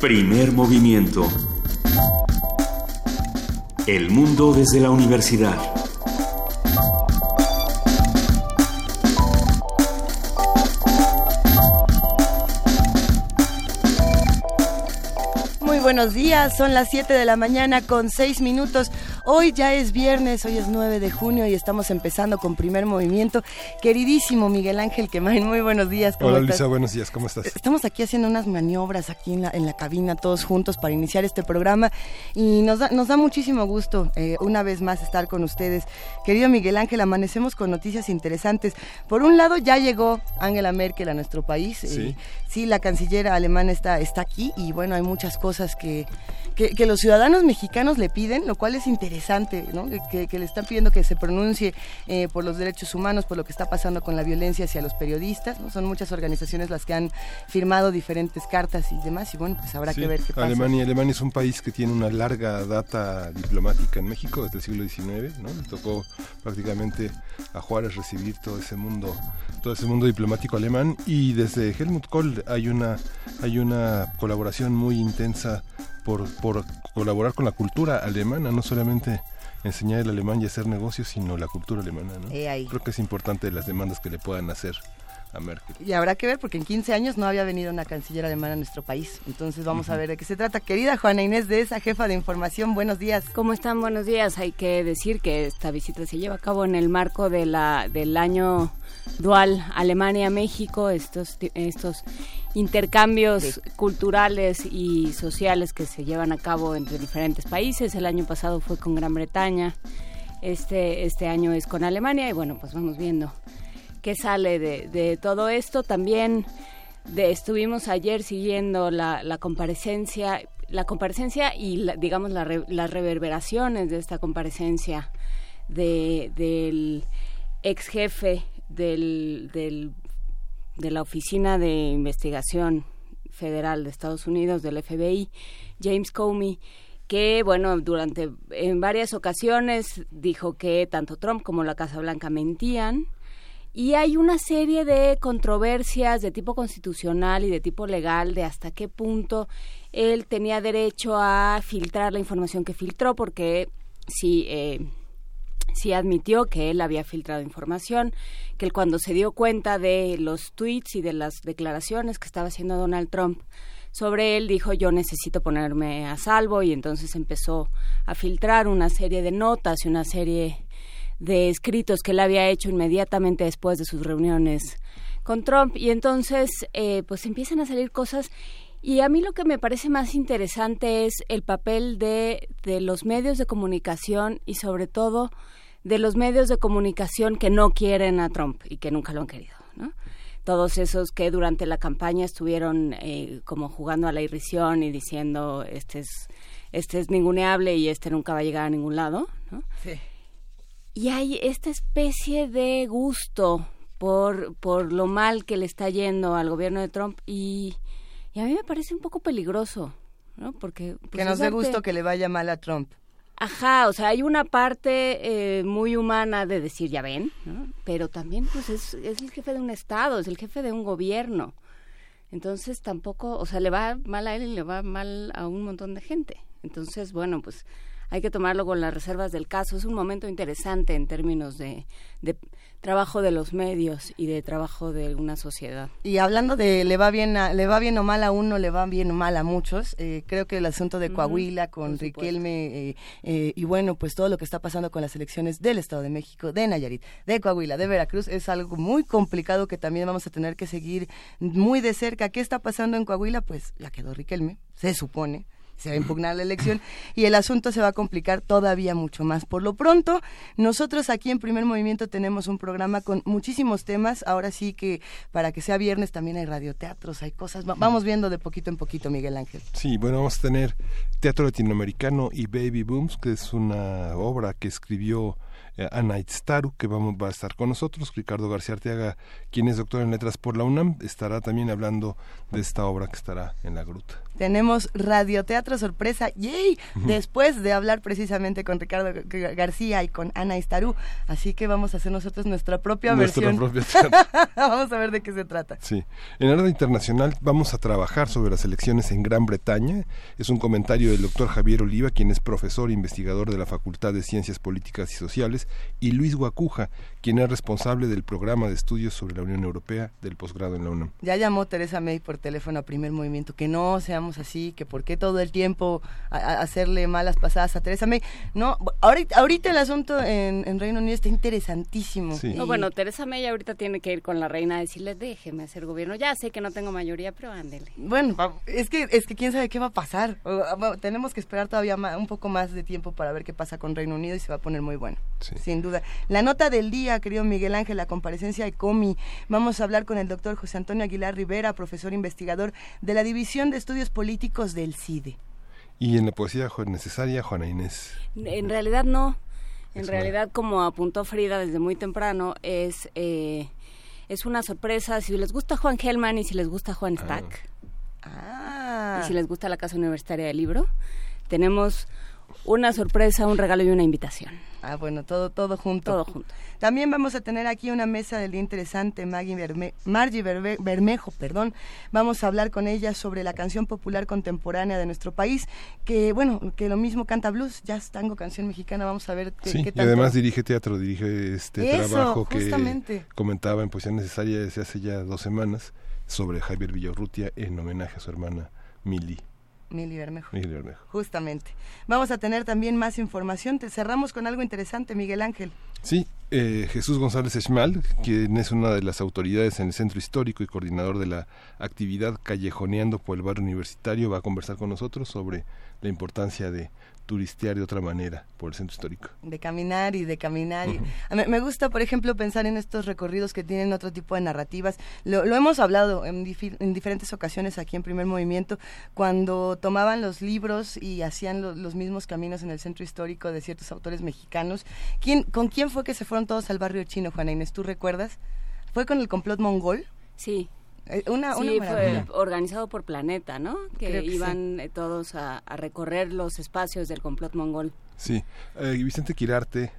Primer movimiento. El mundo desde la universidad. Muy buenos días, son las 7 de la mañana con 6 minutos. Hoy ya es viernes, hoy es 9 de junio y estamos empezando con primer movimiento. Queridísimo Miguel Ángel Quemain, muy buenos días. ¿cómo Hola Luisa, buenos días, ¿cómo estás? Estamos aquí haciendo unas maniobras aquí en la, en la cabina todos juntos para iniciar este programa y nos da, nos da muchísimo gusto eh, una vez más estar con ustedes. Querido Miguel Ángel, amanecemos con noticias interesantes. Por un lado ya llegó Angela Merkel a nuestro país. Eh, sí, sí la canciller alemana está, está aquí y bueno, hay muchas cosas que, que, los ciudadanos mexicanos le piden, lo cual es interesante, ¿no? que, le están pidiendo que se pronuncie eh, por los derechos humanos, por lo que está pasando con la violencia hacia los periodistas. ¿no? Son muchas organizaciones las que han firmado diferentes cartas y demás, y bueno, pues habrá que ver qué pasa. Alemania, Alemania es un país que tiene una larga data diplomática en México desde el siglo XIX, ¿no? Le tocó prácticamente a Juárez recibir todo ese mundo, todo ese mundo diplomático alemán y desde Helmut Kohl hay una, hay una colaboración muy intensa por, por colaborar con la cultura alemana, no solamente enseñar el alemán y hacer negocios, sino la cultura alemana. ¿no? Creo que es importante las demandas que le puedan hacer a Merkel. Y habrá que ver, porque en 15 años no había venido una canciller alemana a nuestro país. Entonces vamos a ver de qué se trata. Querida Juana Inés de esa jefa de información, buenos días. ¿Cómo están? Buenos días. Hay que decir que esta visita se lleva a cabo en el marco de la, del año dual Alemania-México, estos, estos intercambios culturales y sociales que se llevan a cabo entre diferentes países. El año pasado fue con Gran Bretaña, este, este año es con Alemania y bueno, pues vamos viendo qué sale de, todo esto. También estuvimos ayer siguiendo la, la comparecencia la comparecencia y digamos las reverberaciones de esta comparecencia de, del ex jefe del, del de la Oficina de Investigación Federal de Estados Unidos, del FBI, James Comey, que, bueno, durante, en varias ocasiones dijo que tanto Trump como la Casa Blanca mentían. Y hay una serie de controversias de tipo constitucional y de tipo legal de hasta qué punto él tenía derecho a filtrar la información que filtró, porque si eh, sí admitió que él había filtrado información, que él cuando se dio cuenta de los tweets y de las declaraciones que estaba haciendo Donald Trump sobre él, dijo yo necesito ponerme a salvo y entonces empezó a filtrar una serie de notas y una serie de escritos que él había hecho inmediatamente después de sus reuniones con Trump. Y entonces eh, pues empiezan a salir cosas. Y a mí lo que me parece más interesante es el papel de, de los medios de comunicación y sobre todo de los medios de comunicación que no quieren a Trump y que nunca lo han querido, ¿no? Todos esos que durante la campaña estuvieron eh, como jugando a la irrisión y diciendo este es este es ninguneable y este nunca va a llegar a ningún lado, ¿no? Sí. Y hay esta especie de gusto por, por lo mal que le está yendo al gobierno de Trump y, y a mí me parece un poco peligroso, ¿no? Porque pues, que nos dé gusto que le vaya mal a Trump. Ajá, o sea, hay una parte eh, muy humana de decir, ya ven, ¿no? pero también pues es, el jefe de un estado, es el jefe de un gobierno. Entonces tampoco, o sea, le va mal a él y le va mal a un montón de gente. Entonces, bueno, pues hay que tomarlo con las reservas del caso. Es un momento interesante en términos de, de trabajo de los medios y de trabajo de una sociedad. Y hablando de le va bien le va bien o mal a uno, le va bien o mal a muchos, eh, creo que el asunto de Coahuila con Riquelme eh, eh, y bueno, pues todo lo que está pasando con las elecciones del Estado de México, de Nayarit, de Coahuila, de Veracruz, es algo muy complicado que también vamos a tener que seguir muy de cerca. ¿Qué está pasando en Coahuila? Pues la quedó Riquelme, se supone se va a impugnar la elección y el asunto se va a complicar todavía mucho más. Por lo pronto, nosotros aquí en Primer Movimiento tenemos un programa con muchísimos temas. Ahora sí que para que sea viernes también hay radioteatros, hay cosas. Vamos viendo de poquito en poquito, Miguel Ángel. Sí, bueno, vamos a tener Teatro Latinoamericano y Baby Booms, que es una obra que escribió eh, Ana Itztaru, que vamos, va a estar con nosotros, Ricardo García Arteaga, quien es doctor en letras por la UNAM, estará también hablando de esta obra que estará en la gruta. Tenemos radioteatro sorpresa, ¡yay! Después de hablar precisamente con Ricardo García y con Ana Istaru. Así que vamos a hacer nosotros nuestra propia nuestra versión. Propia vamos a ver de qué se trata. Sí. En orden internacional vamos a trabajar sobre las elecciones en Gran Bretaña. Es un comentario del doctor Javier Oliva, quien es profesor e investigador de la Facultad de Ciencias Políticas y Sociales, y Luis Guacuja, quien es responsable del programa de estudios sobre la Unión Europea del posgrado en la UNAM. Ya llamó Teresa May por teléfono a primer movimiento, que no seamos así, que por qué todo el tiempo hacerle malas pasadas a Teresa May. No, ahorita, ahorita el asunto en, Reino Unido está interesantísimo. No, bueno, Teresa May ahorita tiene que ir con la reina a decirle, déjeme hacer gobierno. Ya sé que no tengo mayoría, pero ándele. Bueno, es que, es que quién sabe qué va a pasar. Tenemos que esperar todavía un poco más de tiempo para ver qué pasa con Reino Unido y se va a poner muy bueno, sin duda. La nota del día querido Miguel Ángel, la comparecencia de COMI. Vamos a hablar con el doctor José Antonio Aguilar Rivera, profesor investigador de la División de Estudios Políticos del CIDE. ¿Y en la poesía necesaria, Juana Inés? En realidad no. En realidad, como apuntó Frida desde muy temprano, es, eh, es una sorpresa. Si les gusta Juan Gelman y si les gusta Juan ah. Stack, ah. y si les gusta la Casa Universitaria del Libro, tenemos una sorpresa, un regalo y una invitación. Ah, bueno, todo, todo junto. Todo junto. También vamos a tener aquí una mesa del día interesante, Maggie Margie Bermejo, perdón. Vamos a hablar con ella sobre la canción popular contemporánea de nuestro país, que bueno, que lo mismo canta blues, ya es tango, canción mexicana, vamos a ver qué, sí, Y además dirige teatro, dirige este trabajo que comentaba en Poesía Necesaria desde hace ya dos semanas sobre Javier Villarrutia en homenaje a su hermana Mili. Mili Bermejo. Justamente. Vamos a tener también más información. Te cerramos con algo interesante, Miguel Ángel. Sí, eh, Jesús González Esmal, quien es una de las autoridades en el centro histórico y coordinador de la actividad Callejoneando por el barrio universitario, va a conversar con nosotros sobre la importancia de turistear de otra manera por el centro histórico. De caminar y de caminar. me, gusta, por ejemplo, pensar en estos recorridos que tienen otro tipo de narrativas. Lo, hemos hablado en, diferentes ocasiones aquí en Primer Movimiento, cuando tomaban los libros y hacían los mismos caminos en el centro histórico de ciertos autores mexicanos. ¿Quién, ¿Con quién fue que se fueron todos al barrio chino, Juana Inés? ¿Tú recuerdas? ¿Fue con el complot mongol? Sí. Eh, una, sí, fue organizado por Planeta, ¿no? Que, iban eh, todos a, recorrer los espacios del complot mongol. Sí, eh, Vicente Quirarte,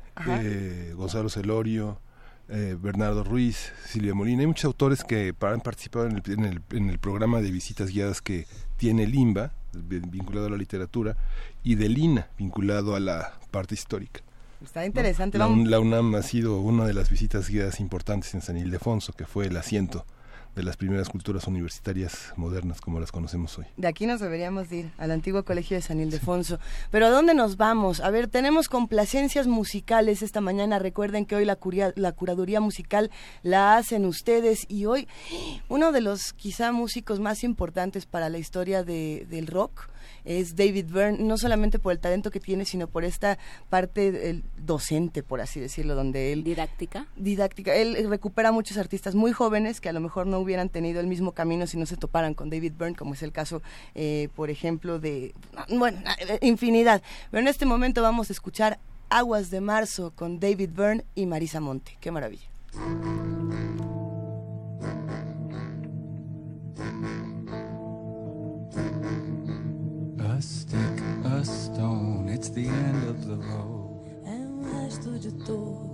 Gonzalo Celorio, Bernardo Ruiz, Silvia Molina, hay muchos autores que han participado en el, en el, programa de visitas guiadas que tiene Limba, vinculado a la literatura, y de Lina, vinculado a la parte histórica. Está interesante. La, la, UNAM ha sido una de las visitas guiadas importantes en San Ildefonso, que fue el asiento de las primeras culturas universitarias modernas como las conocemos hoy. De aquí nos deberíamos ir, al antiguo colegio de San Ildefonso. Pero ¿a dónde nos vamos? A ver, tenemos complacencias musicales esta mañana. Recuerden que hoy la, la curaduría musical la hacen ustedes y hoy uno de los quizá músicos más importantes para la historia de, del rock es David Byrne, no solamente por el talento que tiene, sino por esta parte docente, por así decirlo, donde él... Didáctica. Didáctica. Él recupera a muchos artistas muy jóvenes que a lo mejor no hubieran tenido el mismo camino si no se toparan con David Byrne, como es el caso, eh, por ejemplo, de... Bueno, infinidad. Pero en este momento vamos a escuchar Aguas de Marzo con David Byrne y Marisa Monte. Qué maravilla. Stick, a stone, it's the end of the road.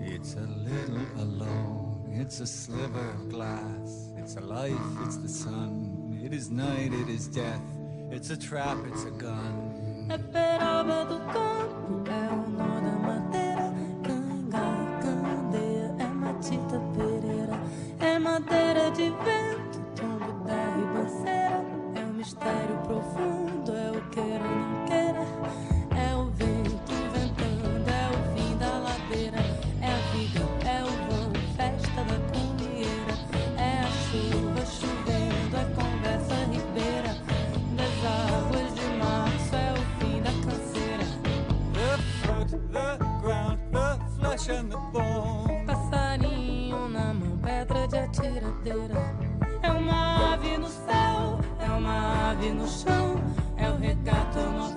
It's a little alone, it's a sliver of glass. It's a life, it's the sun. It is night, it is death. It's a trap, it's a gun. É peroba do campo, é o nó da madeira. Canga, candeia, é matita pereira. É madeira de vento, tombo da ribanceira. É um mistério the bone. Passarinho na mão, pedra de atiradeira. É uma ave no céu, é uma ave no chão. É o regato, é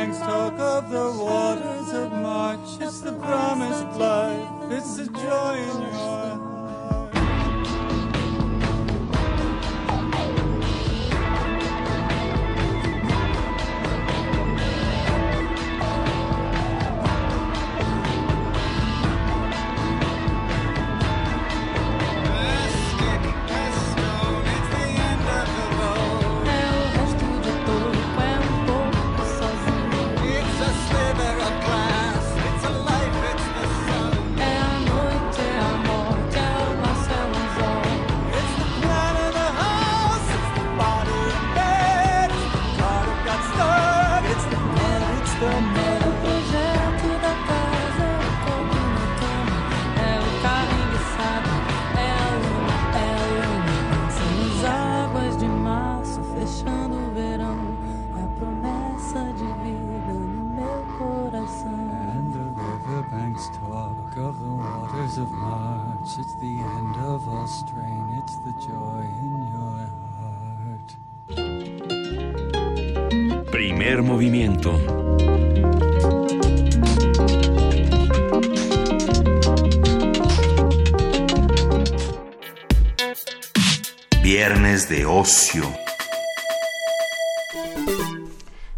riverbanks talk of the waters of March. It's the promised life, it's the joy in your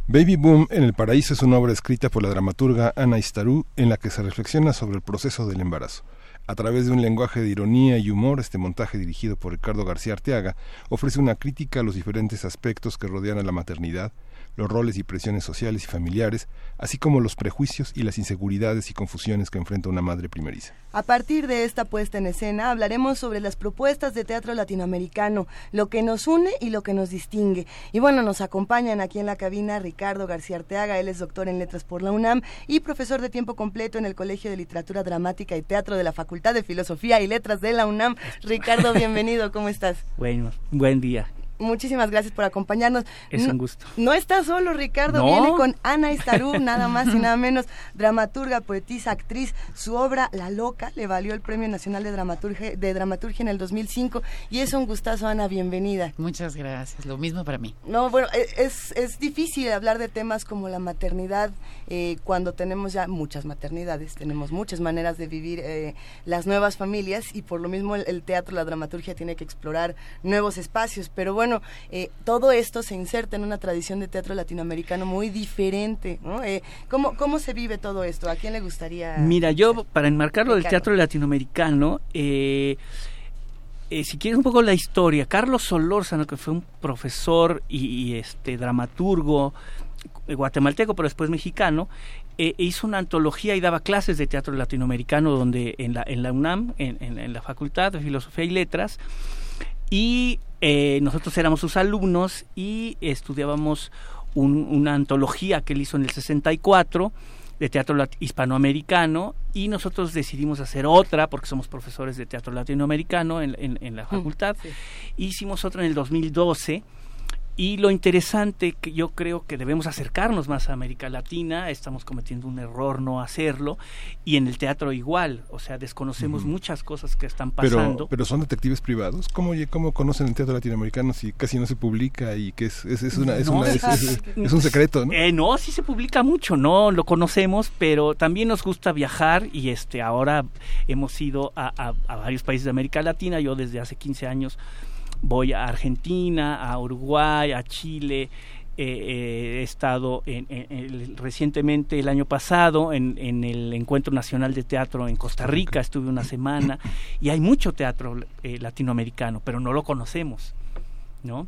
Baby Boom en el Paraíso es una obra escrita por la dramaturga Ana Istarú en la que se reflexiona sobre el proceso del embarazo. A través de un lenguaje de ironía y humor, este montaje dirigido por Ricardo García Arteaga ofrece una crítica a los diferentes aspectos que rodean a la maternidad, los roles y presiones sociales y familiares, así como los prejuicios y las inseguridades y confusiones que enfrenta una madre primeriza. A partir de esta puesta en escena hablaremos sobre las propuestas de teatro latinoamericano, lo que nos une y lo que nos distingue. Y bueno, nos acompañan aquí en la cabina Ricardo García Arteaga, él es doctor en letras por la UNAM y profesor de tiempo completo en el Colegio de Literatura Dramática y Teatro de la Facultad de Filosofía y Letras de la UNAM. Ricardo, bienvenido, ¿cómo estás? Bueno, buen día. Muchísimas gracias por acompañarnos. Es un gusto. No está solo, Ricardo, No. viene con Ana Estarú, nada más y nada menos, dramaturga, poetisa, actriz. Su obra La Loca le valió el Premio Nacional de Dramaturgia, de Dramaturgia en el 2005 y es un gustazo, Ana, bienvenida. Muchas gracias, lo mismo para mí. No, bueno, e- es, es difícil hablar de temas como la maternidad eh, cuando tenemos ya muchas maternidades, tenemos muchas maneras de vivir eh, las nuevas familias y por lo mismo el, el teatro, la dramaturgia tiene que explorar nuevos espacios. Pero bueno, eh, todo esto se inserta en una tradición de teatro latinoamericano muy diferente. ¿no? Eh, ¿cómo, ¿Cómo se vive todo esto? ¿A quién le gustaría? Mira, yo para enmarcarlo del teatro latinoamericano, eh, eh, si quieres un poco la historia, Carlos Solórzano, que fue un profesor y, y, este dramaturgo eh, guatemalteco, pero después mexicano, eh, hizo una antología y daba clases de teatro latinoamericano donde en la, en la UNAM, en, en- en la Facultad de Filosofía y Letras, y eh, nosotros éramos sus alumnos y estudiábamos un- una antología que él hizo en el 64 de teatro hispanoamericano y nosotros decidimos hacer otra porque somos profesores de teatro latinoamericano en, en- en la facultad. sí. Hicimos otra en el 2012 y lo interesante que yo creo que debemos acercarnos más a América Latina, estamos cometiendo un error no hacerlo y en el teatro igual, o sea, desconocemos muchas cosas que están pasando. Pero, pero son detectives privados. ¿Cómo, ¿Cómo conocen el teatro latinoamericano si casi no se publica y que es, es, es una, es, No, una- es- sí. es- es un secreto, ¿no? Eh, no, sí se publica mucho, no lo conocemos, pero también nos gusta viajar y este ahora hemos ido a, a- a varios países de América Latina. Yo desde hace 15 años voy a Argentina, a Uruguay, a Chile. eh, eh, he estado en- en- en- recientemente el año pasado en, en el Encuentro Nacional de Teatro en Costa Rica, estuve una semana y hay mucho teatro eh, latinoamericano, pero no lo conocemos. ¿no?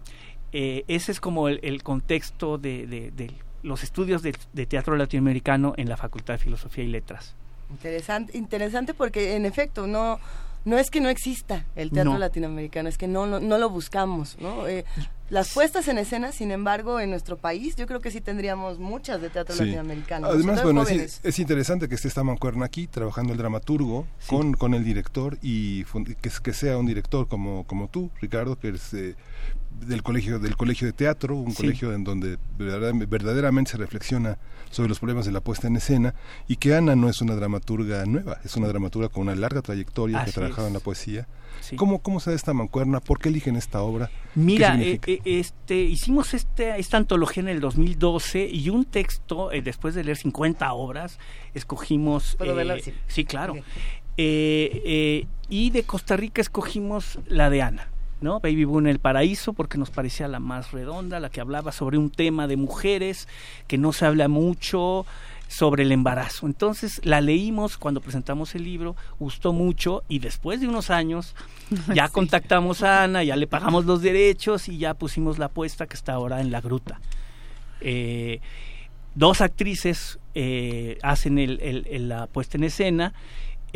Eh, ese es como el, el contexto de, de- de los estudios de, de teatro latinoamericano en la Facultad de Filosofía y Letras. Interesante, interesante porque en efecto no no es que no exista el teatro No. latinoamericano, es que no, no, no lo buscamos, ¿no? Eh, Las puestas en escena, sin embargo, en nuestro país, yo creo que sí tendríamos muchas de teatro Sí. latinoamericano. Además, bueno, es, interesante que esté esta mancuerna aquí, trabajando el dramaturgo con, con el director y que sea un director como, como tú, Ricardo, que eres eh, del colegio del colegio de teatro, un Sí. colegio en donde verdadera- verdaderamente se reflexiona sobre los problemas de la puesta en escena y que Ana no es una dramaturga nueva, es una dramaturga con una larga trayectoria que ha trabajado en la poesía. Sí. ¿Cómo, ¿Cómo se da esta mancuerna? ¿Por qué eligen esta obra? ¿Qué Mira, eh, eh, este, hicimos este, esta antología en el 2012 y un texto, eh, después de leer 50 obras, escogimos... ¿Puedo eh, verla? Sí. Sí, claro. Ok. Eh, eh, y de Costa Rica escogimos la de Ana. ¿No? Baby Boom en el Paraíso, porque nos parecía la más redonda, la que hablaba sobre un tema de mujeres, que no se habla mucho sobre el embarazo. Entonces la leímos cuando presentamos el libro, gustó mucho y después de unos años ya contactamos a Ana, ya le pagamos los derechos y ya pusimos la apuesta que está ahora en la gruta. Eh, dos actrices eh, hacen el- el- el- la puesta en escena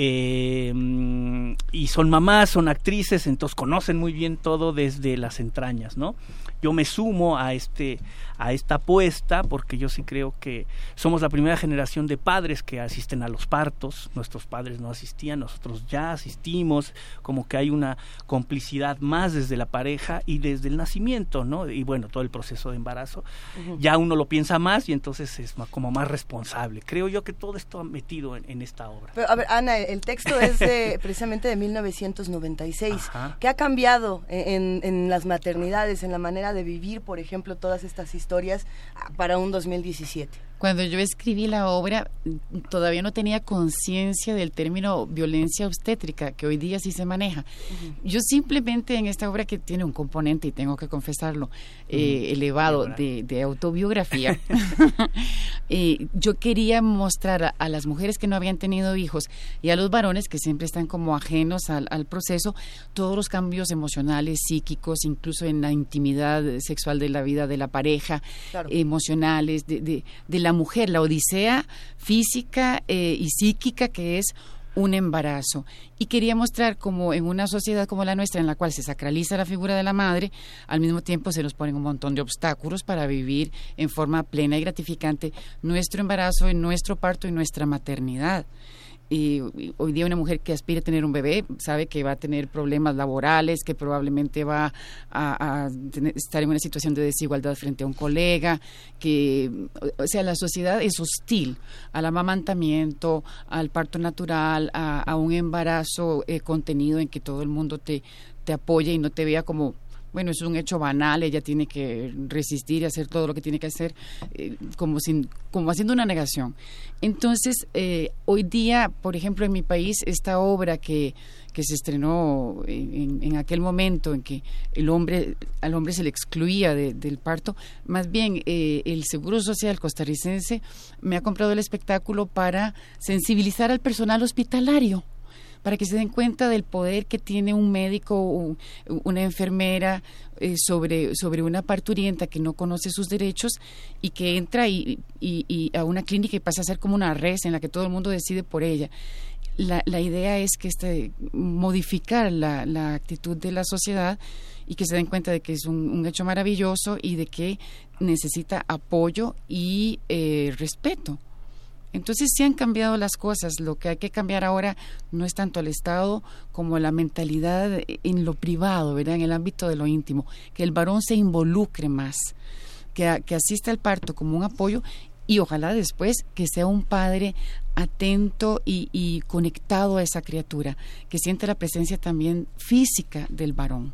eh, mm, y son mamás, son actrices, entonces conocen muy bien todo desde las entrañas, ¿no? Yo me sumo a este a esta apuesta porque yo sí creo que somos la primera generación de padres que asisten a los partos, nuestros padres no asistían, nosotros ya asistimos, como que hay una complicidad más desde la pareja y desde el nacimiento, ¿no? Y bueno, todo el proceso de embarazo, ya uno lo piensa más y entonces es como más responsable. Creo yo que todo esto ha metido en, en esta obra. Pero, a ver, Ana, el texto es de, precisamente de 1996. Ajá. ¿Qué ha cambiado en, en las maternidades, en la manera de vivir, por ejemplo, todas estas historias ah, para un 2017? Cuando yo escribí la obra, todavía no tenía conciencia del término violencia obstétrica, que hoy día sí se maneja. Yo simplemente en esta obra que tiene un componente, y tengo que confesarlo, eh, elevado de, de autobiografía, eh, yo quería mostrar a, a las mujeres que no habían tenido hijos y a los varones que siempre están como ajenos al, al proceso, todos los cambios emocionales, psíquicos, incluso en la intimidad sexual de la vida de la pareja, Claro. emocionales de, de, de la mujer, la odisea física eh, y psíquica que es un embarazo. Y quería mostrar como en una sociedad como la nuestra, en la cual se sacraliza la figura de la madre, al mismo tiempo se nos ponen un montón de obstáculos para vivir en forma plena y gratificante nuestro embarazo, nuestro parto y nuestra maternidad. Y hoy día una mujer que aspire a tener un bebé sabe que va a tener problemas laborales, que probablemente va a, tener- estar en una situación de desigualdad frente a un colega, que, o sea, la sociedad es hostil al amamantamiento, al parto natural, a, a un embarazo eh, contenido en que todo el mundo te, te apoya y no te vea como bueno, es un hecho banal, ella tiene que resistir y hacer todo lo que tiene que hacer, eh, como, sin, como haciendo una negación. Entonces, eh, hoy día, por ejemplo, en mi país, esta obra que, que se estrenó en, en- aquel momento en que el hombre, al hombre se le excluía de- del parto, más bien eh, el Seguro Social costarricense me ha comprado el espectáculo para sensibilizar al personal hospitalario para que se den cuenta del poder que tiene un médico, un- una enfermera eh, sobre, sobre una parturienta que no conoce sus derechos y que entra y, y- a una clínica y pasa a ser como una red en la que todo el mundo decide por ella. La, la idea es que este, modificar la, la actitud de la sociedad y que se den cuenta de que es un, un hecho maravilloso y de que necesita apoyo y eh, respeto. Entonces sí han cambiado las cosas. Lo que hay que cambiar ahora no es tanto el Estado como la mentalidad en lo privado, ¿verdad? En el ámbito de lo íntimo. Que el varón se involucre más, que, asista al parto como un apoyo y ojalá después que sea un padre atento y conectado a esa criatura, que siente la presencia también física del varón.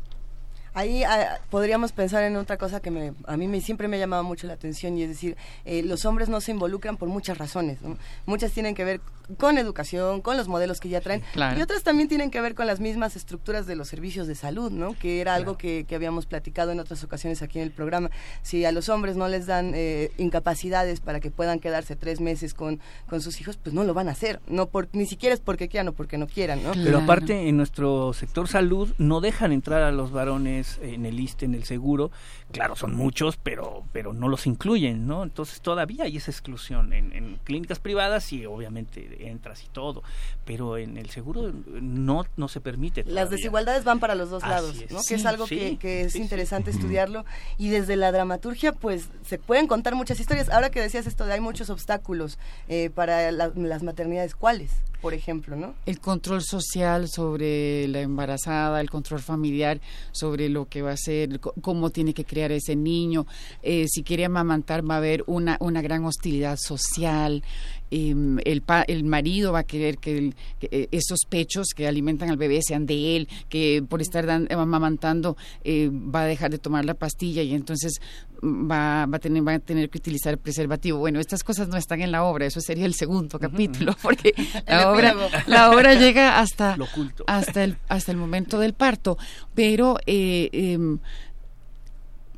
Ahí ah, podríamos pensar en otra cosa que me, a mí me, siempre me ha llamado mucho la atención y es decir, eh, los hombres no se involucran por muchas razones. ¿no? Muchas tienen que ver con educación, con los modelos que ya traen claro. y otras también tienen que ver con las mismas estructuras de los servicios de salud, ¿no? que era algo que, que habíamos platicado en otras ocasiones aquí en el programa. Si a los hombres no les dan eh, incapacidades para que puedan quedarse tres meses con, con sus hijos, pues no lo van a hacer. No por, ni siquiera es porque quieran o porque no quieran. ¿no? Pero aparte, en nuestro sector salud no dejan entrar a los varones en el ISTE, en el seguro, claro, son muchos, pero, pero no los incluyen, ¿no? Entonces todavía hay esa exclusión. En, en clínicas privadas y obviamente entras y todo, pero en el seguro no, no se permite. Las desigualdades van para los dos Así lados, es. ¿no? Sí, que es algo sí, que, que es sí, sí. interesante estudiarlo. Y desde la dramaturgia, pues se pueden contar muchas historias. Ahora que decías esto de hay muchos obstáculos eh, para la- las maternidades, ¿cuáles? Por ejemplo, ¿no? el control social sobre la embarazada, el control familiar sobre lo que va a ser, cómo tiene que criar ese niño, eh, si quiere amamantar va a haber una, una gran hostilidad social, em, el, pa- el marido va a querer que, el- que, eh, esos pechos que alimentan al bebé sean de él, que por estar dan- amamantando eh, va a dejar de tomar la pastilla y entonces va, va, a tener, va a tener que utilizar preservativo. Bueno, estas cosas no están en la obra, eso sería el segundo capítulo, porque la obra, la obra llega hasta, Lo oculto. hasta, el, hasta el momento del parto, pero eh, em,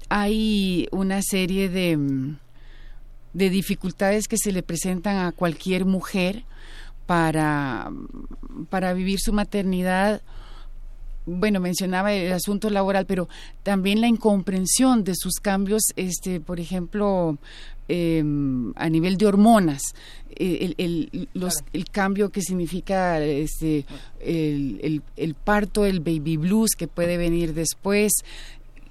hay una serie de, em, de dificultades que se le presentan a cualquier mujer para, para vivir su maternidad. Bueno, mencionaba el asunto laboral, pero también la incomprensión de sus cambios, este, por ejemplo, em, a nivel de hormonas, eh, el, el- los- el cambio que significa este, el, el- el parto, el baby blues que puede venir después,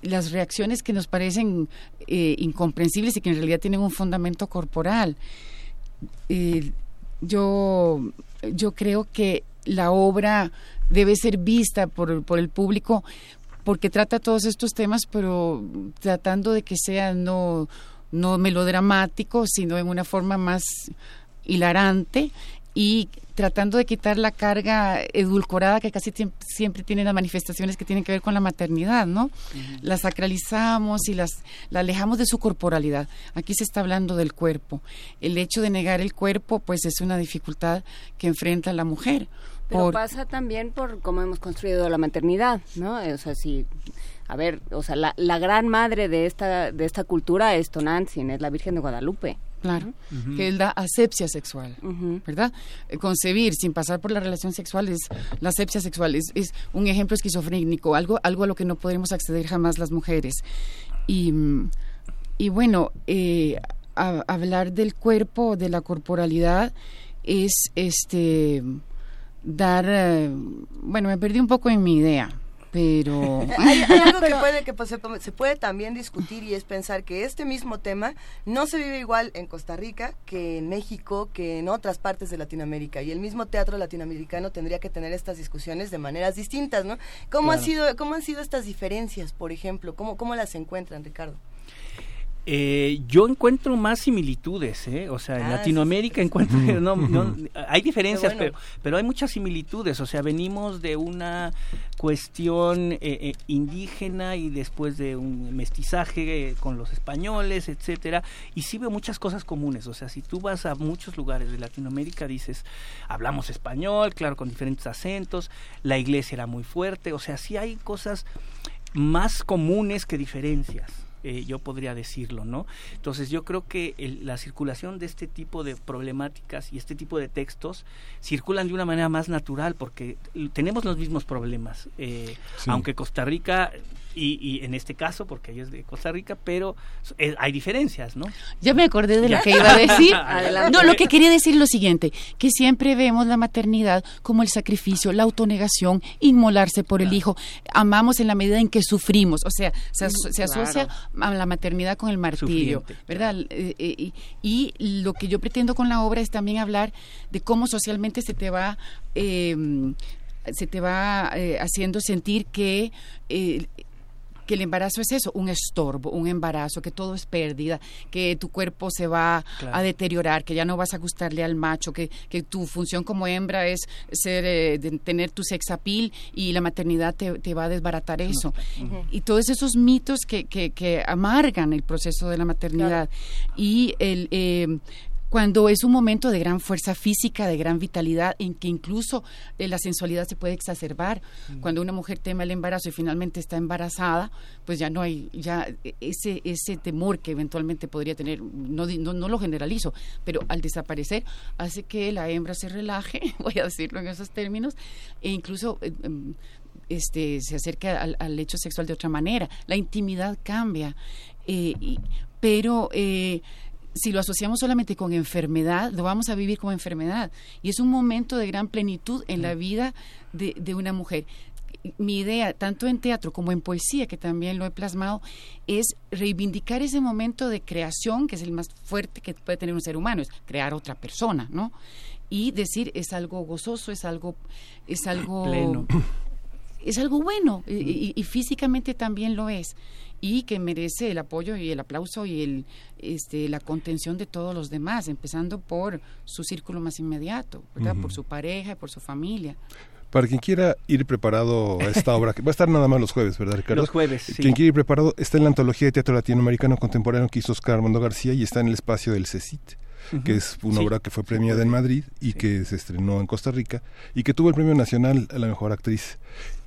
las reacciones que nos parecen eh, incomprensibles y que en realidad tienen un fundamento corporal. Eh, yo, yo creo que la obra debe ser vista por, por el público porque trata todos estos temas, pero tratando de que sea no, no melodramático, sino en una forma más hilarante y tratando de quitar la carga edulcorada que casi siempre tienen las manifestaciones que tienen que ver con la maternidad, ¿no? Las sacralizamos y las la alejamos de su corporalidad. Aquí se está hablando del cuerpo. El hecho de negar el cuerpo, pues es una dificultad que enfrenta la mujer. Pero por- pasa también por cómo hemos construido la maternidad, ¿no? Eh, O sea, si, a ver, o sea, la, la gran madre de esta, de esta cultura es Tonantzin, es la Virgen de Guadalupe. Claro, que él da asepsia sexual. ¿verdad? Eh, Concebir sin pasar por la relación sexual es la asepsia sexual, es, es un ejemplo esquizofrénico, algo, algo a lo que no podremos acceder jamás las mujeres. Y, mm, y bueno, eh, a- hablar del cuerpo, de la corporalidad, es este dar, eh, bueno, me perdí un poco en mi idea, pero... Hay, hay algo que puede que pues, se, se puede también discutir y es pensar que este mismo tema no se vive igual en Costa Rica que en México, que en otras partes de Latinoamérica y el mismo teatro latinoamericano tendría que tener estas discusiones de maneras distintas, ¿no? ¿Cómo han sido cómo han sido estas diferencias, por ejemplo? ¿Cómo cómo las encuentran, Ricardo? Eh, yo encuentro más similitudes, ¿eh? O sea, en Ah, Latinoamérica sí, encuentro, no, no, hay diferencias, bueno. pero, pero hay muchas similitudes. O sea, venimos de una cuestión eh, eh, indígena y después de un mestizaje eh, con los españoles, etcétera. Y sí veo muchas cosas comunes. O sea, si tú vas a muchos lugares de Latinoamérica, dices, hablamos español, claro, con diferentes acentos, la iglesia era muy fuerte. O sea, sí hay cosas más comunes que diferencias. Eh, yo podría decirlo, ¿no? Entonces yo creo que el- la circulación de este tipo de problemáticas y este tipo de textos circulan de una manera más natural porque tenemos los mismos problemas, eh, Sí. aunque Costa Rica y, y en este caso porque ella es de Costa Rica, pero eh, hay diferencias, ¿no? Ya me acordé de lo que iba a decir. No, lo que quería decir es lo siguiente, que siempre vemos la maternidad como el sacrificio, la autonegación, inmolarse por el hijo. Amamos en la medida en que sufrimos, o sea, se, aso- se asocia a la maternidad con el martirio, Sufriente, ¿verdad? Eh, eh, y, lo que yo pretendo con la obra es también hablar de cómo socialmente se te va... eh, se te va eh, haciendo sentir que eh, que el embarazo es eso, un estorbo, un embarazo, que todo es pérdida, que tu cuerpo se va Claro. a deteriorar, que ya no vas a gustarle al macho, que, que tu función como hembra es ser, eh, de tener tu sexapil y la maternidad te, te va a desbaratar eso. Y todos esos mitos que, que, que amargan el proceso de la maternidad. Y el... eh, cuando es un momento de gran fuerza física, de gran vitalidad, en que incluso eh, la sensualidad se puede exacerbar. Mm. Cuando una mujer teme el embarazo y finalmente está embarazada, pues ya no hay, ya ese, ese temor que eventualmente podría tener, no, no, no lo generalizo, pero al desaparecer hace que la hembra se relaje, voy a decirlo en esos términos, e incluso eh, em, este, se acerca al, al hecho sexual de otra manera. La intimidad cambia, eh, y- pero eh, si lo asociamos solamente con enfermedad, lo vamos a vivir como enfermedad. Y es un momento de gran plenitud en la vida de, de una mujer. Mi idea, tanto en teatro como en poesía, que también lo he plasmado, es reivindicar ese momento de creación, que es el más fuerte que puede tener un ser humano, es crear otra persona, ¿no? Y decir, es algo gozoso, es algo, es algo Pleno. es algo bueno y, y- y físicamente también lo es y que merece el apoyo y el aplauso y el este la contención de todos los demás empezando por su círculo más inmediato ¿verdad? Por su pareja y por su familia Para quien quiera ir preparado a esta obra, que va a estar nada más los jueves, ¿verdad, Ricardo? Los jueves, sí. Quien quiera ir preparado está en la antología de teatro latinoamericano contemporáneo que hizo Oscar Armando García y está en el espacio del CECIT, que es una Sí. obra que fue premiada en Madrid y que se estrenó en Costa Rica y que tuvo el premio nacional a la mejor actriz.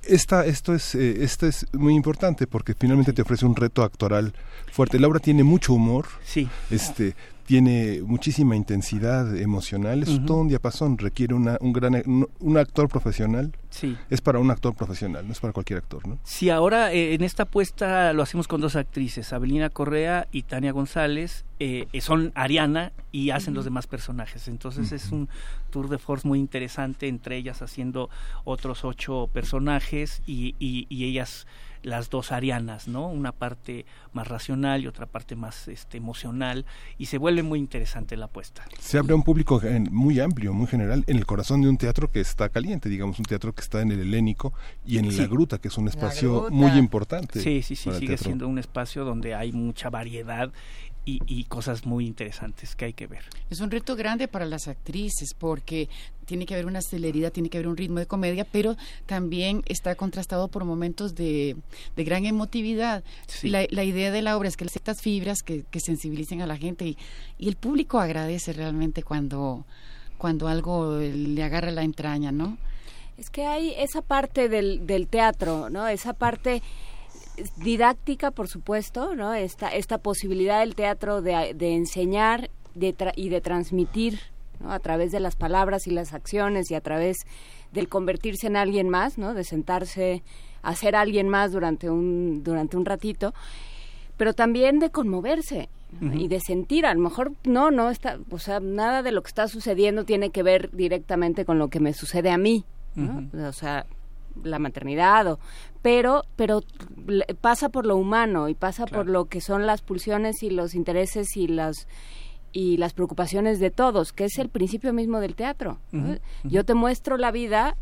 Esta, esto es, eh, esto es muy importante porque finalmente te ofrece un reto actoral fuerte. La obra tiene mucho humor, Sí. este tiene muchísima intensidad emocional, es Ujú. todo un diapasón, requiere una, un gran un, un actor profesional, Sí. es para un actor profesional, no es para cualquier actor, ¿no? Sí, ahora eh, en esta apuesta lo hacemos con dos actrices, Abelina Correa y Tania González, eh, eh, son Ariana y hacen los demás personajes. Entonces es un tour de force muy interesante, entre ellas haciendo otros ocho personajes y, y- y ellas las dos arianas, ¿no? Una parte más racional y otra parte más este, emocional y se vuelve muy interesante la apuesta. Se abre a un público muy amplio, muy general, en el corazón de un teatro que está caliente, digamos, un teatro que está en el helénico y en Sí. la gruta, que es un espacio muy importante. Sí, sí, sí, sigue siendo un espacio donde hay mucha variedad y, y cosas muy interesantes que hay que ver. es un reto grande para las actrices porque tiene que haber una celeridad, tiene que haber un ritmo de comedia, pero también está contrastado por momentos de, de gran emotividad. Sí. La, la idea de la obra es que estas fibras que, que sensibilicen a la gente y, y el público agradece realmente cuando, cuando algo le agarra la entraña, ¿no? Es que hay esa parte del, del teatro, ¿no? Esa parte didáctica, por supuesto, ¿no? Esta, esta posibilidad del teatro de, de enseñar de tra- y de transmitir, ¿no? A través de las palabras y las acciones y a través del convertirse en alguien más, ¿no? De sentarse a ser alguien más durante un, durante un ratito, pero también de conmoverse. y de sentir, a lo mejor no, no está, o sea, nada de lo que está sucediendo tiene que ver directamente con lo que me sucede a mí, ¿no? O sea, la maternidad, o, pero, pero pasa por lo humano y pasa por lo que son las pulsiones y los intereses y las y las preocupaciones de todos, que es el principio mismo del teatro. Yo te muestro la vida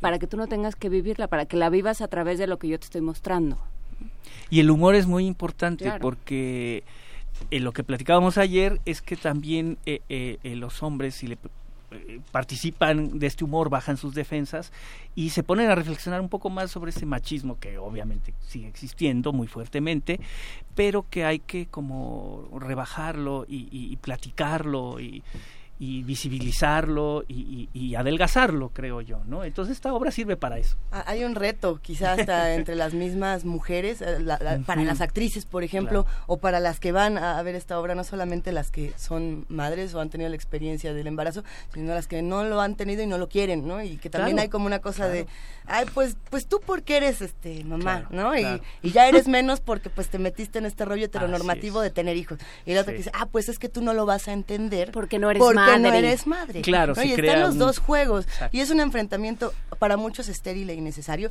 para que tú no tengas que vivirla, para que la vivas a través de lo que yo te estoy mostrando. Y el humor es muy importante Claro. porque eh, lo que platicábamos ayer es que también eh, eh, los hombres, si le participan de este humor, bajan sus defensas y se ponen a reflexionar un poco más sobre ese machismo que obviamente sigue existiendo muy fuertemente, pero que hay que como rebajarlo y, y- y platicarlo y, y visibilizarlo y, y- y adelgazarlo, creo yo, ¿no? Entonces esta obra sirve para eso. Ah, Hay un reto, quizás hasta entre las mismas mujeres, eh, la- la- para las actrices, por ejemplo, o para las que van a, ver esta obra, no solamente las que son madres o han tenido la experiencia del embarazo, sino las que no lo han tenido y no lo quieren, ¿no? Y que también Claro, hay como una cosa de, ay, pues, pues tú porque eres este mamá, Claro, ¿no? Y, claro. y ya eres menos porque pues te metiste en este rollo heteronormativo es. de tener hijos. Y la otra Sí. que dice, ah, pues es que tú no lo vas a entender Porque no eres porque madre. no eres madre. Claro, ¿no? se Y crea están los un- dos juegos. Exacto. Y es un enfrentamiento para muchos estéril e innecesario.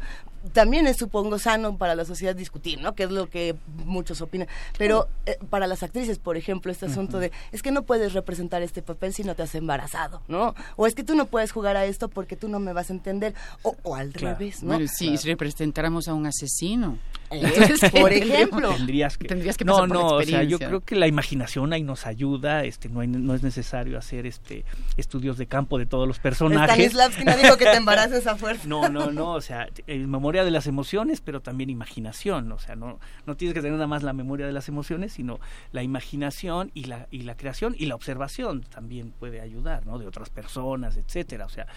También es, supongo, sano para la sociedad discutir, ¿no? Que es lo que muchos opinan. Pero eh, para las actrices, por ejemplo, este asunto de, es que no puedes representar este papel si no te has embarazado, ¿no? O es que tú no puedes jugar a esto porque tú no me vas a entender. O, o al Claro. revés, ¿no? Bueno, si representáramos a un asesino, Por ejemplo. tendrías que, Tendrías que no, pasar por la no, o sea, yo creo que la imaginación ahí nos ayuda, este, no, hay- no es necesario hacer este estudios de campo de todos los personajes. Stanislavski no dijo que te embaraces a fuerza. No, no, no, o sea, memoria de las emociones, pero también imaginación, o sea, no, no tienes que tener nada más la memoria de las emociones, sino la imaginación y la, y la creación y la observación también puede ayudar, ¿no? De otras personas, etcétera, o sea,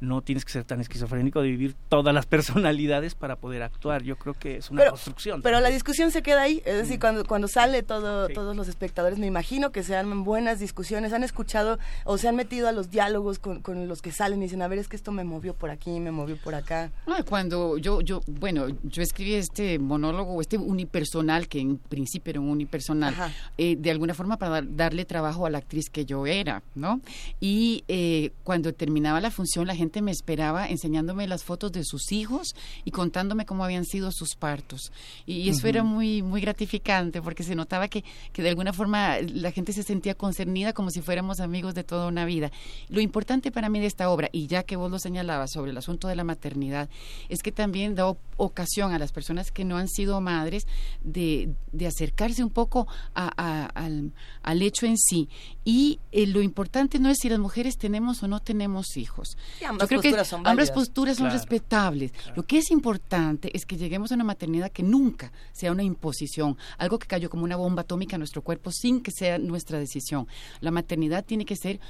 no tienes que ser tan esquizofrénico de vivir todas las personalidades para poder actuar, yo creo que es una Pero, construcción. pero la discusión se queda ahí, es decir, Mm. cuando, cuando sale todo, Sí. todos los espectadores, me imagino que se arman buenas discusiones, han escuchado o se han metido a los diálogos con, con los que salen y dicen, a ver, es que esto me movió por aquí, me movió por acá. No, cuando yo, yo, bueno, yo escribí este monólogo, este unipersonal, que en principio era un unipersonal, eh, de alguna forma para dar- darle trabajo a la actriz que yo era, ¿no? Y eh, cuando terminaba la función, la gente me esperaba enseñándome las fotos de sus hijos y contándome cómo habían sido sus partos. Y, y eso era muy, muy gratificante, porque se notaba que, que de alguna forma la gente se sentía concernida como si fuéramos amigos de toda una vida. Lo importante para mí de esta obra, y ya que vos lo señalabas sobre el asunto de la maternidad, es que también da ocasión a las personas que no han sido madres de, de acercarse un poco a- a- al, al hecho en sí. Y eh, lo importante no es si las mujeres tenemos o no tenemos hijos. Y ambas Yo creo que posturas son ambas posturas son Claro, respetables. Lo que es importante es que lleguemos a una maternidad que nunca sea una imposición, algo que cayó como una bomba atómica a nuestro cuerpo sin que sea nuestra decisión. La maternidad tiene que ser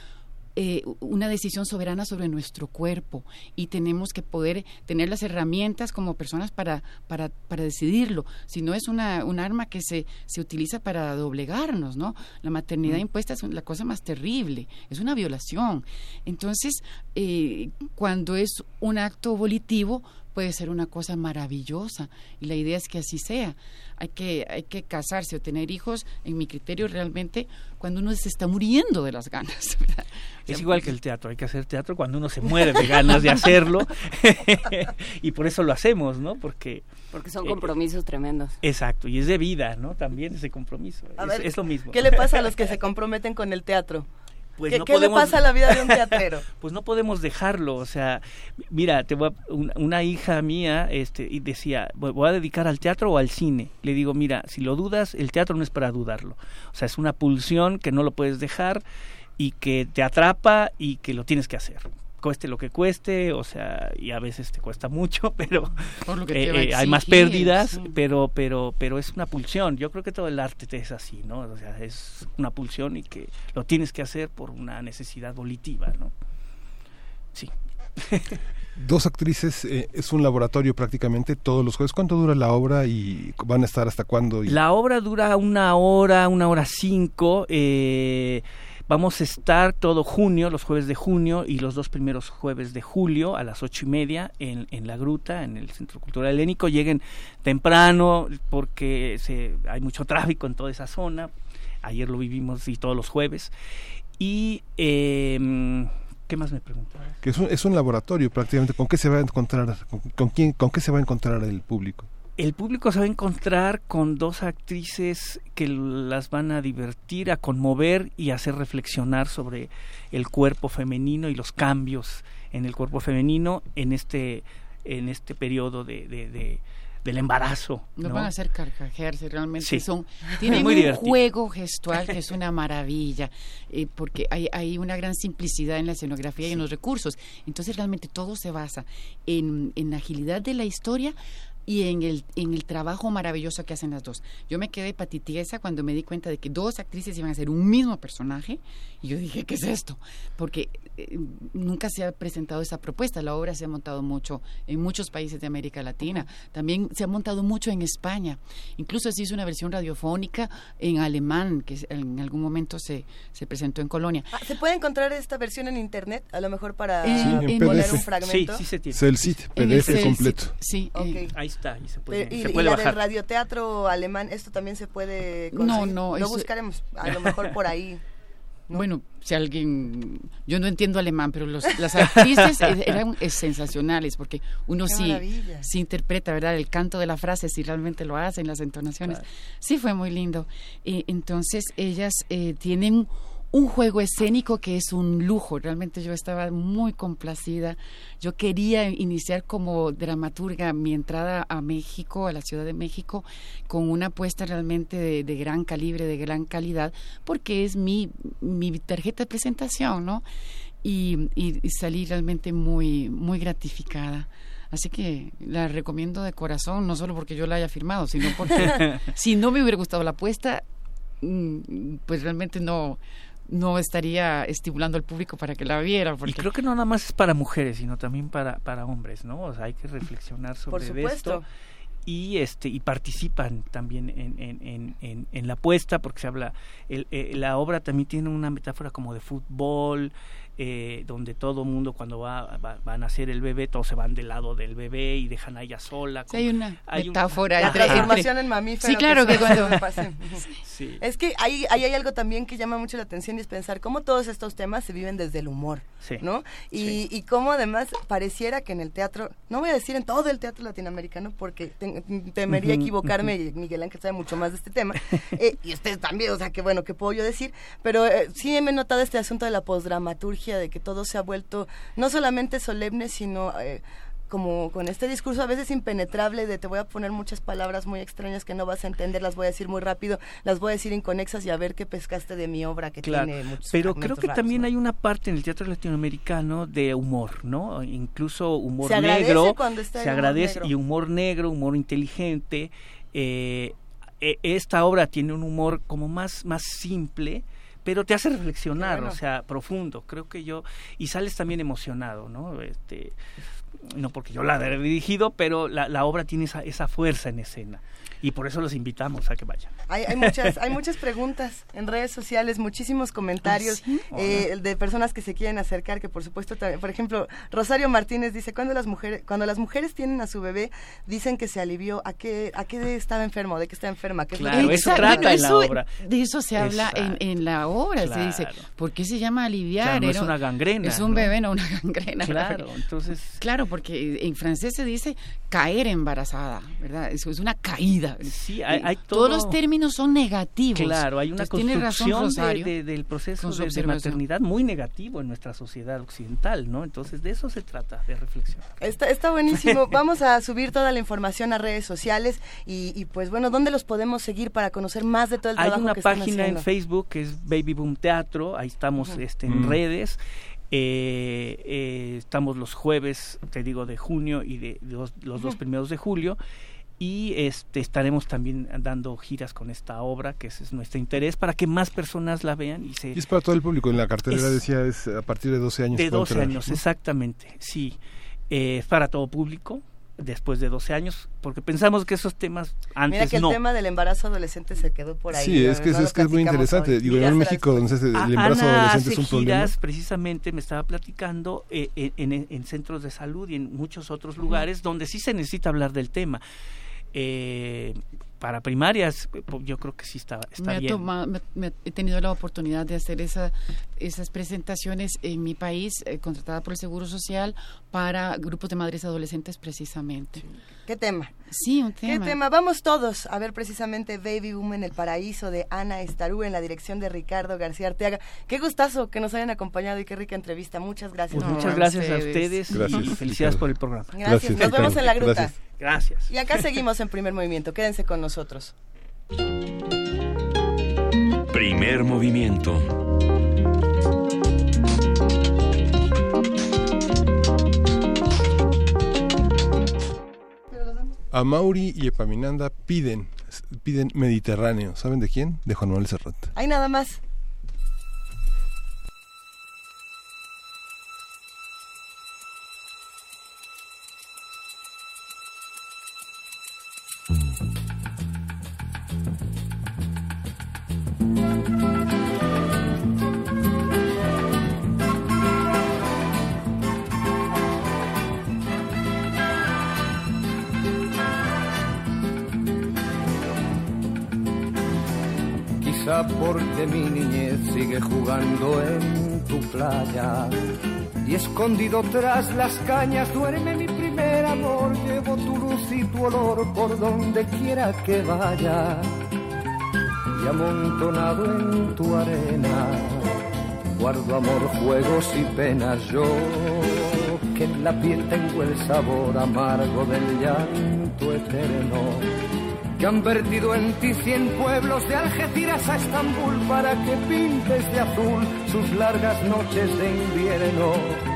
eh, una decisión soberana sobre nuestro cuerpo y tenemos que poder tener las herramientas como personas para, para, para decidirlo. Si no es una, un arma que se, se utiliza para doblegarnos, ¿no? La maternidad impuesta es la cosa más terrible, es una violación. Entonces, eh, cuando es un acto volitivo, puede ser una cosa maravillosa y la idea es que así sea. Hay que, hay que casarse o tener hijos, en mi criterio, realmente cuando uno se está muriendo de las ganas. ¿verdad? Es igual que el teatro, hay que hacer teatro cuando uno se muere de ganas de hacerlo y por eso lo hacemos, ¿no? Porque Porque son Eh, compromisos tremendos. exacto, y es de vida, ¿no? También ese compromiso. A es, ver, es lo mismo. ¿Qué le pasa a los que se comprometen con el teatro? Pues ¿Qué, no qué le podemos- pasa a la vida de un teatrero? pues no podemos dejarlo, o sea, mira, te voy a- una, una hija mía este y decía, "Voy- voy a dedicar al teatro o al cine. Le digo, mira, si lo dudas, el teatro no es para dudarlo. O sea, es una pulsión que no lo puedes dejar y que te atrapa y que lo tienes que hacer. Cueste lo que cueste, o sea, y a veces te cuesta mucho, pero Por lo que eh, eh, hay más pérdidas, sí. pero pero pero es una pulsión. Yo creo que todo el arte es así, ¿no? O sea, es una pulsión y que lo tienes que hacer por una necesidad volitiva, ¿no? Sí. Dos actrices, eh, es un laboratorio prácticamente todos los jueves. ¿Cuánto dura la obra y van a estar hasta cuándo? Y- La obra dura una hora, una hora cinco. eh, vamos a estar todo junio, los jueves de junio y los dos primeros jueves de julio a las ocho y media en, en la gruta, en el Centro Cultural Helénico. Lleguen temprano porque se, hay mucho tráfico en toda esa zona. Ayer lo vivimos y todos los jueves. Y, eh, ¿qué más me preguntabas? que es un, es un laboratorio prácticamente. ¿Con qué se va a encontrar? ¿Con, con quién, con qué se va a encontrar el público? El público se va a encontrar con dos actrices que las van a divertir, a conmover y a hacer reflexionar sobre el cuerpo femenino y los cambios en el cuerpo femenino en este en este periodo de, de- de- del embarazo. Nos ¿no? van a hacer carcajearse, realmente Sí. son tienen Muy un divertido. juego gestual que es una maravilla, eh, porque hay, hay una gran simplicidad en la escenografía y en los recursos. Entonces realmente todo se basa en, en la agilidad de la historia y en el, en el trabajo maravilloso que hacen las dos. Yo me quedé patitiesa cuando me di cuenta de que dos actrices iban a hacer un mismo personaje y yo dije, ¿qué es esto? Porque eh, nunca se ha presentado esa propuesta. La obra se ha montado mucho en muchos países de América Latina. También se ha montado mucho en España. Incluso se hizo una versión radiofónica en alemán que en algún momento se, se presentó en Colonia. Ah, ¿Se puede encontrar esta versión en internet? A lo mejor para Sí, en un Sí, fragmento. sí se tiene. El PDF CEL, completo. Sí, Ok. eh, Ahí está, y se puede, Pero, y, se y puede la bajar. del radioteatro alemán, esto también se puede No, conseguir? no, Lo eso- buscaremos, a lo mejor por ahí. ¿no? Bueno, si alguien, yo no entiendo alemán, pero los, las actrices eh, eran eh, sensacionales porque uno Qué sí, maravilla. sí interpreta, ¿verdad? El canto de la frase, si realmente lo hacen, las entonaciones. Claro. Sí, fue muy lindo. Eh, entonces, ellas eh, tienen un juego escénico que es un lujo. Realmente yo estaba muy complacida. Yo quería iniciar como dramaturga mi entrada a México, a la Ciudad de México, con una apuesta realmente de, de gran calibre, de gran calidad, porque es mi, mi tarjeta de presentación, ¿no? Y, y, y salí realmente muy, muy gratificada. Así que la recomiendo de corazón, no solo porque yo la haya firmado, sino porque si no me hubiera gustado la apuesta, mm, pues realmente no no estaría estimulando al público para que la viera. Porque... Y creo que no nada más es para mujeres, sino también para, para hombres, ¿no? O sea, hay que reflexionar sobre Por esto. Y, este, y participan también en, en, en, en, en la apuesta, porque se habla, el, eh, la obra también tiene una metáfora como de fútbol, eh, donde todo mundo cuando va, va, van a nacer el bebé, todos se van del lado del bebé y dejan a ella sola. Sí, hay una hay un- metáfora La entre- transformación en mamífero. Sí, claro que cuando... me. Sí. Es que ahí, ahí hay algo también que llama mucho la atención y es pensar cómo todos estos temas se viven desde el humor, Sí. ¿no? Y, Sí. y cómo además pareciera que en el teatro, no voy a decir en todo el teatro latinoamericano porque te- temería equivocarme y Miguel Ángel sabe mucho más de este tema, eh, y usted también, o sea, que bueno, ¿qué puedo yo decir? Pero eh, sí me he notado este asunto de la posdramaturgia, de que todo se ha vuelto no solamente solemne, sino... eh, como con este discurso a veces impenetrable de te voy a poner muchas palabras muy extrañas que no vas a entender, las voy a decir muy rápido, las voy a decir inconexas y a ver qué pescaste de mi obra que Claro, tiene muchos pero creo que raros, también ¿no? hay una parte en el teatro latinoamericano de humor, ¿no? Incluso humor Se negro, cuando está se agradece negro. y humor negro, humor inteligente. eh, eh, esta obra tiene un humor como más más simple, pero te hace reflexionar, bueno. o sea, profundo. Creo que yo y sales también emocionado, ¿no? Este no porque yo la he dirigido, pero la, la obra tiene esa, esa fuerza en escena y por eso los invitamos a que vayan. Hay, hay muchas hay muchas preguntas en redes sociales, muchísimos comentarios ¿Ah, sí? eh, de personas que se quieren acercar, que por supuesto también, por ejemplo, Rosario Martínez dice, cuando las mujeres cuando las mujeres tienen a su bebé, dicen que se alivió, ¿a qué a qué estaba enfermo? ¿De qué está enferma? ¿Qué Claro, eso trata en la obra. De eso se habla en, en la obra. Se dice. ¿por qué se llama aliviar? Claro, no es una gangrena, Es un ¿no? bebé, no una gangrena. Claro, entonces Claro, porque en francés se dice caer embarazada, ¿verdad? Eso es una caída. Sí, hay- hay Todos todo- los términos son negativos. Claro, hay una Entonces, razón construcción de- Rosario. de- del proceso de, maternidad muy negativo en nuestra sociedad occidental, ¿no? Entonces de eso se trata, de reflexión. Está, está buenísimo. Vamos a subir toda la información a redes sociales y, y, pues bueno, ¿dónde los podemos seguir para conocer más de todo el Hay trabajo una que están página en? Facebook que es Baby Boom Teatro, ahí estamos este, en Mm. redes. Eh, eh, estamos los jueves, te digo, de junio y de, de los, los dos primeros de julio. Y este, estaremos también dando giras con esta obra, que ese es nuestro interés, para que más personas la vean y se, Y es para todo el público. En la cartelera Es- decía es a partir de 12 años. De puede 12 entrar, años, ¿no? exactamente, sí. Eh, es para todo público, después de 12 años, porque pensamos que esos temas antes Mira que el no. tema del embarazo adolescente se quedó por ahí. Sí, ¿no? es que, No es, que es muy interesante. hoy. Digo, en México, donde el embarazo Ana adolescente es un problema. giras, precisamente me estaba platicando eh, en, en centros de salud y en muchos otros lugares donde sí se necesita hablar del tema. Eh, para primarias, eh, yo creo que sí está, está me ha bien. toma- me- me- he tenido la oportunidad de hacer esa, esas presentaciones en mi país, eh, contratada por el Seguro Social, para grupos de madres adolescentes precisamente. ¿Qué tema? Sí, un ¿Qué tema. tema? Vamos todos a ver precisamente Baby Boom en el Paraíso de Ana Estarú en la dirección de Ricardo García Arteaga. Qué gustazo que nos hayan acompañado y qué rica entrevista. Muchas gracias. Pues muchas gracias a ustedes. ustedes Gracias, y felicidades Ricardo. por el programa. Gracias. Gracias, Nos vemos en la gruta. Gracias. Gracias. Y acá seguimos en primer movimiento. Quédense con nosotros. Primer movimiento. A Mauri y Epaminanda piden, piden Mediterráneo. ¿Saben de quién? De Juan Manuel Serrat. Hay nada más. Porque mi niñez sigue jugando en tu playa y escondido tras las cañas duerme mi amor. Llevo tu luz y tu olor por donde quiera que vaya y amontonado en tu arena Guardo amor, juegos y penas yo, que en la piel tengo el sabor amargo del llanto eterno. Que han vertido en ti cien pueblos de Algeciras a Estambul para que pintes de azul sus largas noches de invierno.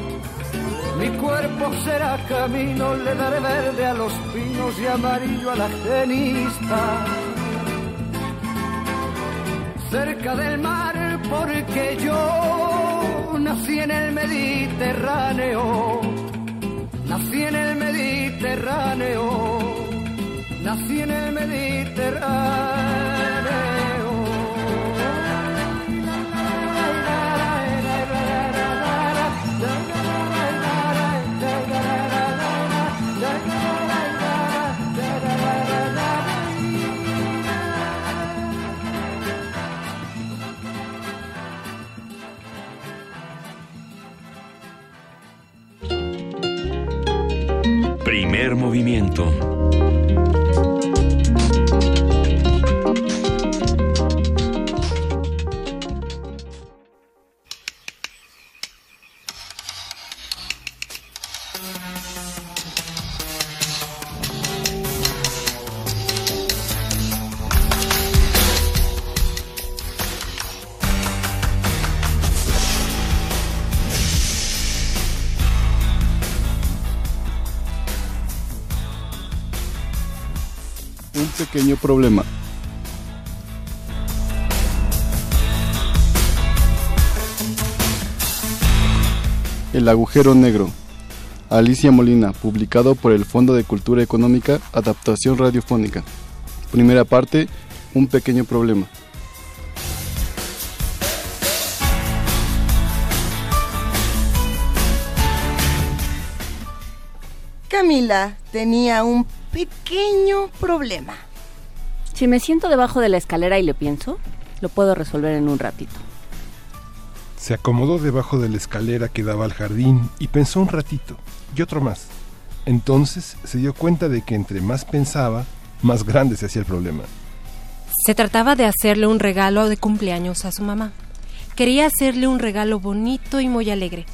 Mi cuerpo será camino, le daré verde a los pinos y amarillo a la genista. Cerca del mar porque yo nací en el Mediterráneo, nací en el Mediterráneo, nací en el Mediterráneo. Movimiento. Pequeño problema. El agujero negro. Alicia Molina, publicado por el Fondo de Cultura Económica, Adaptación Radiofónica. Primera parte, Un pequeño problema. Camila tenía un pequeño problema. Si me siento debajo de la escalera y le pienso, lo puedo resolver en un ratito. Se acomodó debajo de la escalera que daba al jardín y pensó un ratito, y otro más. Entonces se dio cuenta de que entre más pensaba, más grande se hacía el problema. Se trataba de hacerle un regalo de cumpleaños a su mamá. Quería hacerle un regalo bonito y muy alegre,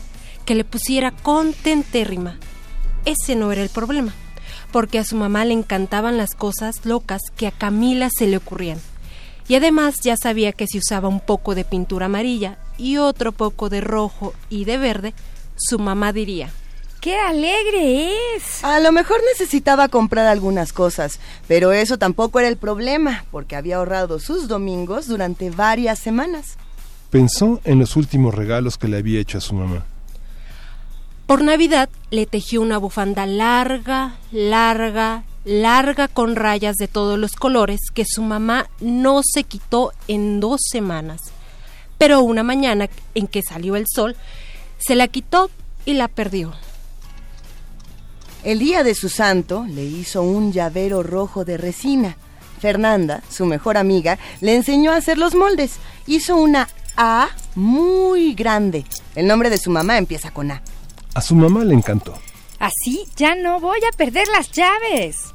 que le pusiera contentérrima. Ese no era el problema, porque a su mamá le encantaban las cosas locas que a Camila se le ocurrían. Y además ya sabía que si usaba un poco de pintura amarilla y otro poco de rojo y de verde, su mamá diría, ¡Qué alegre es! A lo mejor necesitaba comprar algunas cosas, pero eso tampoco era el problema, porque había ahorrado sus domingos durante varias semanas. Pensó en los últimos regalos que le había hecho a su mamá. Por Navidad le tejió una bufanda larga, larga, larga con rayas de todos los colores que su mamá no se quitó en dos semanas. Pero una mañana en que salió el sol, se la quitó y la perdió. El día de su santo le hizo un llavero rojo de resina. Fernanda, su mejor amiga, le enseñó a hacer los moldes. Hizo una A muy grande. El nombre de su mamá empieza con A. A su mamá le encantó. Así ya no voy a perder las llaves.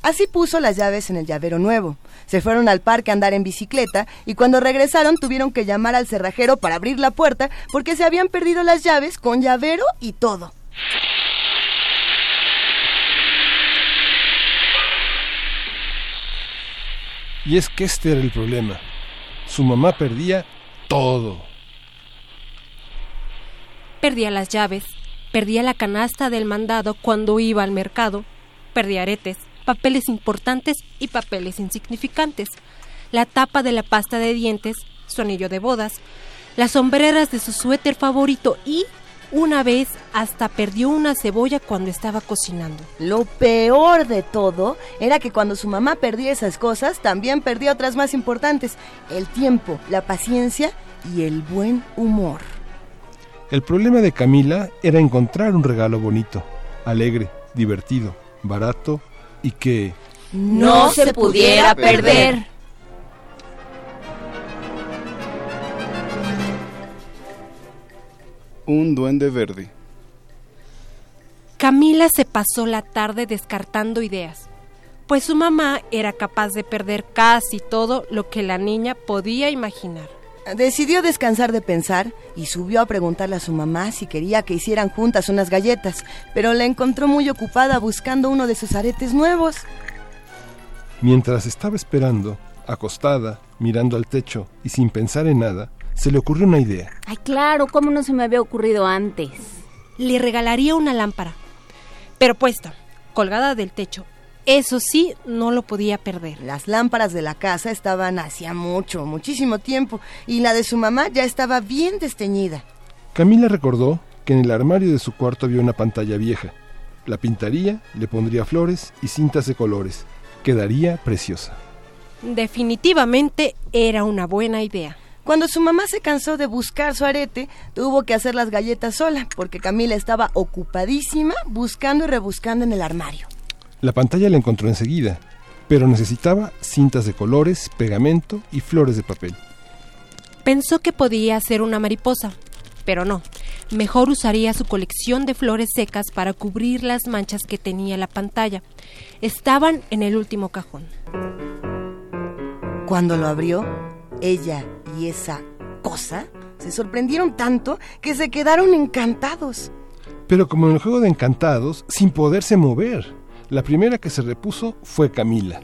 Así puso las llaves en el llavero nuevo. Se fueron al parque a andar en bicicleta y cuando regresaron tuvieron que llamar al cerrajero para abrir la puerta porque se habían perdido las llaves con llavero y todo. Y es que este era el problema. Su mamá perdía todo. Perdía las llaves, perdía la canasta del mandado cuando iba al mercado, perdía aretes, papeles importantes y papeles insignificantes, la tapa de la pasta de dientes, su anillo de bodas, las sombreras de su suéter favorito y una vez hasta perdió una cebolla cuando estaba cocinando. Lo peor de todo era que cuando su mamá perdía esas cosas, también perdía otras más importantes, el tiempo, la paciencia y el buen humor. El problema de Camila era encontrar un regalo bonito, alegre, divertido, barato y que... No se pudiera perder. Un duende verde. Camila se pasó la tarde descartando ideas, pues su mamá era capaz de perder casi todo lo que la niña podía imaginar. Decidió descansar de pensar y subió a preguntarle a su mamá si quería que hicieran juntas unas galletas, pero la encontró muy ocupada buscando uno de sus aretes nuevos. Mientras estaba esperando, acostada, mirando al techo y sin pensar en nada, se le ocurrió una idea. Ay, claro, ¿cómo no se me había ocurrido antes? Le regalaría una lámpara, pero puesta, colgada del techo. Eso sí, no lo podía perder. Las lámparas de la casa estaban hacía mucho, muchísimo tiempo, y la de su mamá ya estaba bien desteñida. Camila recordó que en el armario de su cuarto había una pantalla vieja. La pintaría, le pondría flores y cintas de colores. Quedaría preciosa. Definitivamente era una buena idea. Cuando su mamá se cansó de buscar su arete, tuvo que hacer las galletas sola, porque Camila estaba ocupadísima buscando y rebuscando en el armario. La pantalla la encontró enseguida, pero necesitaba cintas de colores, pegamento y flores de papel. Pensó que podía hacer una mariposa, pero no. Mejor usaría su colección de flores secas para cubrir las manchas que tenía la pantalla. Estaban en el último cajón. Cuando lo abrió, ella y esa cosa se sorprendieron tanto que se quedaron encantados. Pero como en el juego de encantados, sin poderse mover. La primera que se repuso fue Camila.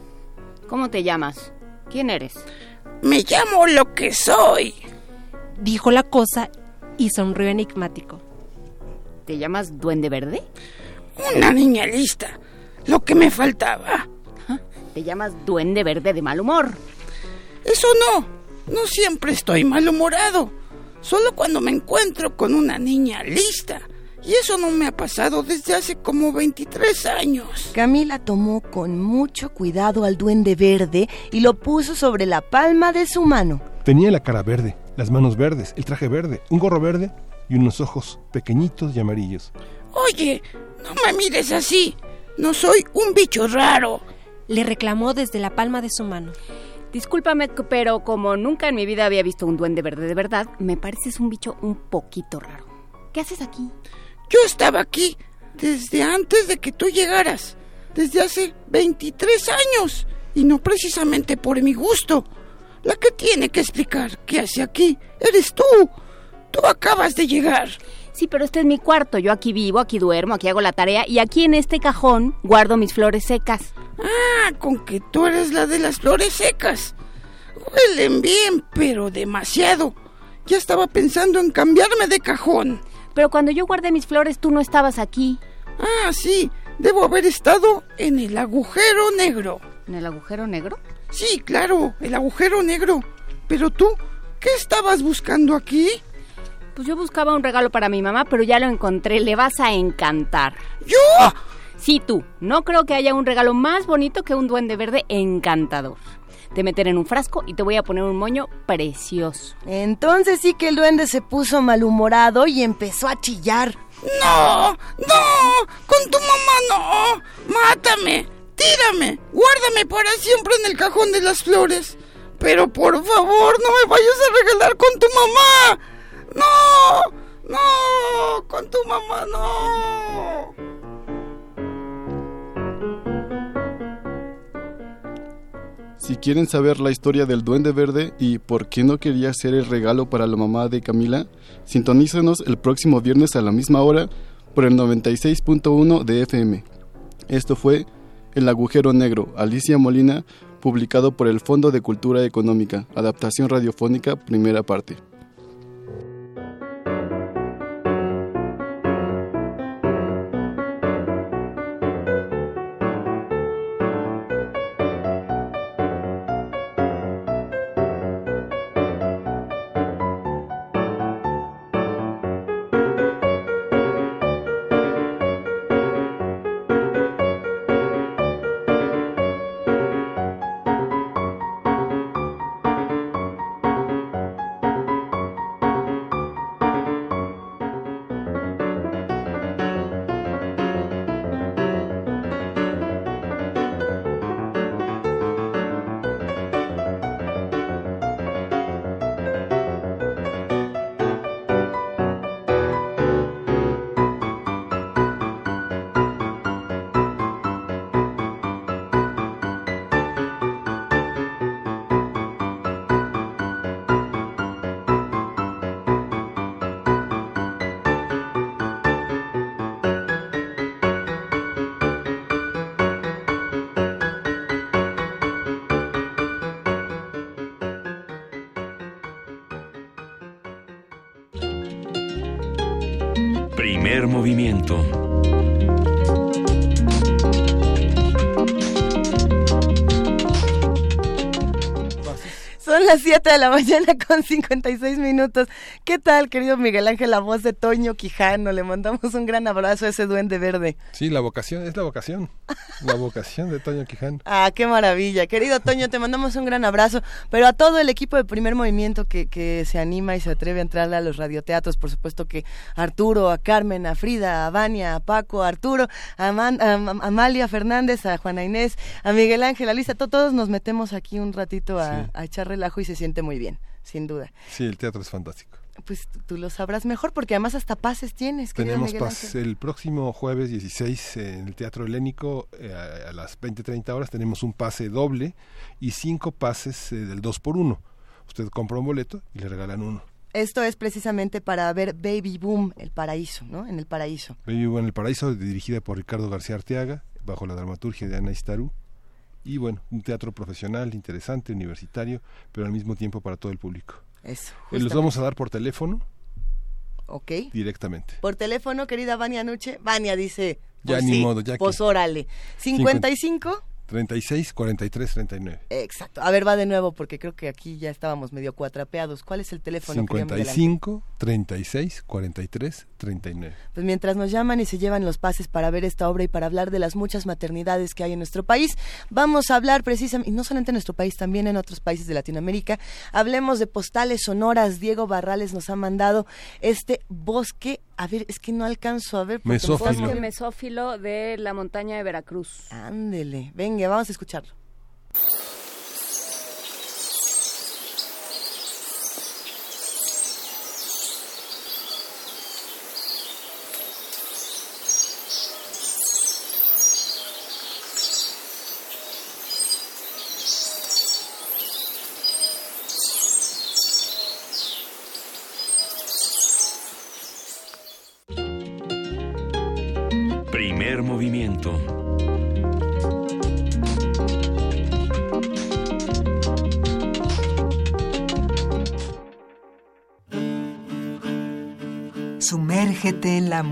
¿Cómo te llamas? ¿Quién eres? Me llamo lo que soy. Dijo la cosa y sonrió enigmático. ¿Te llamas Duende Verde? Una niña lista. Lo que me faltaba. Te llamas Duende Verde de mal humor. Eso no. No siempre estoy malhumorado. Solo cuando me encuentro con una niña lista. Y eso no me ha pasado desde hace como 23 años. Camila tomó con mucho cuidado al duende verde y lo puso sobre la palma de su mano. Tenía la cara verde, las manos verdes, el traje verde, un gorro verde y unos ojos pequeñitos y amarillos. Oye, no me mires así. No soy un bicho raro. Le reclamó desde la palma de su mano. Discúlpame, pero como nunca en mi vida había visto un duende verde de verdad, me pareces un bicho un poquito raro. ¿Qué haces aquí? Yo estaba aquí desde antes de que tú llegaras, desde hace 23 años, y no precisamente por mi gusto. La que tiene que explicar qué hace aquí eres tú. Tú acabas de llegar. Sí, pero este es mi cuarto. Yo aquí vivo, aquí duermo, aquí hago la tarea y aquí en este cajón guardo mis flores secas. Ah, con que tú eres la de las flores secas. Huelen bien, pero demasiado. Ya estaba pensando en cambiarme de cajón. Pero cuando yo guardé mis flores tú no estabas aquí. Ah, sí. Debo haber estado en el agujero negro. ¿En el agujero negro? Sí, claro, el agujero negro. Pero tú, ¿qué estabas buscando aquí? Pues yo buscaba un regalo para mi mamá, pero ya lo encontré. Le vas a encantar. ¿Yo? Sí, tú. No creo que haya un regalo más bonito que un duende verde encantador. Te meteré en un frasco y te voy a poner un moño precioso. Entonces sí que el duende se puso malhumorado y empezó a chillar. No, no, con tu mamá no. Mátame, tírame, guárdame para siempre en el cajón de las flores. Pero por favor, no me vayas a regalar con tu mamá. No, No, con tu mamá no. Si quieren saber la historia del Duende Verde y por qué no quería ser el regalo para la mamá de Camila, sintonícenos el próximo viernes a la misma hora por el 96.1 de FM. Esto fue El Agujero Negro, Alicia Molina, publicado por el Fondo de Cultura Económica, Adaptación Radiofónica, primera parte. La mañana con 56 minutos. ¿Qué tal, querido Miguel Ángel, la voz de Toño Quijano? Le mandamos un gran abrazo a ese duende verde. Sí, la vocación, es la vocación. La vocación de Toño Quijano. Ah, qué maravilla. Querido Toño, te mandamos un gran abrazo, pero a todo el equipo de primer movimiento que, que se anima y se atreve a entrarle a los radioteatros, por supuesto que a Arturo, a Carmen, a Frida, a Vania, a Paco, a Arturo, a, Man- a Am- Amalia Fernández, a Juana Inés, a Miguel Ángel, a Lisa, to- todos nos metemos aquí un ratito a, Sí. a echar relajo y se siente muy bien, sin duda. Sí, el teatro es fantástico. Pues tú lo sabrás mejor porque además hasta pases tienes, Tenemos Miguel pas- Ángel. el próximo jueves 16 en el Teatro Helénico eh, a, las 20-30 horas tenemos un pase doble y cinco pases eh, del 2 por 1 Usted compra un boleto y le regalan uno. Esto es precisamente para ver Baby Boom, el paraíso, ¿no? En el paraíso. Vivo en el Paraíso, dirigida por Ricardo García Arteaga, bajo la dramaturgia de Ana Istarú. Y bueno, un teatro profesional, interesante, universitario, pero al mismo tiempo para todo el público. Eso. Eh, los vamos a dar por teléfono Ok. directamente. Por teléfono, querida Vania Nuche. Vania dice. Ya pues ni sí, modo, ya que- Pues órale. 55. 36, 43, 39. Exacto. A ver, va de nuevo porque creo que aquí ya estábamos medio cuatrapeados. ¿Cuál es el teléfono? querido Miguel Ángel? 55, 36, 43, 39. Pues mientras nos llaman y se llevan los pases para ver esta obra y para hablar de las muchas maternidades que hay en nuestro país, vamos a hablar precisamente, y no solamente en nuestro país, también en otros países de Latinoamérica, hablemos de postales sonoras. Diego Barrales nos ha mandado este bosque, a ver, es que no alcanzo a ver. porque me Bosque mesófilo de la montaña de Veracruz. Ándele, venga, vamos a escucharlo.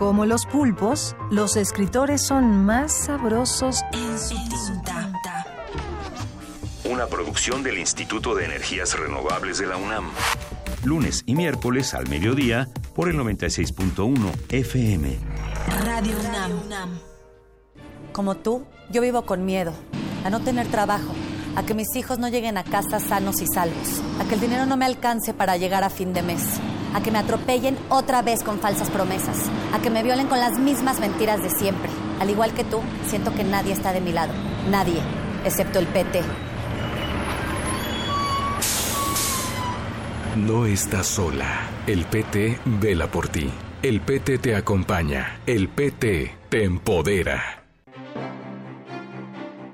Como los pulpos, los escritores son más sabrosos en su tinta. Una producción del Instituto de Energías Renovables de la UNAM. Lunes y miércoles al mediodía por el 96.1 FM. Radio UNAM. Como tú, yo vivo con miedo a no tener trabajo, a que mis hijos no lleguen a casa sanos y salvos, a que el dinero no me alcance para llegar a fin de mes, a que me atropellen otra vez con falsas promesas, a que me violen con las mismas mentiras de siempre. Al igual que tú, siento que nadie está de mi lado, nadie, excepto el PT. No estás sola. El PT vela por ti. El PT te acompaña. El PT te empodera.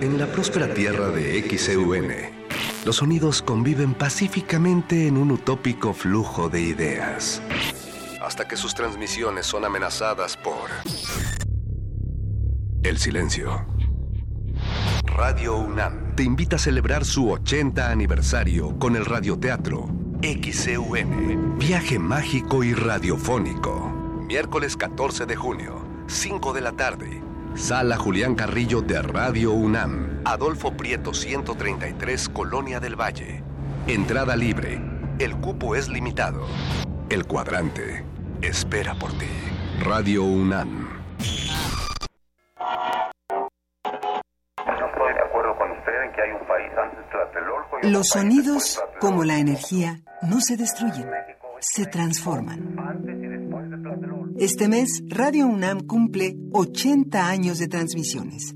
En la próspera tierra de XEUN, los sonidos conviven pacíficamente en un utópico flujo de ideas. Hasta que sus transmisiones son amenazadas por el silencio. Radio UNAM te invita a celebrar su 80 aniversario con el radioteatro XEUN, viaje mágico y radiofónico. Miércoles 14 de junio, 5 de la tarde. Sala Julián Carrillo de Radio UNAM, Adolfo Prieto 133, Colonia del Valle. Entrada libre. El cupo es limitado. El cuadrante espera por ti. Radio UNAM. No estoy de acuerdo con usted en que hay un país antes Tlatelolco y Los sonidos, como la energía, no se destruyen, se transforman. Este mes, Radio UNAM cumple 80 años de transmisiones.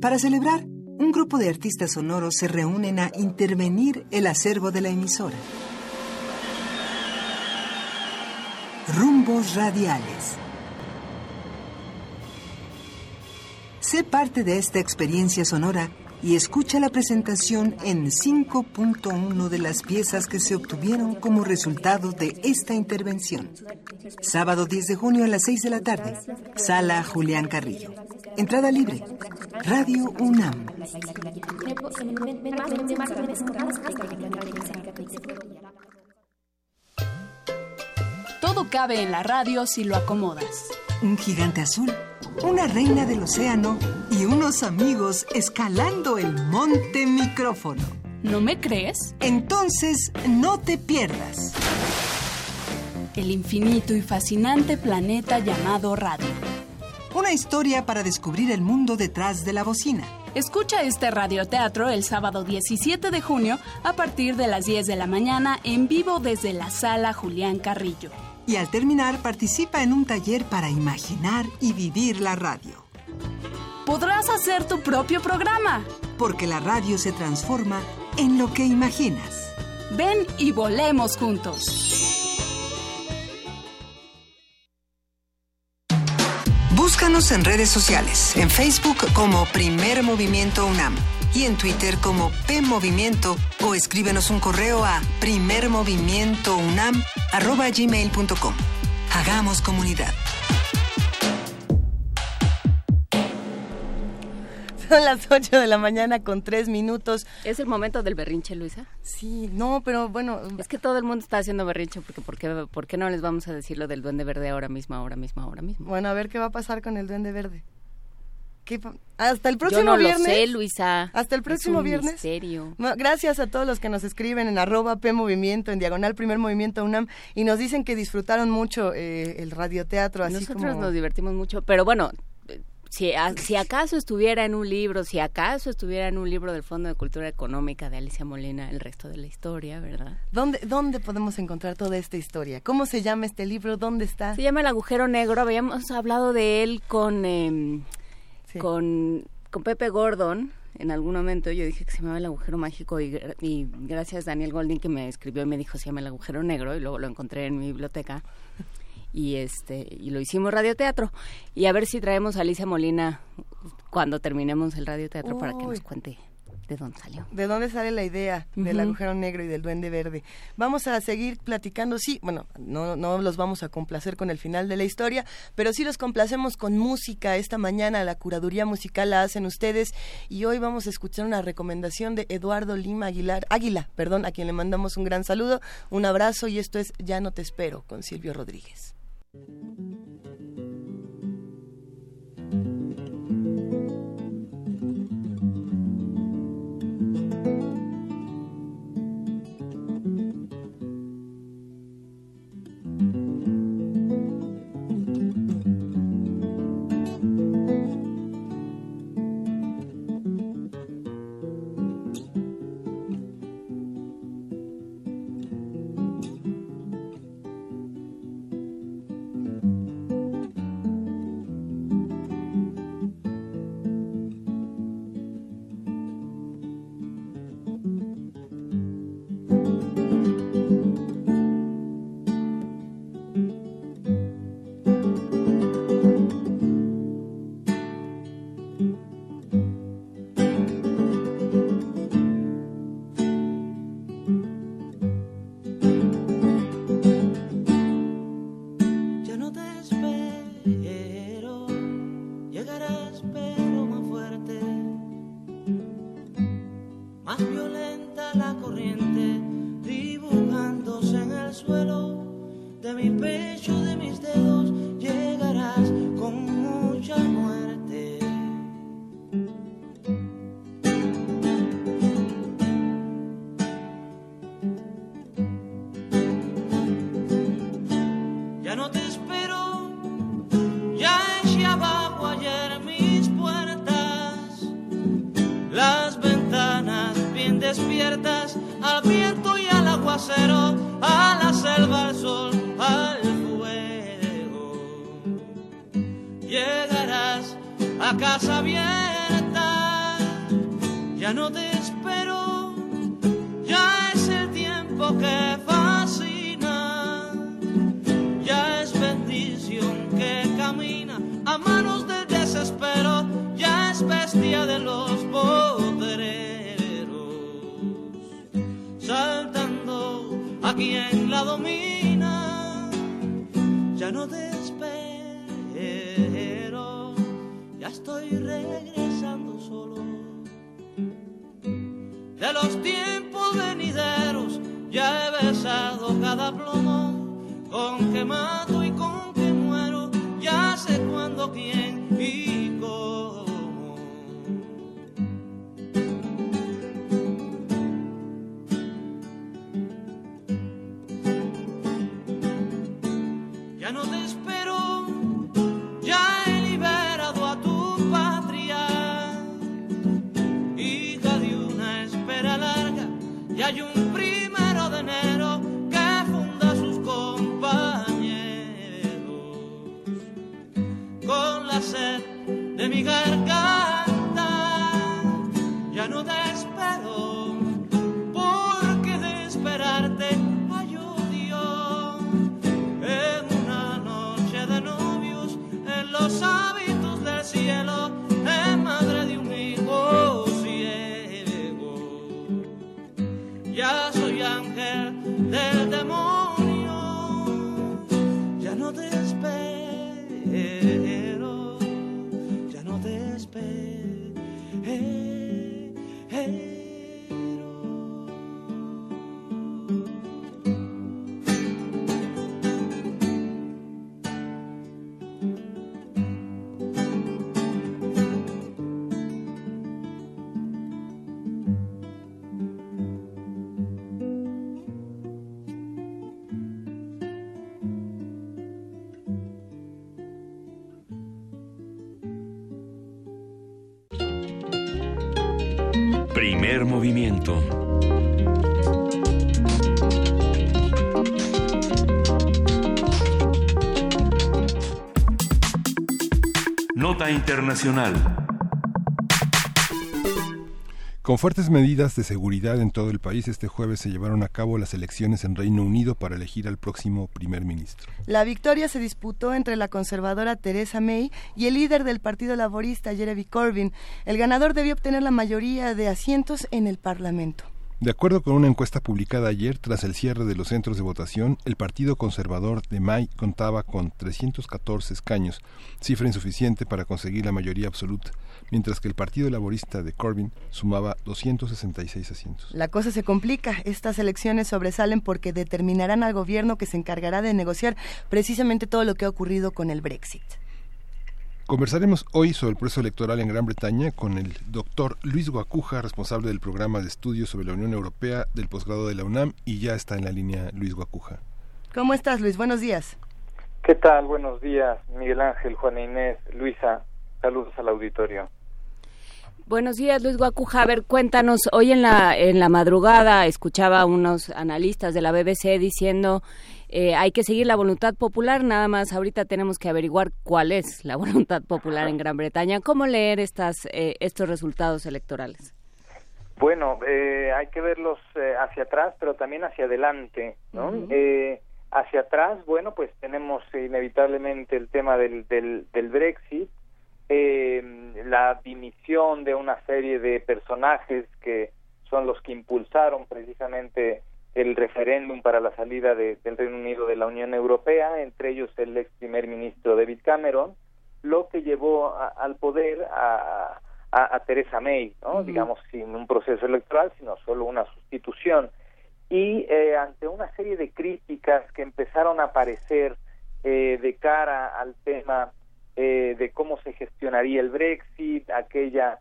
Para celebrar, un grupo de artistas sonoros se reúnen a intervenir el acervo de la emisora. Rumbos radiales. Sé parte de esta experiencia sonora y escucha la presentación en 5.1 de las piezas que se obtuvieron como resultado de esta intervención. Sábado 10 de junio a las 6 de la tarde. Sala Julián Carrillo. Entrada libre. Radio UNAM. Todo cabe en la radio si lo acomodas. Un gigante azul, una reina del océano y unos amigos escalando el monte micrófono. ¿No me crees? Entonces, no te pierdas. El infinito y fascinante planeta llamado radio. Una historia para descubrir el mundo detrás de la bocina. Escucha este radioteatro el sábado 17 de junio a partir de las 10 de la mañana en vivo desde la sala Julián Carrillo. Y al terminar participa en un taller para imaginar y vivir la radio. Podrás hacer tu propio programa. Porque la radio se transforma en lo que imaginas. Ven y volemos juntos. Búscanos en redes sociales, en Facebook como Primer Movimiento UNAM y en Twitter como P Movimiento o escríbenos un correo a primermovimientounam@gmail.com. Hagamos comunidad. Son las 8 de la mañana con 3 minutos. ¿Es el momento del berrinche, Luisa? Sí, no, pero bueno. Es que todo el mundo está haciendo berrinche, porque ¿por qué, por qué no les vamos a decir lo del duende verde ahora mismo, ahora mismo, ahora mismo? Bueno, a ver qué va a pasar con el duende verde. ¿Qué pa- Hasta el próximo Yo no viernes. lo sé, Luisa. Hasta el próximo es un viernes. misterio. Gracias a todos los que nos escriben en arroba P Movimiento, en diagonal Primer Movimiento UNAM, y nos dicen que disfrutaron mucho eh, el radioteatro, así Nosotros como... nos divertimos mucho, pero bueno, eh, si, a- si acaso estuviera en un libro, si acaso estuviera en un libro del Fondo de Cultura Económica de Alicia Molina, el resto de la historia, ¿verdad? ¿Dónde, ¿Dónde podemos encontrar toda esta historia? ¿Cómo se llama este libro? ¿Dónde está? Se llama El agujero negro. Habíamos hablado de él con con, con Pepe Gordon en algún momento. Yo dije que se llamaba El agujero mágico y, y gracias Daniel Golding que me escribió y me dijo se llama El agujero negro y luego lo encontré en mi biblioteca y este y lo hicimos radioteatro y a ver si traemos a Alicia Molina cuando terminemos el radioteatro para que nos Uy de dónde salió. De dónde sale la idea del agujero negro y del duende verde. Vamos a seguir platicando, sí, bueno, no, no los vamos a complacer con el final de la historia, pero sí los complacemos con música. Esta mañana la curaduría musical la hacen ustedes y hoy vamos a escuchar una recomendación de Eduardo Lima Aguilar, Águila, perdón, a quien le mandamos un gran saludo, un abrazo y esto es Ya no te espero con Silvio Rodríguez. Con fuertes medidas de seguridad en todo el país, este jueves se llevaron a cabo las elecciones en Reino Unido para elegir al próximo primer ministro. La victoria se disputó entre la conservadora Theresa May y el líder del Partido Laborista, Jeremy Corbyn. El ganador debió obtener la mayoría de asientos en el Parlamento. De acuerdo con una encuesta publicada ayer, tras el cierre de los centros de votación, el Partido Conservador de May contaba con 314 escaños, cifra insuficiente para conseguir la mayoría absoluta, mientras que el Partido Laborista de Corbyn sumaba 266 asientos. La cosa se complica. Estas elecciones sobresalen porque determinarán al gobierno que se encargará de negociar precisamente todo lo que ha ocurrido con el Brexit. Conversaremos hoy sobre el proceso electoral en Gran Bretaña con el doctor Luis Guacuja, responsable del programa de estudios sobre la Unión Europea del posgrado de la UNAM, y ya está en la línea Luis Guacuja. ¿Cómo estás, Luis? Buenos días. ¿Qué tal? Buenos días, Miguel Ángel, Juana Inés, Luisa. Saludos al auditorio. Buenos días, Luis Guacuja. A ver, cuéntanos, hoy en la, en la madrugada escuchaba a unos analistas de la BBC diciendo eh, hay que seguir la voluntad popular, nada más ahorita tenemos que averiguar cuál es la voluntad popular en Gran Bretaña. ¿Cómo leer estas, eh, estos resultados electorales? Bueno, eh, hay que verlos hacia atrás, pero también hacia adelante, ¿no? hacia atrás, bueno, pues tenemos inevitablemente el tema del, del, del Brexit, la dimisión de una serie de personajes que son los que impulsaron precisamente el referéndum para la salida del Reino Unido de la Unión Europea, entre ellos el ex primer ministro David Cameron, lo que llevó al poder a, a, Theresa May, ¿no? digamos, sin un proceso electoral, sino solo una sustitución. Y eh, ante una serie de críticas que empezaron a aparecer eh, de cara al tema eh, de cómo se gestionaría el Brexit, aquella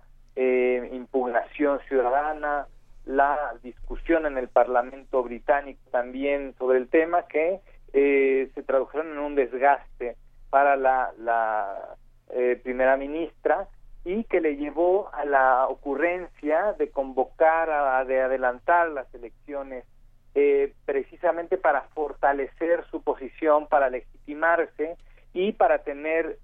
impugnación ciudadana, la discusión en el Parlamento británico también sobre el tema que eh, se tradujeron en un desgaste para la, la eh, primera ministra y que le llevó a la ocurrencia de convocar, a, de adelantar las elecciones eh, precisamente para fortalecer su posición, para legitimarse y para tener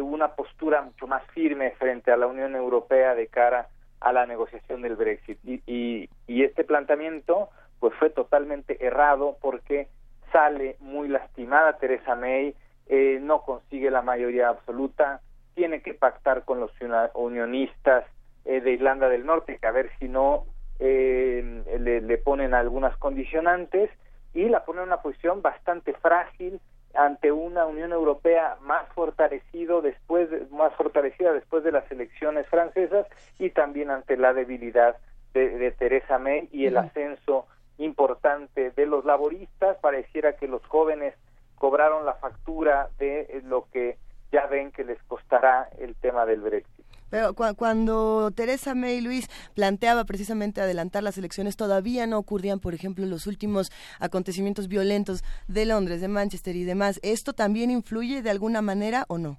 una postura mucho más firme frente a la Unión Europea de cara a la negociación del Brexit. Y, y, este planteamiento pues fue totalmente errado porque sale muy lastimada Teresa May, eh, no consigue la mayoría absoluta, tiene que pactar con los unionistas eh, de Irlanda del Norte, que a ver si no eh, le, le ponen algunas condicionantes y la pone en una posición bastante frágil ante una Unión Europea más fortalecido después más fortalecida después de las elecciones francesas y también ante la debilidad de, de Theresa May y el ascenso importante de los laboristas pareciera que los jóvenes cobraron la factura de lo que ya ven que les costará el tema del Brexit. Pero cuando Teresa May Luis planteaba precisamente adelantar las elecciones, todavía no ocurrían, por ejemplo, los últimos acontecimientos violentos de Londres, de Manchester y demás. ¿Esto también influye de alguna manera o no?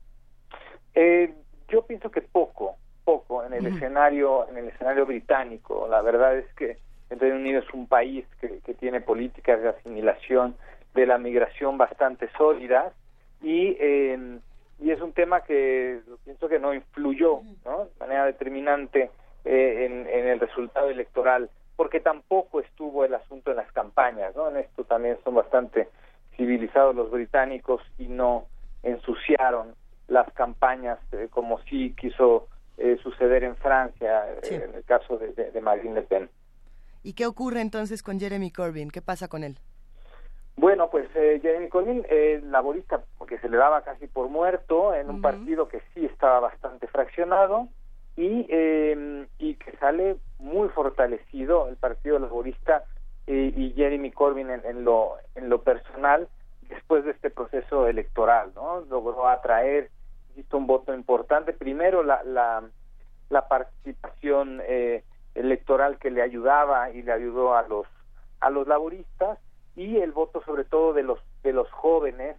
Eh, yo pienso que poco, poco en el escenario, en el escenario británico. La verdad es que el Reino Unido es un país que, que tiene políticas de asimilación de la migración bastante sólidas y eh, y es un tema que pienso que no influyó ¿no? de manera determinante eh, en, en, el resultado electoral, porque tampoco estuvo el asunto en las campañas, ¿no? En esto también son bastante civilizados los británicos y no ensuciaron las campañas eh, como sí quiso eh, suceder en Francia, en el caso de, de, de Marine Le Pen. ¿Y qué ocurre entonces con Jeremy Corbyn? ¿Qué pasa con él? Bueno, pues eh, Jeremy Corbyn, eh, laborista, porque se le daba casi por muerto en un partido que sí estaba bastante fraccionado y, eh, y que sale muy fortalecido el Partido Laborista eh, y Jeremy Corbyn en, en, lo, en lo personal después de este proceso electoral, ¿no? Logró atraer, insisto, un voto importante. Primero, la, la, la participación eh, electoral que le ayudaba y le ayudó a los, a los laboristas y el voto sobre todo de los de los jóvenes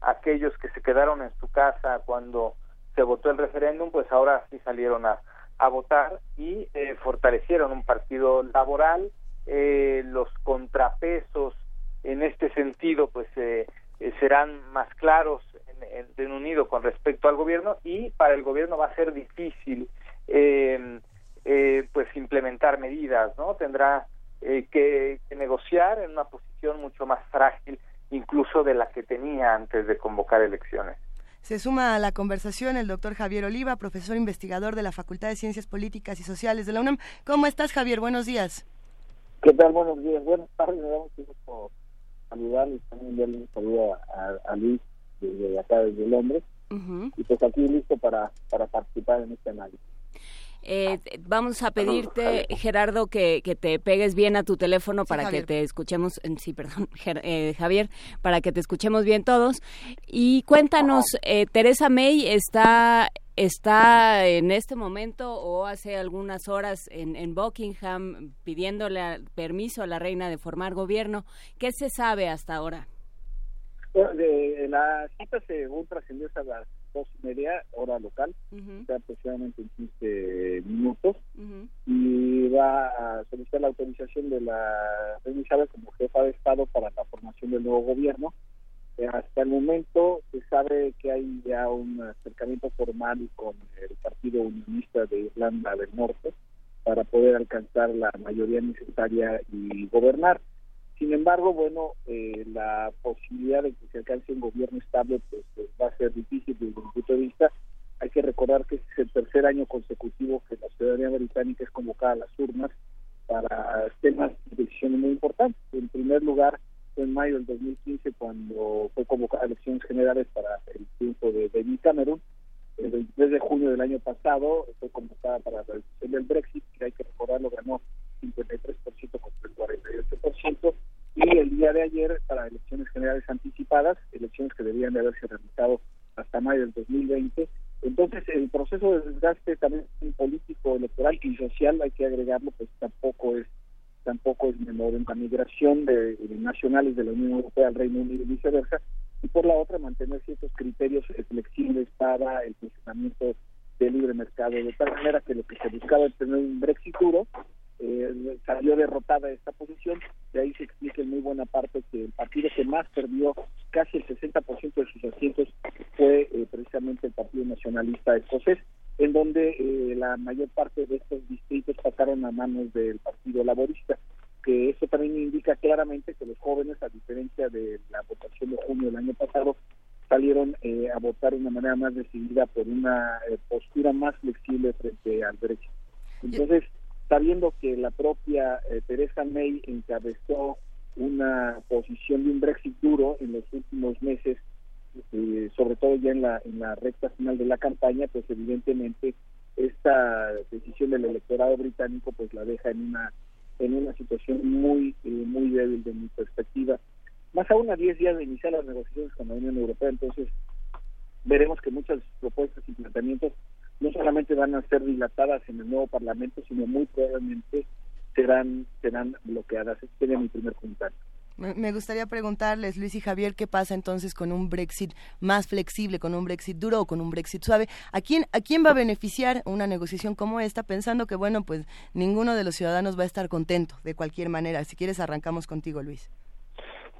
aquellos que se quedaron en su casa cuando se votó el referéndum pues ahora sí salieron a, a votar y eh, fortalecieron un partido laboral eh, los contrapesos en este sentido pues eh, eh serán más claros en, Unido con respecto al gobierno y para el gobierno va a ser difícil eh, eh, pues implementar medidas, ¿no? Tendrá eh, que, negociar en una posición mucho más frágil incluso de la que tenía antes de convocar elecciones. Se suma a la conversación el doctor Javier Oliva, profesor investigador de la Facultad de Ciencias Políticas y Sociales de la UNAM. ¿Cómo estás, Javier? Buenos días. ¿Qué tal? Buenos días. Buenas tardes. Me damos por saludarles. También darle un saludo a, Luis desde acá, desde Londres. Y pues aquí listo para, para participar en este análisis. Eh, vamos a pedirte, Gerardo, que, te pegues bien a tu teléfono para que te escuchemos, sí, perdón, eh, Javier, para que te escuchemos bien todos. Y cuéntanos, eh, Teresa May está está en este momento o hace algunas horas en, en Buckingham pidiéndole permiso a la reina de formar gobierno. ¿Qué se sabe hasta ahora? de, la cita según trascendió a las dos y media hora local, aproximadamente en 15 minutos, y va a solicitar la autorización de la reina Isabel como jefa de Estado para la formación del nuevo gobierno. Eh, hasta el momento se sabe que hay ya un acercamiento formal con el Partido Unionista de Irlanda del Norte para poder alcanzar la mayoría necesaria y gobernar. Sin embargo, bueno, eh, la posibilidad de que se alcance un gobierno estable pues, pues, va a ser difícil desde mi punto de vista. Hay que recordar que este es el tercer año consecutivo que la ciudadanía británica es convocada a las urnas para temas de decisiones muy importantes. En primer lugar, fue en mayo del 2015 cuando fue convocada a elecciones generales para el triunfo de David Cameron. El 23 de junio del año pasado fue convocada para la elección del Brexit, que hay que recordarlo, ganó 53% contra el 48%, y el día de ayer para elecciones generales anticipadas, elecciones que debían de haberse realizado hasta mayo del 2020. Entonces, el proceso de desgaste también político, electoral y social, hay que agregarlo, pues tampoco es tampoco es menor en la migración de, nacionales de la Unión Europea al Reino Unido y viceversa, y por la otra mantener ciertos criterios flexibles para el funcionamiento del libre mercado, de tal manera que lo que se buscaba es tener un Brexit duro, eh, salió derrotada esta posición, de ahí se explica en muy buena parte que el partido que más perdió casi el 60% de sus asientos fue eh, precisamente el Partido Nacionalista Escocés, en donde eh, la mayor parte de estos distritos pasaron a manos del Partido Laborista, que eso también indica claramente que los jóvenes, a diferencia de la votación de junio del año pasado, salieron a votar de una manera más decidida por una postura más flexible frente al derecho. Entonces, sabiendo que la propia eh, Teresa May encabezó una posición de un Brexit duro en los últimos meses, eh, sobre todo ya en la, en la recta final de la campaña, pues evidentemente esta decisión del electorado británico pues la deja en una en una situación muy eh, muy débil de mi perspectiva. Más aún a 10 días de iniciar las negociaciones con la Unión Europea, entonces veremos que muchas propuestas y planteamientos no solamente van a ser dilatadas en el nuevo Parlamento, sino muy probablemente serán serán bloqueadas. Este sería mi primer comentario. Me gustaría preguntarles, Luis y Javier, qué pasa entonces con un Brexit más flexible, con un Brexit duro o con un Brexit suave. ¿A quién, ¿A quién va a beneficiar una negociación como esta? Pensando que, bueno, pues ninguno de los ciudadanos va a estar contento de cualquier manera. Si quieres, arrancamos contigo, Luis.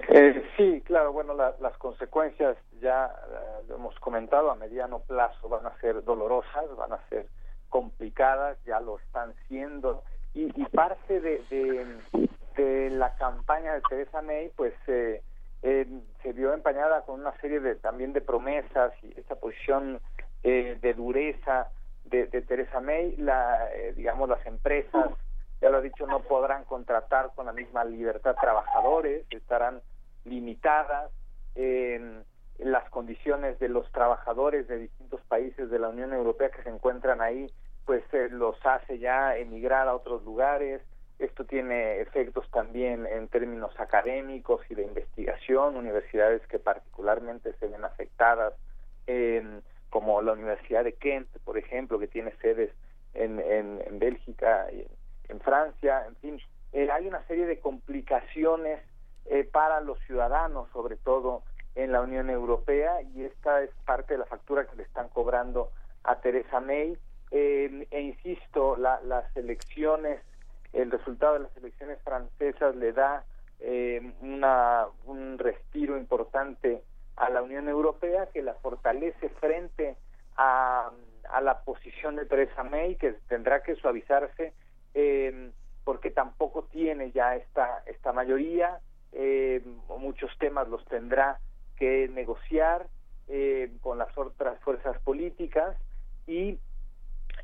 Eh, sí, claro, bueno, las consecuencias ya eh, lo hemos comentado, a mediano plazo van a ser dolorosas, van a ser complicadas, ya lo están siendo, y, parte de, de, la campaña de Teresa May, pues eh, se vio empañada con una serie de también de promesas y esta posición de dureza de, de, Teresa May, la, digamos, las empresas ya lo ha dicho, no podrán contratar con la misma libertad trabajadores, estarán limitadas en las condiciones de los trabajadores de distintos países de la Unión Europea que se encuentran ahí, pues eh, los hace ya emigrar a otros lugares. Esto tiene efectos también en términos académicos y de investigación, universidades que particularmente se ven afectadas, como la Universidad de Kent, por ejemplo, que tiene sedes en, en, Bélgica y Francia, en fin, eh, hay una serie de complicaciones eh, para los ciudadanos, sobre todo en la Unión Europea, y esta es parte de la factura que le están cobrando a Teresa May. Eh, e insisto, las elecciones, el resultado de las elecciones francesas le da una, un respiro importante a la Unión Europea que la fortalece frente a, a la posición de Teresa May, que tendrá que suavizarse eh, porque tampoco tiene ya esta, esta mayoría, eh, muchos temas los tendrá que negociar eh, con las otras fuerzas políticas y,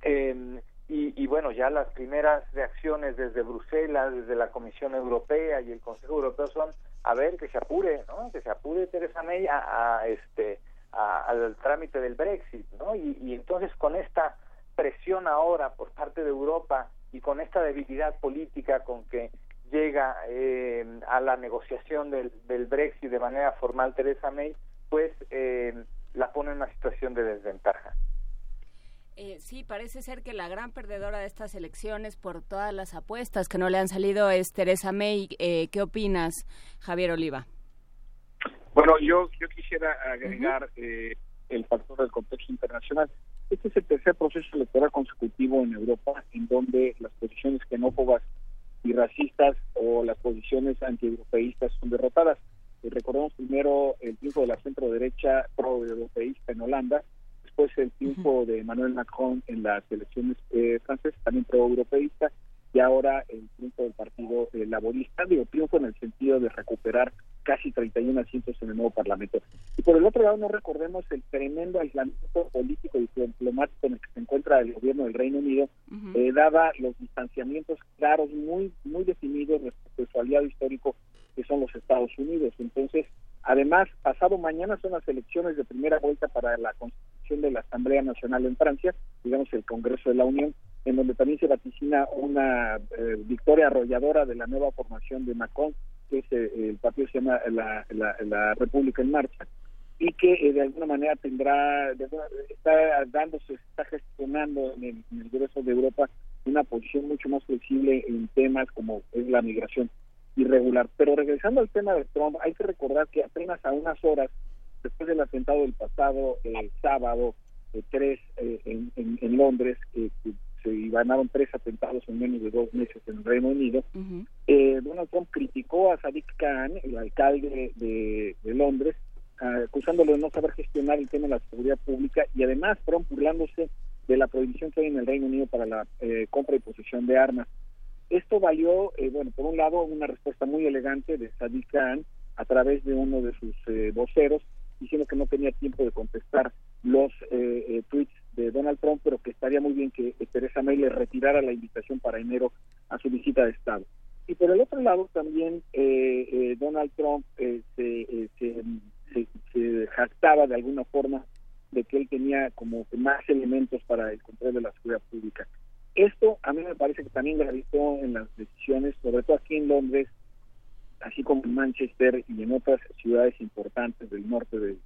eh, y, y, bueno, ya las primeras reacciones desde Bruselas, desde la Comisión Europea y el Consejo Europeo son a ver que se apure, ¿no? Que se apure Teresa May a, a este a, al trámite del Brexit, ¿no? Y, y entonces con esta presión ahora por parte de Europa y con esta debilidad política con que llega eh, a la negociación del, del, Brexit de manera formal Teresa May, pues eh, la pone en una situación de desventaja. Eh, sí, parece ser que la gran perdedora de estas elecciones por todas las apuestas que no le han salido es Teresa May. Eh, ¿Qué opinas, Javier Oliva? Bueno, yo, yo quisiera agregar uh -huh. el factor del contexto internacional. Este es el tercer proceso electoral consecutivo en Europa en donde las posiciones xenófobas y racistas o las posiciones antieuropeístas son derrotadas. Eh, recordemos primero el triunfo de la centro derecha pro-europeísta en Holanda, después el triunfo de Emmanuel Macron en las elecciones eh, francesas, también pro-europeísta, y ahora el triunfo del Partido eh, Laborista, digo, triunfo en el sentido de recuperar casi 31 asientos en el nuevo Parlamento. Y por el otro lado, no recordemos el tremendo aislamiento político y diplomático en el que se encuentra el gobierno del Reino Unido, uh -huh. eh, dada los distanciamientos claros, muy, muy definidos respecto a su aliado histórico, que son los Estados Unidos. Entonces, además, pasado mañana son las elecciones de primera vuelta para la constitución de la Asamblea Nacional en Francia, digamos el Congreso de la Unión, en donde también se vaticina una eh, victoria arrolladora de la nueva formación de Macron, que es eh, el partido se llama la, la, República en Marcha, y que eh, de alguna manera tendrá, está dándose, está gestionando en el, en el Congreso de Europa una posición mucho más flexible en temas como es la migración irregular. Pero regresando al tema de Trump, hay que recordar que apenas a unas horas después del atentado del pasado eh, sábado, eh, tres en, en, en, Londres, que y ganaron tres atentados en menos de dos meses en el Reino Unido, uh -huh. eh, Donald Trump criticó a Sadiq Khan, el alcalde de, de Londres, uh, acusándolo de no saber gestionar el tema de la seguridad pública y además Trump burlándose de la prohibición que hay en el Reino Unido para la eh, compra y posesión de armas. Esto valió, eh, bueno, por un lado, una respuesta muy elegante de Sadiq Khan a través de uno de sus eh, voceros, diciendo que no tenía tiempo de contestar los eh, tweets de Donald Trump, pero que estaría muy bien que Teresa May le retirara la invitación para enero a su visita de Estado. Y por el otro lado también eh, eh, Donald Trump eh, se, se, se, se, jactaba de alguna forma de que él tenía como más elementos para el control de la seguridad pública. Esto a mí me parece que también gravitó en las decisiones, sobre todo aquí en Londres, así como en Manchester y en otras ciudades importantes del norte del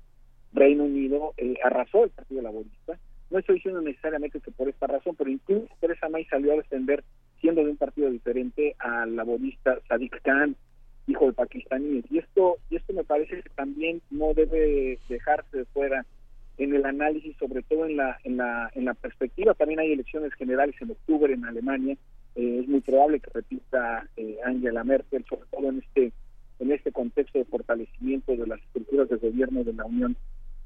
Reino Unido, arrasó el Partido Laborista, no estoy diciendo necesariamente que por esta razón, pero incluso Teresa May salió a defender, siendo de un partido diferente, al laborista Sadiq Khan, hijo de pakistaníes. Y esto, y esto me parece que también no debe dejarse de fuera en el análisis, sobre todo en la, en la, en la perspectiva. También hay elecciones generales en octubre en Alemania. Eh, es muy probable que repita eh, Angela Merkel, sobre todo en este, en este contexto de fortalecimiento de las estructuras de gobierno de la Unión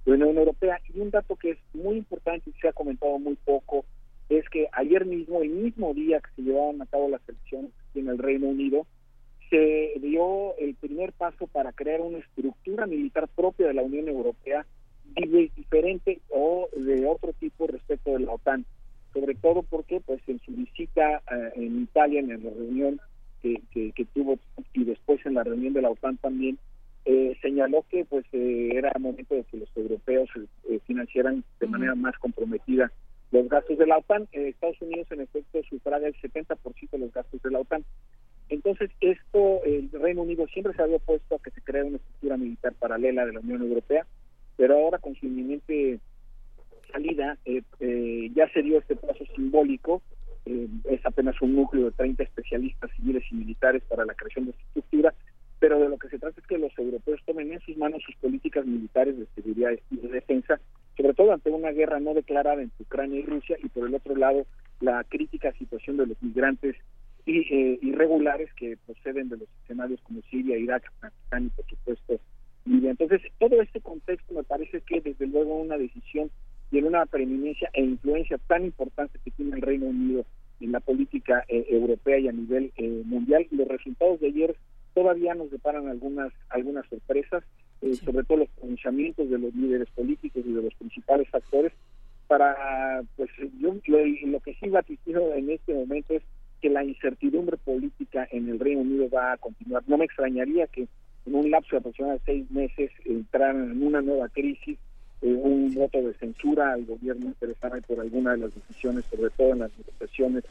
de la Unión Europea. Y un dato que es muy importante y se ha comentado muy poco es que ayer mismo, el mismo día que se llevaban a cabo las elecciones en el Reino Unido, se dio el primer paso para crear una estructura militar propia de la Unión Europea diferente o de otro tipo respecto de la OTAN. Sobre todo porque, pues, en su visita uh, en Italia, en la reunión que, que, que tuvo y después en la reunión de la OTAN también, eh, señaló que pues eh, era momento de que los europeos eh, financiaran de manera más comprometida los gastos de la OTAN. Estados Unidos en efecto sufraga el 70% de los gastos de la OTAN. Entonces esto, el Reino Unido siempre se había opuesto a que se crea una estructura militar paralela de la Unión Europea, pero ahora con su inminente salida ya se dio este paso simbólico es apenas un núcleo de 30 especialistas civiles y militares para la creación de estructura pero de lo que se trata es que los europeos tomen en sus manos sus políticas militares de seguridad y de defensa, sobre todo ante una guerra no declarada entre Ucrania y Rusia, y por el otro lado la crítica situación de los migrantes y, eh, irregulares que proceden de los escenarios como Siria, Irak, Afganistán y por supuesto Libia. Entonces, todo este contexto me parece que desde luego una decisión y en una preeminencia e influencia tan importante que tiene el Reino Unido en la política eh, europea y a nivel eh, mundial. Los resultados de ayer todavía nos deparan algunas algunas sorpresas, eh, sobre todo los pronunciamientos de los líderes políticos y de los principales actores. Para, pues, yo lo, que sí vaticino en este momento es que la incertidumbre política en el Reino Unido va a continuar. No me extrañaría que en un lapso de aproximadamente seis meses entraran en una nueva crisis un voto de censura al gobierno interesante por alguna de las decisiones, sobre todo en las negociaciones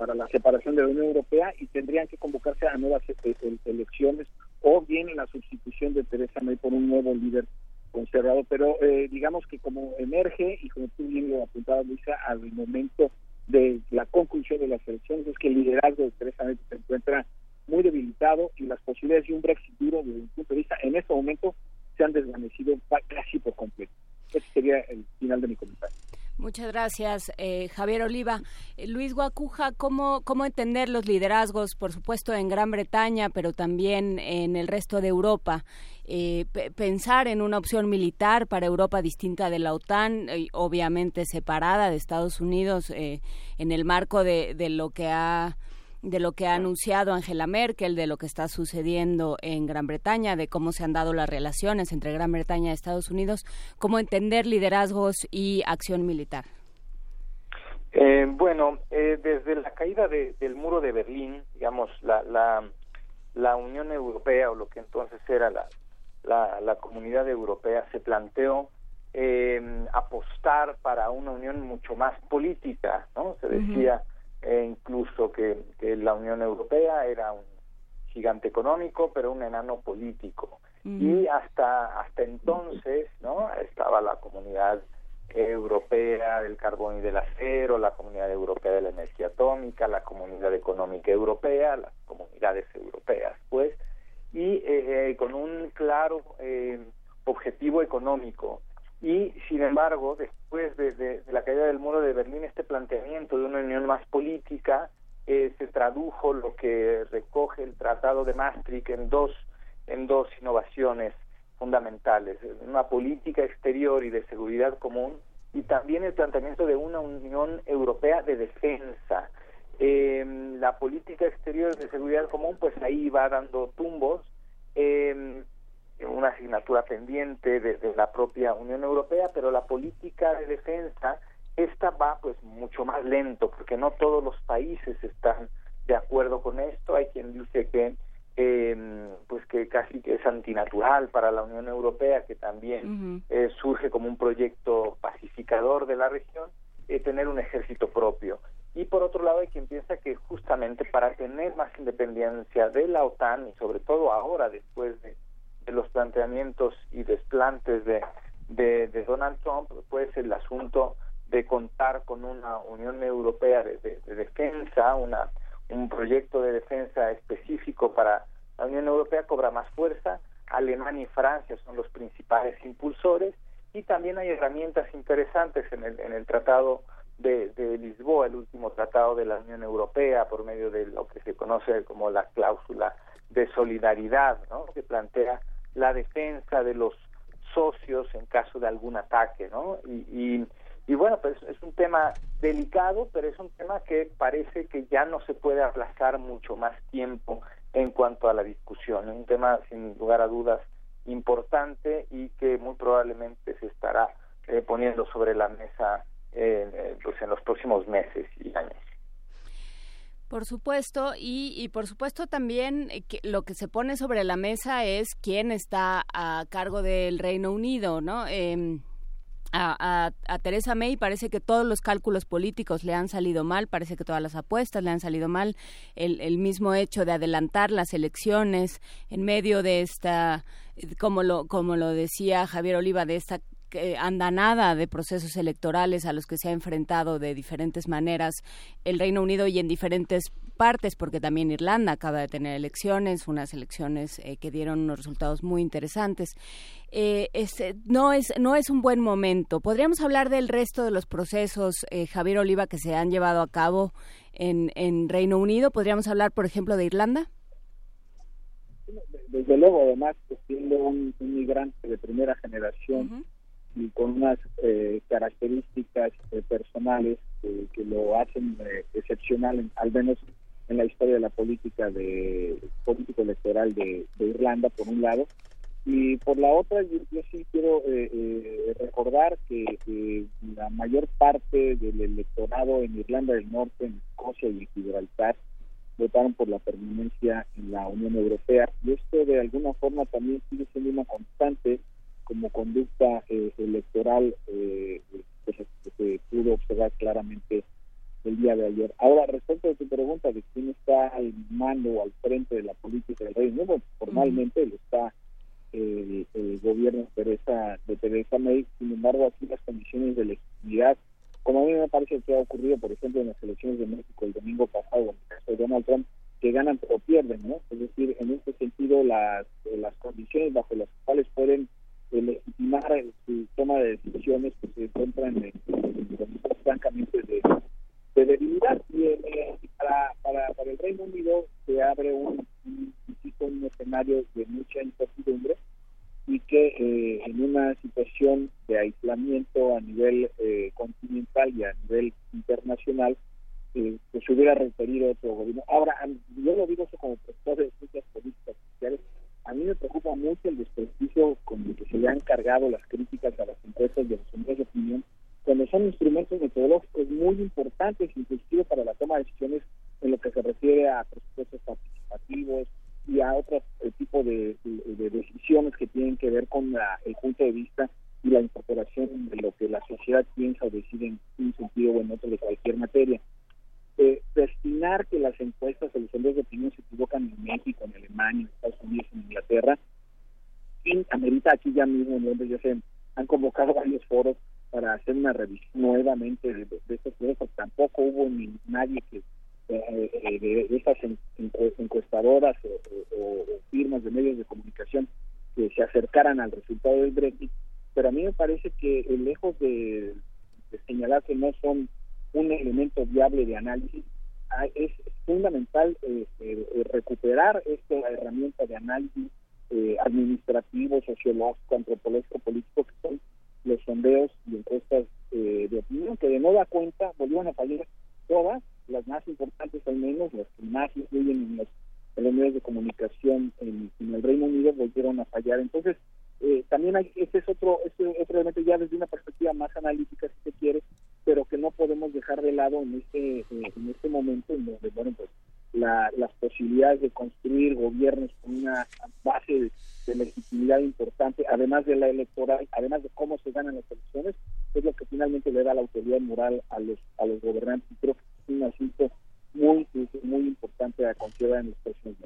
para la separación de la Unión Europea y tendrían que convocarse a nuevas e-, e-, elecciones o bien la sustitución de Teresa May por un nuevo líder conservador. Pero eh, digamos que como emerge, y como tú bien lo apuntabas, Luisa, al momento de la conclusión de las elecciones, es que el liderazgo de Teresa May se encuentra muy debilitado y las posibilidades de un Brexit duro desde un punto de vista en este momento se han desvanecido casi por completo. Ese sería el final de mi comentario. Muchas gracias, eh, Javier Oliva. Eh, Luis Guacuja, ¿cómo, ¿cómo entender los liderazgos, por supuesto, en Gran Bretaña, pero también en el resto de Europa? Eh, pensar en una opción militar para Europa distinta de la OTAN, obviamente separada de Estados Unidos, en el marco de lo que ha de lo que ha anunciado Angela Merkel, de lo que está sucediendo en Gran Bretaña, de cómo se han dado las relaciones entre Gran Bretaña y Estados Unidos, cómo entender liderazgos y acción militar. Eh, bueno, eh, desde la caída del muro de Berlín, digamos, la, la, la, Unión Europea, o lo que entonces era la, la, la Comunidad Europea, se planteó eh, apostar para una unión mucho más política, ¿no? Se decía, e incluso que, la Unión Europea era un gigante económico, pero un enano político. Y hasta, hasta entonces, ¿no? Estaba la comunidad europea del carbón y del acero, la comunidad europea de la energía atómica, la comunidad económica europea, las comunidades europeas, pues, y eh, eh, con un claro eh, objetivo económico y sin embargo, después de, la caída del muro de Berlín, este planteamiento de una unión más política eh, se tradujo lo que recoge el Tratado de Maastricht en dos, en dos innovaciones fundamentales, una política exterior y de seguridad común y también el planteamiento de una Unión Europea de defensa. Eh, la política exterior de seguridad común, pues ahí va dando tumbos. Eh, una asignatura pendiente desde la propia Unión Europea, pero la política de defensa esta va pues mucho más lento porque no todos los países están de acuerdo con esto. Hay quien dice que eh, pues que casi que es antinatural para la Unión Europea, que también eh, surge como un proyecto pacificador de la región, eh, tener un ejército propio. Y por otro lado hay quien piensa que justamente para tener más independencia de la OTAN y sobre todo ahora después de de los planteamientos y desplantes de, de, Donald Trump, pues el asunto de contar con una Unión Europea de, defensa, una, un proyecto de defensa específico para la Unión Europea cobra más fuerza. Alemania y Francia son los principales impulsores y también hay herramientas interesantes en el, en el Tratado de, de, Lisboa, el último tratado de la Unión Europea, por medio de lo que se conoce como la cláusula de solidaridad, ¿no? que plantea la defensa de los socios en caso de algún ataque, ¿no? Y, y, bueno, pues es un tema delicado, pero es un tema que parece que ya no se puede aplazar mucho más tiempo en cuanto a la discusión. Es un tema, sin lugar a dudas, importante y que muy probablemente se estará eh, poniendo sobre la mesa eh, pues en los próximos meses y años. Por supuesto, y, por supuesto también eh, que lo que se pone sobre la mesa es quién está a cargo del Reino Unido, ¿no? Em, a, a, Teresa May parece que todos los cálculos políticos le han salido mal, parece que todas las apuestas le han salido mal, el, el mismo hecho de adelantar las elecciones en medio de esta, como lo, como lo decía Javier Oliva, de esta andanada de procesos electorales a los que se ha enfrentado de diferentes maneras el Reino Unido y en diferentes partes, porque también Irlanda acaba de tener elecciones, unas elecciones eh, que dieron unos resultados muy interesantes. Eh, no, es, no es un buen momento. ¿Podríamos hablar del resto de los procesos, eh, Javier Oliva, que se han llevado a cabo en, en Reino Unido? ¿Podríamos hablar, por ejemplo, de Irlanda? Desde luego, además, pues, siendo un, migrante de primera generación, y con unas eh, características eh, personales que lo hacen excepcional, al menos en la historia de la política de político electoral de, Irlanda, por un lado, y por la otra, yo, sí quiero recordar que la mayor parte del electorado en Irlanda del Norte, en Escocia y en Gibraltar votaron por la permanencia en la Unión Europea. Y esto de alguna forma también sigue siendo una constante como conducta eh, electoral eh, que, se, pudo observar claramente el día de ayer. Ahora, respecto a tu pregunta de quién está al mando o al frente de la política del Reino Unido, formalmente lo está el, gobierno de Teresa, de Teresa May, sin embargo aquí las condiciones de legitimidad como a mí me parece que ha ocurrido, por ejemplo, en las elecciones de México el domingo pasado, en el caso de Donald Trump, que ganan pero pierden, ¿no? Es decir, en este sentido, las, las condiciones bajo las cuales pueden eh, legitimar su toma de decisiones pues, se encuentran en, francamente de, debilidad. Y eh, para, para, para el Reino Unido se abre un, un, un escenario de mucha incertidumbre y que eh, en una situación de aislamiento a nivel eh, continental y a nivel internacional, eh, pues se hubiera referido otro gobierno. Ahora, yo lo digo eso como profesor de ciencias políticas sociales, a mí me preocupa mucho el desprestigio con el que se le han cargado las críticas a las y a los hombres de opinión, cuando son instrumentos metodológicos muy importantes, inclusive para la toma de decisiones en lo que se refiere a presupuestos participativos, y a otro tipo de, decisiones que tienen que ver con el punto de vista y la incorporación de lo que la sociedad piensa o decide en un sentido o en otro de cualquier materia. Eh, destinar que las encuestas o los sondeos de opinión se equivocan en México, en Alemania, en Estados Unidos, en Inglaterra, en amerita aquí ya mismo en Londres se han convocado varios foros para hacer una revisión nuevamente de, estos procesos. Tampoco hubo ni nadie que eh, eh, de estas encuestadoras o, firmas de medios de comunicación que se acercaran al resultado del Brexit, pero a mí me parece que lejos de, señalar que no son un elemento viable de análisis, es fundamental eh, recuperar esta herramienta de análisis administrativo, sociológico, antropológico, político, que son los sondeos y encuestas de opinión, que de no da cuenta volvieron a fallar todas las más importantes al menos, las que más influyen en los, medios de comunicación en, el Reino Unido, volvieron a fallar. Entonces, eh, también hay, ese es otro, ese otro elemento ya desde una perspectiva más analítica, si se quiere, pero que no podemos dejar de lado en este, eh, en este momento en donde, bueno, pues la, las posibilidades de construir gobiernos con una base de, legitimidad importante, además de la electoral, además de cómo se ganan las elecciones, es lo que finalmente le da la autoridad moral a los a los gobernantes. Y creo que un asunto muy, muy importante a considerar en los próximos.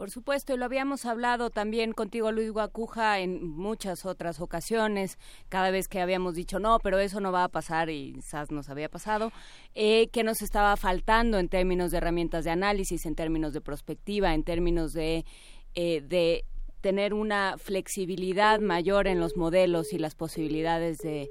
Por supuesto, y lo habíamos hablado también contigo, Luis Guacuja, en muchas otras ocasiones, cada vez que habíamos dicho, no, pero eso no va a pasar, y quizás nos había pasado, eh, que nos estaba faltando en términos de herramientas de análisis, en términos de prospectiva, en términos de, eh, de tener una flexibilidad mayor en los modelos y las posibilidades de,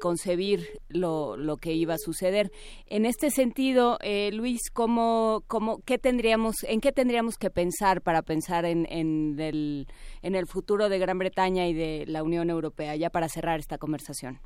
concebir lo, que iba a suceder. En este sentido, eh, Luis, ¿cómo, cómo, qué tendríamos, ¿en qué tendríamos que pensar para pensar en, en, el, en el futuro de Gran Bretaña y de la Unión Europea, ya para cerrar esta conversación?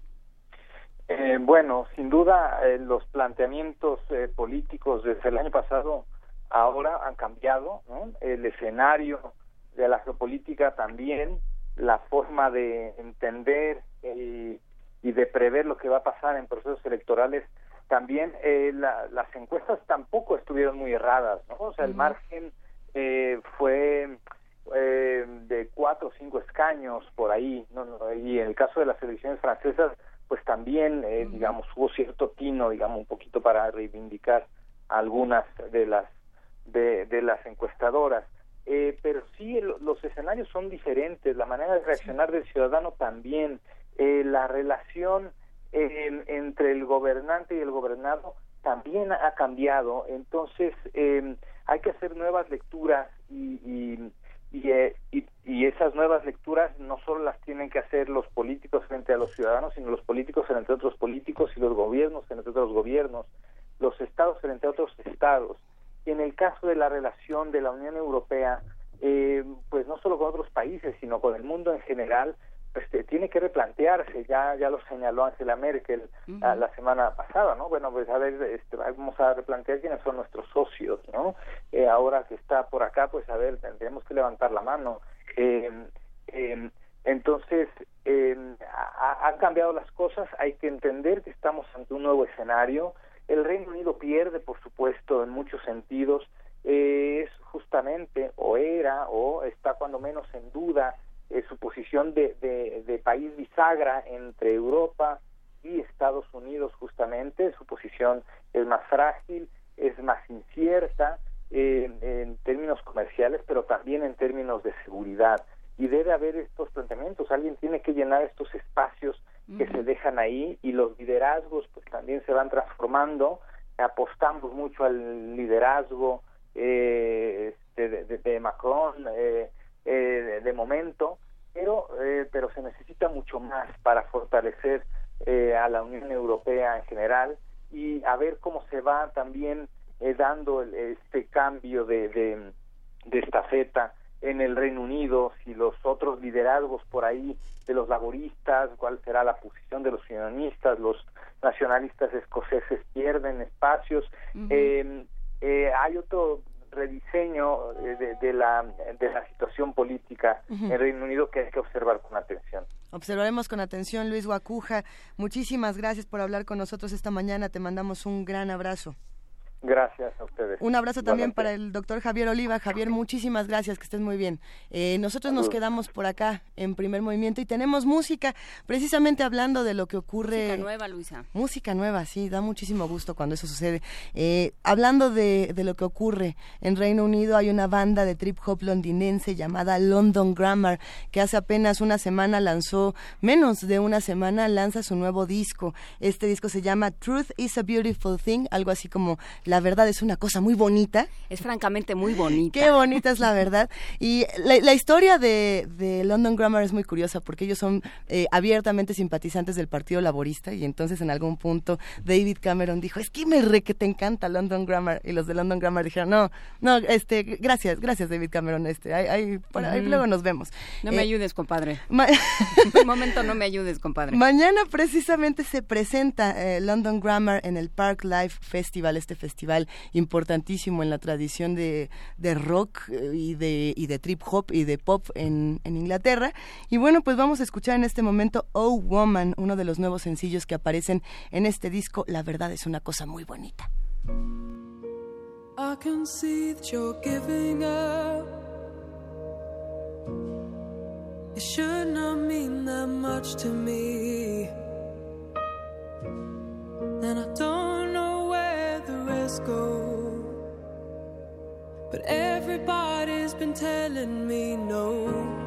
Eh, bueno, sin duda eh, los planteamientos políticos desde el año pasado ahora han cambiado, El escenario de la geopolítica también, la forma de entender y, de prever lo que va a pasar en procesos electorales también eh, las encuestas tampoco estuvieron muy erradas, ¿no? O sea, el margen eh, fue eh, de cuatro o cinco escaños por ahí, ¿no? Y en el caso de las elecciones francesas, pues también, digamos, hubo cierto tino, digamos, un poquito para reivindicar algunas de las de, de las encuestadoras. Eh, pero sí los escenarios son diferentes, la manera de reaccionar del ciudadano también, eh, la relación entre el gobernante y el gobernado también ha cambiado, entonces em, hay que hacer nuevas lecturas y, y, y, eh, y, esas nuevas lecturas no solo las tienen que hacer los políticos frente a los ciudadanos, sino los políticos frente a otros políticos y los gobiernos frente a otros gobiernos, los estados frente a otros estados en el caso de la relación de la Unión Europea, eh, pues no solo con otros países, sino con el mundo en general, este, tiene que replantearse, ya ya lo señaló Angela Merkel la, la semana pasada, ¿no? Bueno, pues a ver, este, vamos a replantear quiénes son nuestros socios, ¿no? Eh, ahora que está por acá, pues a ver, tendremos que levantar la mano. Eh, eh, entonces, eh, ha- han cambiado las cosas, hay que entender que estamos ante un nuevo escenario. El Reino Unido pierde, por supuesto, en muchos sentidos. Eh, es justamente, o era, o está cuando menos en duda, eh, su posición de, de, país bisagra entre Europa y Estados Unidos, justamente. Su posición es más frágil, es más incierta eh, en términos comerciales, pero también en términos de seguridad y debe haber estos planteamientos. Alguien tiene que llenar estos espacios que se dejan ahí y los liderazgos pues también se van transformando. Apostamos mucho al liderazgo eh, este, de, de- de Macron eh, eh, de, momento, pero eh, pero se necesita mucho más para fortalecer eh, a la Unión Europea en general y a ver cómo se va también eh, dando el- este cambio de, de, de estafeta en el Reino Unido, si los otros liderazgos por ahí de los laboristas, cuál será la posición de los unionistas, los nacionalistas escoceses pierden espacios. Eh, eh, hay otro rediseño eh, de, de la, de la situación política Ujú. en el Reino Unido que hay que observar con atención. Observaremos con atención, Luis Guacuja. Muchísimas gracias por hablar con nosotros esta mañana. Te mandamos un gran abrazo. Gracias a ustedes. Un abrazo también Igualmente. para el doctor Javier Oliva. Javier, muchísimas gracias, que estés muy bien. Eh, nosotros nos quedamos por acá en primer movimiento y tenemos música, precisamente hablando de lo que ocurre. Música nueva, Luisa. Música nueva, sí, da muchísimo gusto cuando eso sucede. Eh, hablando de, de lo que ocurre en Reino Unido, hay una banda de trip hop londinense llamada London Grammar, que hace apenas una semana lanzó, menos de una semana, lanza su nuevo disco. Este disco se llama Truth is a Beautiful Thing, algo así como La verdad es una cosa muy bonita. Es francamente muy bonita. Qué bonita es la verdad. Y la, la historia de, de London Grammar es muy curiosa porque ellos son eh, abiertamente simpatizantes del Partido Laborista y entonces en algún punto David Cameron dijo, es que me re que te encanta London Grammar. Y los de London Grammar dijeron, no, no, este, gracias, gracias David Cameron, este, ahí, ahí, por ahí luego nos vemos. No me Eh, ayudes, compadre. Un momento, no me ayudes, compadre. Mañana precisamente se presenta eh, London Grammar en el Park Life Festival, este festival importantísimo en la tradición de, rock eh, y de, trip hop y de pop en, Inglaterra. Y bueno, pues vamos a escuchar en este momento Oh Woman, uno de los nuevos sencillos que aparecen en este disco. La verdad es una cosa muy bonita. The rest go. But everybody's been telling me no.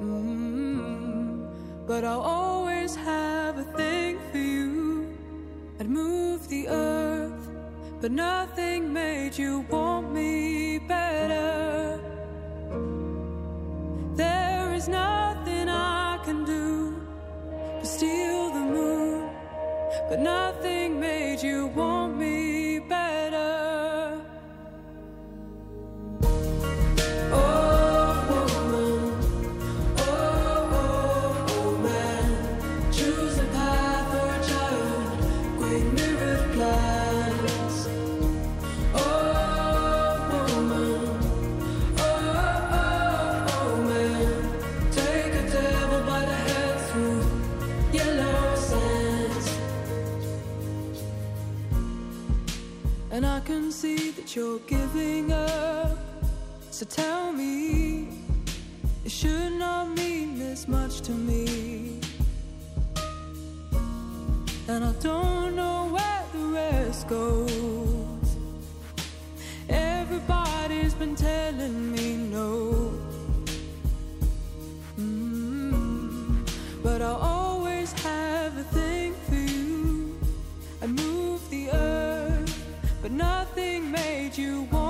Mm, But I'll always have a thing for you. I'd move the earth, but nothing made you want me better. There is nothing I can do to steal the moon, but nothing made you want me better. And I can see that you're giving up. So tell me, it should not mean this much to me. And I don't know where the rest goes. Everybody's been telling me no. Mm, But I'll nothing made you want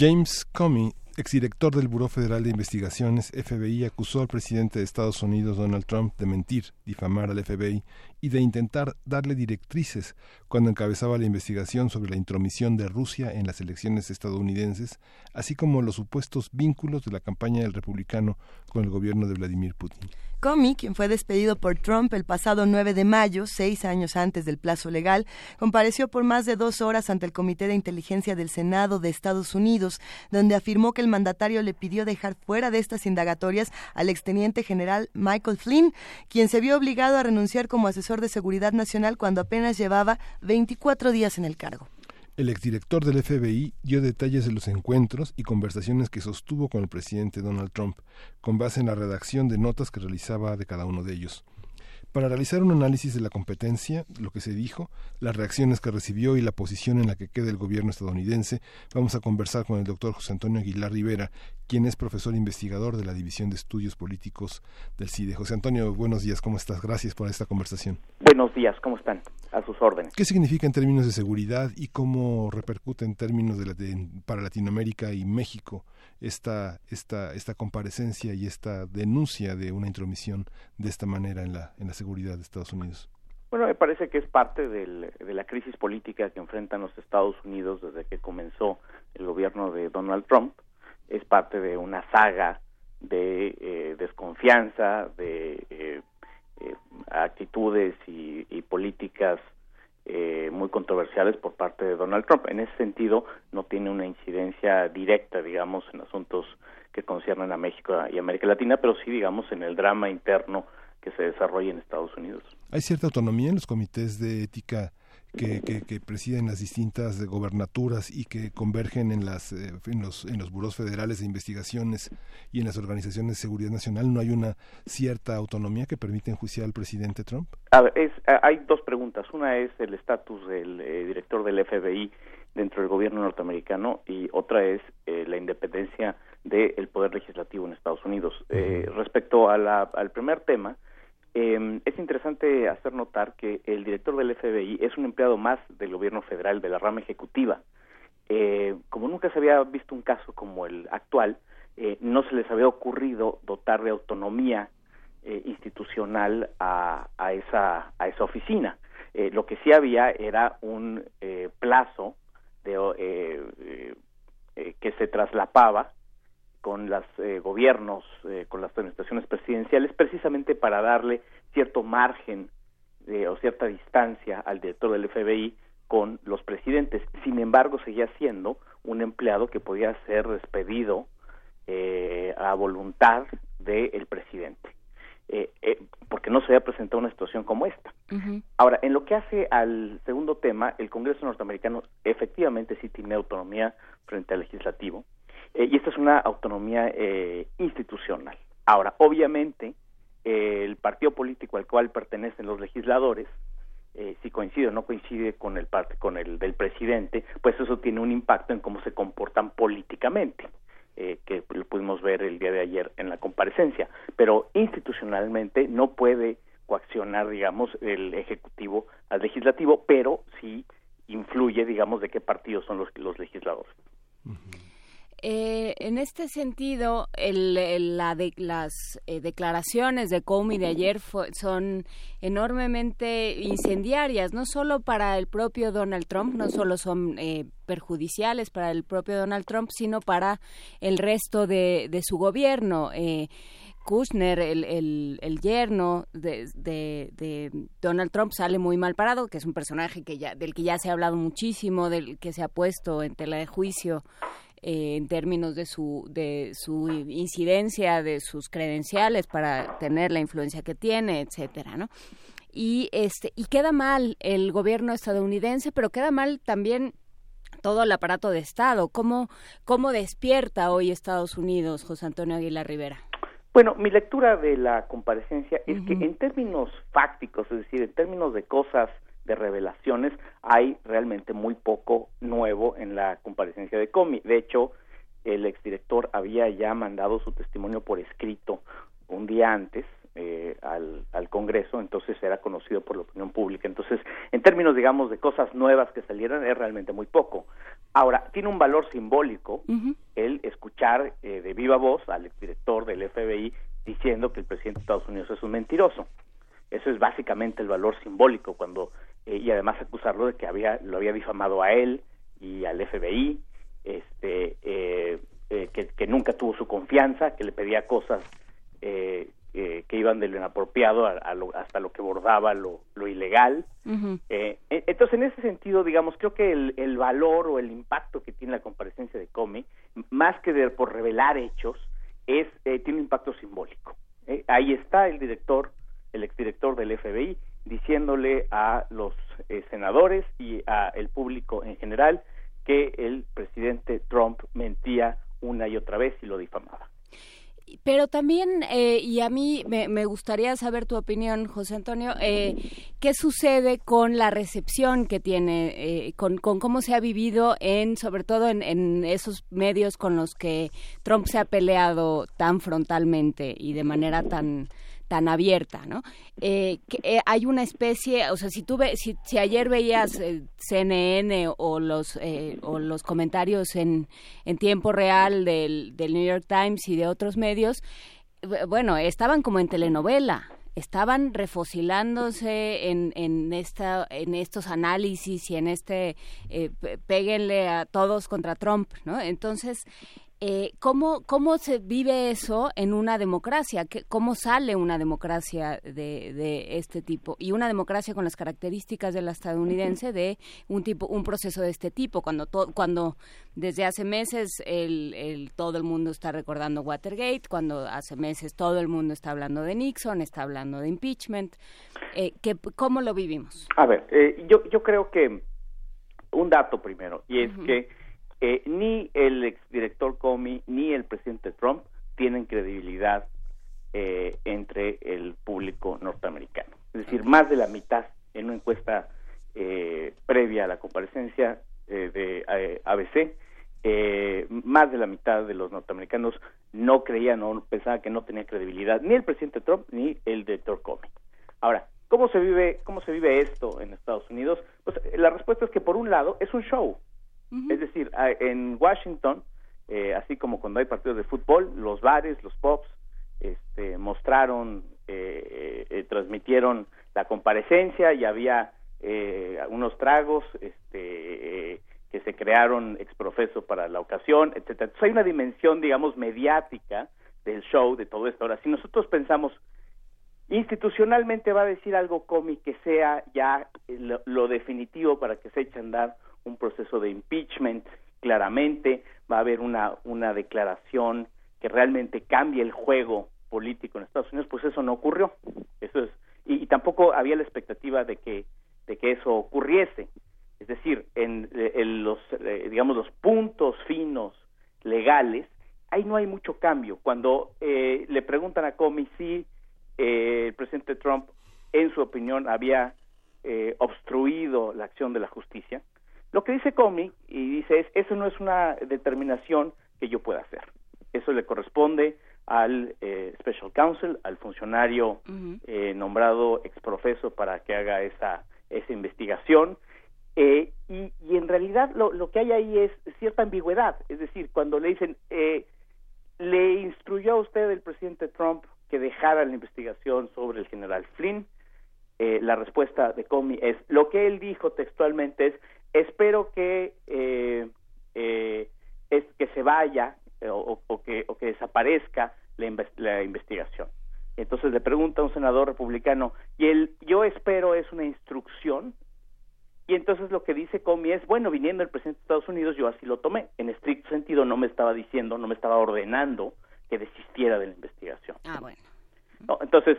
James Comey, exdirector del Buró Federal de Investigaciones, FBI, acusó al presidente de Estados Unidos, Donald Trump, de mentir, difamar al FBI y de intentar darle directrices cuando encabezaba la investigación sobre la intromisión de Rusia en las elecciones estadounidenses, así como los supuestos vínculos de la campaña del republicano con el gobierno de Vladimir Putin. Comey, quien fue despedido por Trump el pasado 9 de mayo, seis años antes del plazo legal, compareció por más de dos horas ante el Comité de Inteligencia del Senado de Estados Unidos, donde afirmó que el mandatario le pidió dejar fuera de estas indagatorias al exteniente general Michael Flynn, quien se vio obligado a renunciar como asesor de seguridad nacional cuando apenas llevaba 24 días en el cargo. El exdirector del FBI dio detalles de los encuentros y conversaciones que sostuvo con el presidente Donald Trump, con base en la redacción de notas que realizaba de cada uno de ellos. Para realizar un análisis de la competencia, lo que se dijo, las reacciones que recibió y la posición en la que queda el gobierno estadounidense, vamos a conversar con el doctor José Antonio Aguilar Rivera, quien es profesor investigador de la División de Estudios Políticos del CIDE. José Antonio, buenos días, ¿cómo estás? Gracias por esta conversación. Buenos días, ¿cómo están? A sus órdenes. ¿Qué significa en términos de seguridad y cómo repercute en términos de, la, de para Latinoamérica y México esta, esta, esta comparecencia y esta denuncia de una intromisión de esta manera en la, en la seguridad de Estados Unidos? Bueno, me parece que es parte del, de la crisis política que enfrentan los Estados Unidos desde que comenzó el gobierno de Donald Trump. Es parte de una saga de eh, desconfianza, de eh, eh, actitudes y, y políticas eh, muy controversiales por parte de Donald Trump. En ese sentido, no tiene una incidencia directa, digamos, en asuntos que conciernen a México y América Latina, pero sí, digamos, en el drama interno que se desarrolla en Estados Unidos. ¿Hay cierta autonomía en los comités de ética que, que, que presiden las distintas gobernaturas y que convergen en, las, eh, en, los, en los buros federales de investigaciones y en las organizaciones de seguridad nacional? ¿No hay una cierta autonomía que permite enjuiciar al presidente Trump? A ver, es, hay dos preguntas. Una es el estatus del eh, director del FBI dentro del gobierno norteamericano y otra es eh, la independencia del poder legislativo en Estados Unidos. Eh, respecto a la, al primer tema, eh, es interesante hacer notar que el director del FBI es un empleado más del gobierno federal, de la rama ejecutiva. Eh, como nunca se había visto un caso como el actual, eh, no se les había ocurrido dotar de autonomía eh, institucional a, a, esa, a esa oficina. Eh, lo que sí había era un eh, plazo de, que se traslapaba con los eh, gobiernos, eh, con las administraciones presidenciales, precisamente para darle cierto margen de, o cierta distancia al director del FBI con los presidentes. Sin embargo, seguía siendo un empleado que podía ser despedido eh, a voluntad del presidente, eh, eh, porque no se había presentado una situación como esta. Ahora, en lo que hace al segundo tema, el Congreso norteamericano efectivamente sí tiene autonomía frente al legislativo, eh, y esta es una autonomía eh, institucional. Ahora, obviamente, eh, el partido político al cual pertenecen los legisladores, eh, si coincide o no coincide con el con el del presidente, pues eso tiene un impacto en cómo se comportan políticamente, eh, que lo pudimos ver el día de ayer en la comparecencia. Pero institucionalmente no puede coaccionar, digamos, el ejecutivo al legislativo, pero sí influye, digamos, de qué partidos son los, los legisladores. Eh, en este sentido, el, la de, las eh, declaraciones de Comey de ayer fue- son enormemente incendiarias, no solo para el propio Donald Trump, no solo son eh, perjudiciales para el propio Donald Trump, sino para el resto de, de su gobierno. Eh, Kushner, el, el, el yerno de, de, de Donald Trump, sale muy mal parado, que es un personaje que ya, del que ya se ha hablado muchísimo, del que se ha puesto en tela de juicio eh, en términos de su, de su incidencia, de sus credenciales para tener la influencia que tiene, etcétera, ¿no? Y este y queda mal el gobierno estadounidense, pero queda mal también todo el aparato de Estado. ¿Cómo, cómo despierta hoy Estados Unidos, José Antonio Aguilar Rivera? Bueno, mi lectura de la comparecencia es que en términos fácticos, es decir, en términos de cosas, de revelaciones, hay realmente muy poco nuevo en la comparecencia de Comey. De hecho, el exdirector había ya mandado su testimonio por escrito un día antes eh, al, al Congreso, entonces era conocido por la opinión pública. Entonces, en términos, digamos, de cosas nuevas que salieran, es realmente muy poco. Ahora, tiene un valor simbólico el escuchar eh, de viva voz al exdirector del FBI diciendo que el presidente de Estados Unidos es un mentiroso. Eso es básicamente el valor simbólico cuando eh, y además acusarlo de que había lo había difamado a él y al FBI, este eh, eh, que, que nunca tuvo su confianza, que le pedía cosas eh, que iban de lo inapropiado a, a lo- hasta lo que bordaba lo, lo ilegal. Eh, e- entonces, en ese sentido, digamos, creo que el, el valor o el impacto que tiene la comparecencia de Comey, m- más que de, por revelar hechos, es eh, tiene un impacto simbólico. Ahí está el director, el exdirector del FBI, diciéndole a los eh, senadores y a el público en general que el presidente Trump mentía una y otra vez y lo difamaba. Pero también, eh, y a mí me, me gustaría saber tu opinión, José Antonio, eh, ¿qué sucede con la recepción que tiene, eh, con, con cómo se ha vivido en, sobre todo en, en esos medios con los que Trump se ha peleado tan frontalmente y de manera tan tan abierta, ¿no? Eh, eh, hay una especie, o sea, si tú ve, si, ayer veías eh, CNN o los o los comentarios en, en tiempo real del, del New York Times y de otros medios, bueno, estaban como en telenovela, estaban refocilándose en, en esta en estos análisis y en este eh, péguenle a todos contra Trump, ¿no? Entonces eh, ¿cómo, ¿Cómo se vive eso en una democracia? ¿Qué- ¿Cómo sale una democracia de, de este tipo? Y una democracia con las características de la estadounidense de un tipo, un proceso de este tipo, cuando to- cuando desde hace meses el, el- todo el mundo está recordando Watergate, cuando hace meses todo el mundo está hablando de Nixon, está hablando de impeachment, eh, que, ¿cómo lo vivimos? A ver, eh, yo, yo creo que un dato primero, y es que eh, ni el exdirector Comey ni el presidente Trump tienen credibilidad eh, entre el público norteamericano. Es decir, más de la mitad en una encuesta eh, previa a la comparecencia eh, de eh, ABC, eh, más de la mitad de los norteamericanos no creían o pensaban que no tenía credibilidad ni el presidente Trump ni el director Comey. Ahora, ¿cómo se vive cómo se vive esto en Estados Unidos? Pues la respuesta es que por un lado es un show. Es decir, en Washington, eh, así como cuando hay partidos de fútbol, los bares, los pubs, este, mostraron, eh, eh, transmitieron la comparecencia y había eh, unos tragos este, eh, que se crearon exprofeso para la ocasión, etcétera. Entonces hay una dimensión, digamos, mediática del show, de todo esto. Ahora, si nosotros pensamos institucionalmente va a decir algo cómic que sea ya lo, lo definitivo para que se eche a andar un proceso de impeachment claramente va a haber una una declaración que realmente cambie el juego político en Estados Unidos pues eso no ocurrió eso es y, tampoco había la expectativa de que de que eso ocurriese es decir en, en los eh, digamos los puntos finos legales ahí no hay mucho cambio cuando eh, le preguntan a Comey si eh, el presidente Trump, en su opinión, había eh, obstruido la acción de la justicia. Lo que dice Comey y dice es, eso no es una determinación que yo pueda hacer. Eso le corresponde al eh, Special Counsel, al funcionario eh, nombrado exprofeso para que haga esa, esa investigación. Eh, y, y en realidad lo, lo que hay ahí es cierta ambigüedad. Es decir, cuando le dicen, eh, le instruyó a usted el presidente Trump que dejara la investigación sobre el general Flynn. Eh, la respuesta de Comey es, lo que él dijo textualmente es, espero que, eh, eh, es que se vaya eh, o, o que, o que desaparezca la, inves- la investigación. Entonces le pregunta a un senador republicano, y él, yo espero es una instrucción, y entonces lo que dice Comey es, bueno, viniendo el presidente de Estados Unidos, yo así lo tomé. En estricto sentido no me estaba diciendo, no me estaba ordenando que desistiera de la investigación. Ah, bueno. ¿no? Entonces,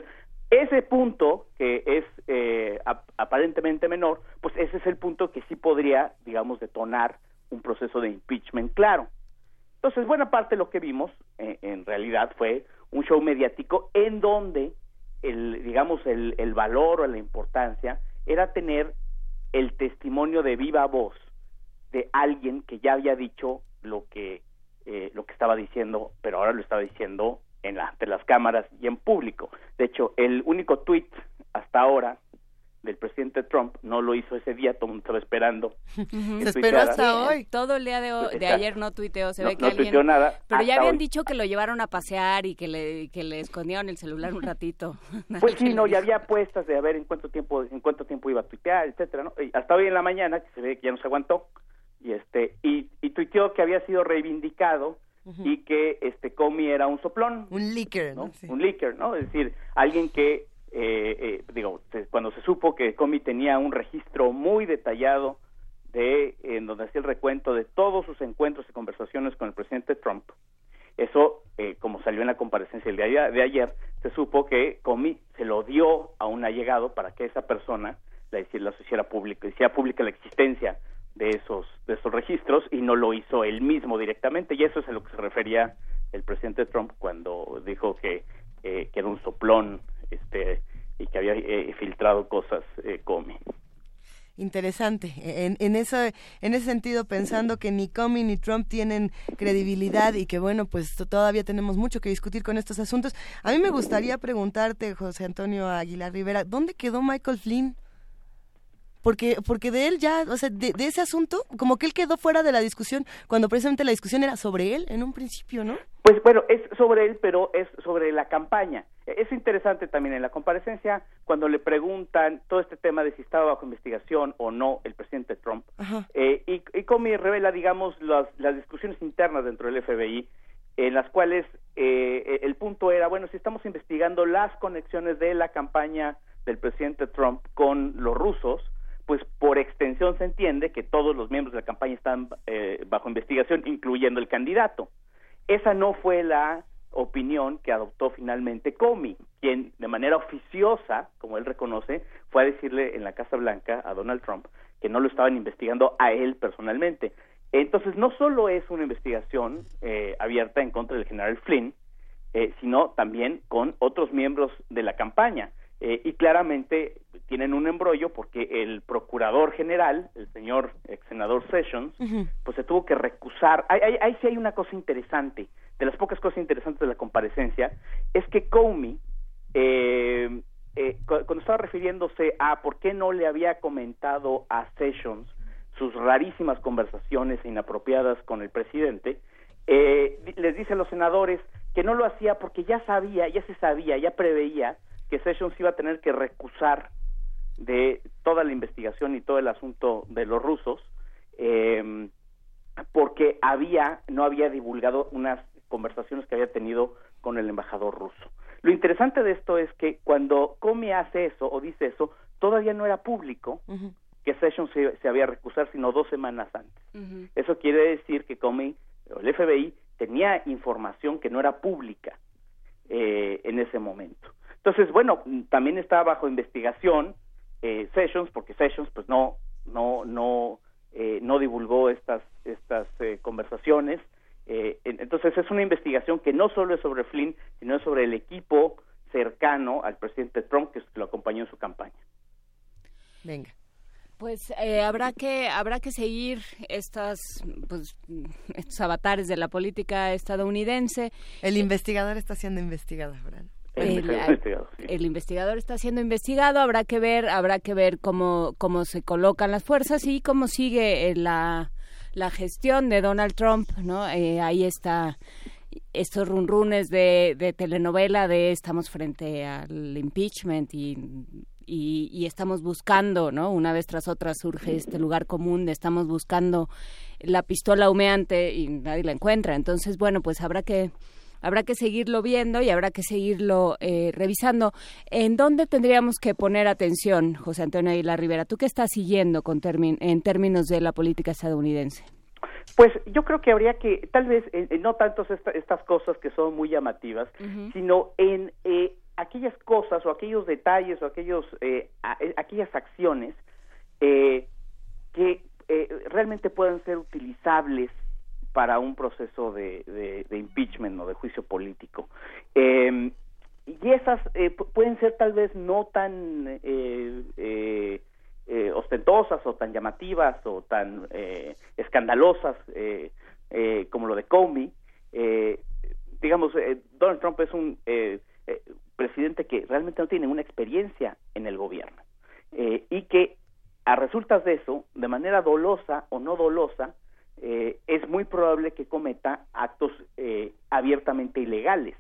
ese punto que es eh, ap- aparentemente menor, pues ese es el punto que sí podría, digamos, detonar un proceso de impeachment claro. Entonces, buena parte de lo que vimos, eh, en realidad, fue un show mediático en donde, el, digamos, el, el valor o la importancia era tener el testimonio de viva voz de alguien que ya había dicho lo que eh, lo que estaba diciendo, pero ahora lo estaba diciendo en la, ante las cámaras y en público. De hecho, el único tweet hasta ahora del presidente Trump no lo hizo ese día, todo el mundo estaba esperando. Se esperó hasta hoy. Todo el día de, hoy- de ayer no tuiteó, se No- ve que no alguien... tuiteó nada Pero ya habían hoy. dicho que lo llevaron a pasear y que le, que le escondieron el celular un ratito. Pues sí, no, dijo. había apuestas de a ver en cuánto tiempo, en cuánto tiempo iba a tuitear, etcétera, ¿no? Y hasta hoy en la mañana, que se ve que ya no se aguantó, y este, y, y tuiteó que había sido reivindicado y que este Comey era un soplón. Un leaker, ¿no? Sí. Un leaker, ¿no? Es decir, alguien que, eh, eh, digo, se- cuando se supo que Comey tenía un registro muy detallado de, en donde hacía el recuento de todos sus encuentros y conversaciones con el presidente Trump, eso, eh, como salió en la comparecencia el día de ayer, se supo que Comey se lo dio a un allegado para que esa persona la la hiciera pública, hiciera pública la existencia de esos, de esos registros y no lo hizo él mismo directamente. Y eso es a lo que se refería el presidente Trump cuando dijo que, eh, que era un soplón este, y que había eh, filtrado cosas eh, Comey. Interesante. En, en, eso, en ese sentido, pensando que ni Comey ni Trump tienen credibilidad y que, bueno, pues to- todavía tenemos mucho que discutir con estos asuntos. A mí me gustaría preguntarte, José Antonio Aguilar Rivera, ¿dónde quedó Michael Flynn? Porque, porque de él ya, o sea, de, de ese asunto, como que él quedó fuera de la discusión cuando precisamente la discusión era sobre él en un principio, ¿no? Pues bueno, es sobre él, pero es sobre la campaña. Es interesante también en la comparecencia cuando le preguntan todo este tema de si estaba bajo investigación o no el presidente Trump. Eh, y, y Comey revela, digamos, las, las discusiones internas dentro del FBI en las cuales eh, el punto era, bueno, si estamos investigando las conexiones de la campaña del presidente Trump con los rusos, pues por extensión se entiende que todos los miembros de la campaña están eh, bajo investigación, incluyendo el candidato. Esa no fue la opinión que adoptó finalmente Comey, quien de manera oficiosa, como él reconoce, fue a decirle en la Casa Blanca a Donald Trump que no lo estaban investigando a él personalmente. Entonces, no solo es una investigación eh, abierta en contra del general Flynn, eh, sino también con otros miembros de la campaña. Eh, y claramente tienen un embrollo porque el procurador general, el señor ex senador Sessions, pues se tuvo que recusar. Ahí, ahí, ahí sí hay una cosa interesante, de las pocas cosas interesantes de la comparecencia, es que Comey, eh, eh, cu- cuando estaba refiriéndose a por qué no le había comentado a Sessions sus rarísimas conversaciones inapropiadas con el presidente, eh, les dice a los senadores que no lo hacía porque ya sabía, ya se sabía, ya preveía que Sessions iba a tener que recusar de toda la investigación y todo el asunto de los rusos, eh, porque había, no había divulgado unas conversaciones que había tenido con el embajador ruso. Lo interesante de esto es que cuando Comey hace eso o dice eso, todavía no era público que Sessions se, se había recusar sino dos semanas antes. Eso quiere decir que Comey, o el FBI, tenía información que no era pública eh, en ese momento. Entonces, bueno, también estaba bajo investigación eh, Sessions, porque Sessions, pues no, no, no, eh, no divulgó estas, estas eh, conversaciones. Eh, en- entonces, es una investigación que no solo es sobre Flynn, sino es sobre el equipo cercano al presidente Trump que lo acompañó en su campaña. Venga. Pues eh, habrá que habrá que seguir estas pues estos avatares de la política estadounidense. El investigador está siendo investigado, ¿verdad? El, el investigador está siendo investigado, habrá que ver, habrá que ver cómo, cómo se colocan las fuerzas y cómo sigue eh, la, la gestión de Donald Trump, ¿no? Eh, ahí está estos runrunes de, de telenovela de estamos frente al impeachment y, y, y estamos buscando, ¿no? Una vez tras otra surge este lugar común de estamos buscando la pistola humeante y nadie la encuentra. Entonces, bueno, pues habrá que habrá que seguirlo viendo y habrá que seguirlo eh, revisando. ¿En dónde tendríamos que poner atención, José Antonio Aguilar Rivera? ¿Tú qué estás siguiendo con en términos de la política estadounidense? Pues yo creo que habría que, tal vez, eh, eh, no tanto esta- estas cosas que son muy llamativas, sino en eh, aquellas cosas o aquellos detalles o aquellos, eh, a- eh, aquellas acciones eh, que eh, realmente puedan ser utilizables para un proceso de, de- impeachment o de juicio político. Eh, y esas eh, pu- pueden ser tal vez no tan eh, eh, eh, ostentosas o tan llamativas o tan eh, escandalosas como lo de Comey. Digamos, Donald Trump es un presidente que realmente no tiene ninguna experiencia en el gobierno y que a resultas de eso, de manera dolosa o no dolosa, eh, es muy probable que cometa actos eh, abiertamente ilegales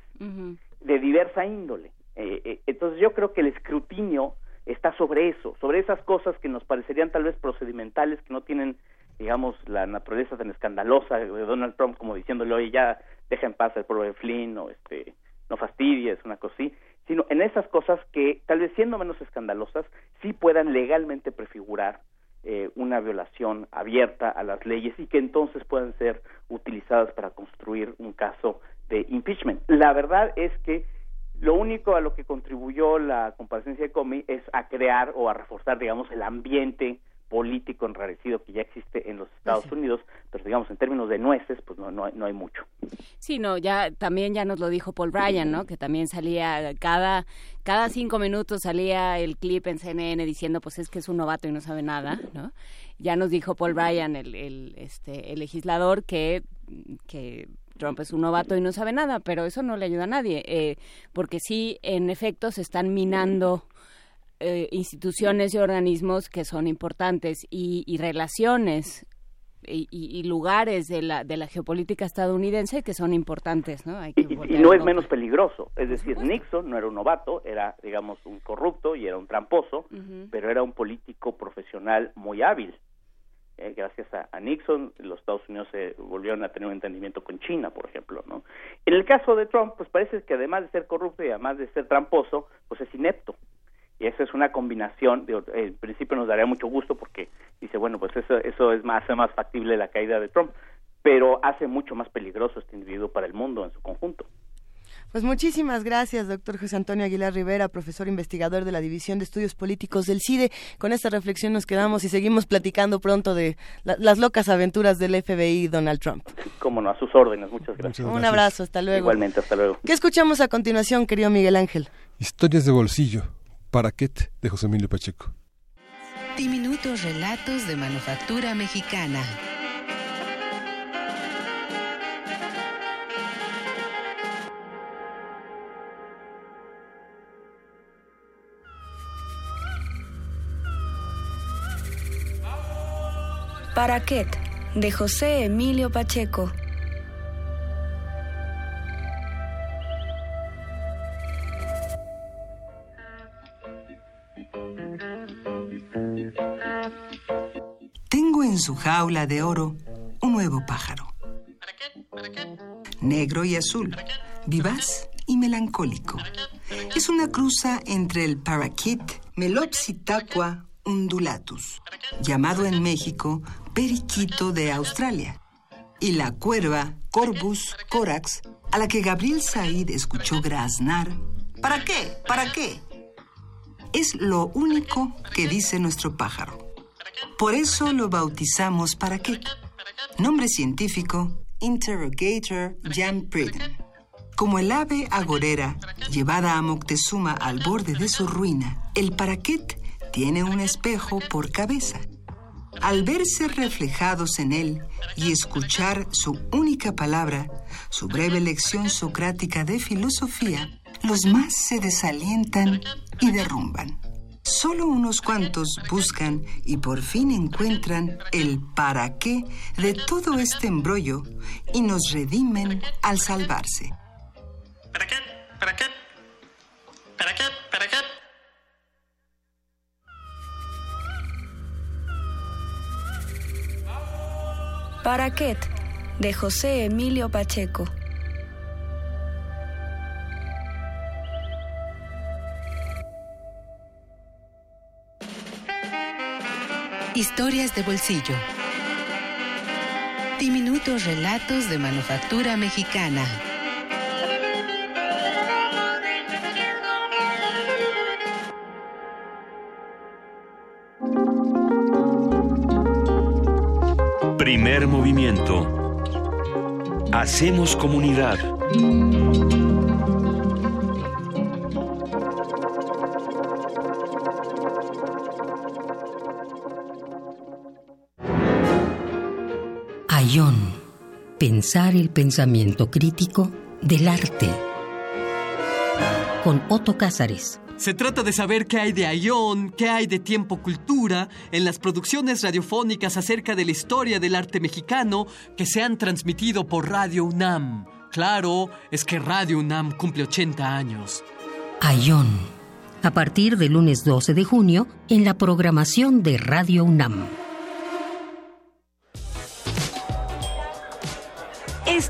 de diversa índole. Eh, eh, entonces yo creo que el escrutinio está sobre eso, sobre esas cosas que nos parecerían tal vez procedimentales, que no tienen, digamos, la naturaleza tan escandalosa de Donald Trump como diciéndole, oye, ya deja en paz el pueblo de Flynn o este, no fastidies, una cosa así, sino en esas cosas que tal vez siendo menos escandalosas, sí puedan legalmente prefigurar eh, una violación abierta a las leyes y que entonces puedan ser utilizadas para construir un caso de impeachment. La verdad es que lo único a lo que contribuyó la comparecencia de Comey es a crear o a reforzar, digamos, el ambiente político enrarecido que ya existe en los Estados Unidos, pero digamos en términos de nueces, pues no, no, hay, no hay mucho. Sí, no, ya también ya nos lo dijo Paul Bryan, ¿no? Que también salía cada cada cinco minutos salía el clip en CNN diciendo, pues es que es un novato y no sabe nada, ¿no? Ya nos dijo Paul Bryan, el, el este el legislador, que que Trump es un novato y no sabe nada, pero eso no le ayuda a nadie, eh, porque sí, en efecto, se están minando eh, instituciones y organismos que son importantes y, y relaciones y, lugares de la, de la geopolítica estadounidense que son importantes, ¿no? Hay que Y, y no es menos peligroso, es decir, Nixon no era un novato, era, digamos, un corrupto y era un tramposo, pero era un político profesional muy hábil. Eh, gracias a, a Nixon, los Estados Unidos se volvieron a tener un entendimiento con China, por ejemplo, ¿no? En el caso de Trump, pues parece que además de ser corrupto y además de ser tramposo, pues es inepto. Y esa es una combinación, de, en principio nos daría mucho gusto porque dice, bueno, pues eso, eso es más, hace más factible la caída de Trump, pero hace mucho más peligroso este individuo para el mundo en su conjunto. Pues muchísimas gracias, doctor José Antonio Aguilar Rivera, profesor investigador de la División de Estudios Políticos del CIDE. Con esta reflexión nos quedamos y seguimos platicando pronto de la- las locas aventuras del FBI y Donald Trump. Cómo no, a sus órdenes, muchas gracias. Un abrazo, hasta luego. Igualmente, hasta luego. ¿Qué escuchamos a continuación, querido Miguel Ángel? Historias de bolsillo, Paraquet, de José Emilio Pacheco. Diminutos relatos de manufactura mexicana. Paraquet, de José Emilio Pacheco. En su jaula de oro un nuevo pájaro. Negro y azul, vivaz y melancólico. Es una cruza entre el parakeet Melopsitaqua undulatus, llamado en México periquito de Australia, y la cuerva Corvus corax, a la que Gabriel Said escuchó graznar. ¿Para qué? ¿Para qué? Es lo único que dice nuestro pájaro. Por eso lo bautizamos paraquet. Nombre científico, Interrogator Jan Priden. Como el ave agorera llevada a Moctezuma al borde de su ruina, el paraquet tiene un espejo por cabeza. Al verse reflejados en él y escuchar su única palabra, su breve lección socrática de filosofía, los más se desalientan y derrumban. Solo unos cuantos buscan y por fin encuentran el para qué de todo este embrollo y nos redimen al salvarse. Paraquet, de José Emilio Pacheco. Historias de bolsillo. Diminutos relatos de manufactura mexicana. Primer movimiento. Hacemos comunidad. Pensar el pensamiento crítico del arte. Con Otto Cázares. Se trata de saber qué hay de Ayón, qué hay de Tiempo Cultura en las producciones radiofónicas acerca de la historia del arte mexicano que se han transmitido por Radio UNAM. Claro, es que Radio UNAM cumple 80 años. Ayón. A partir del lunes 12 de junio en la programación de Radio UNAM.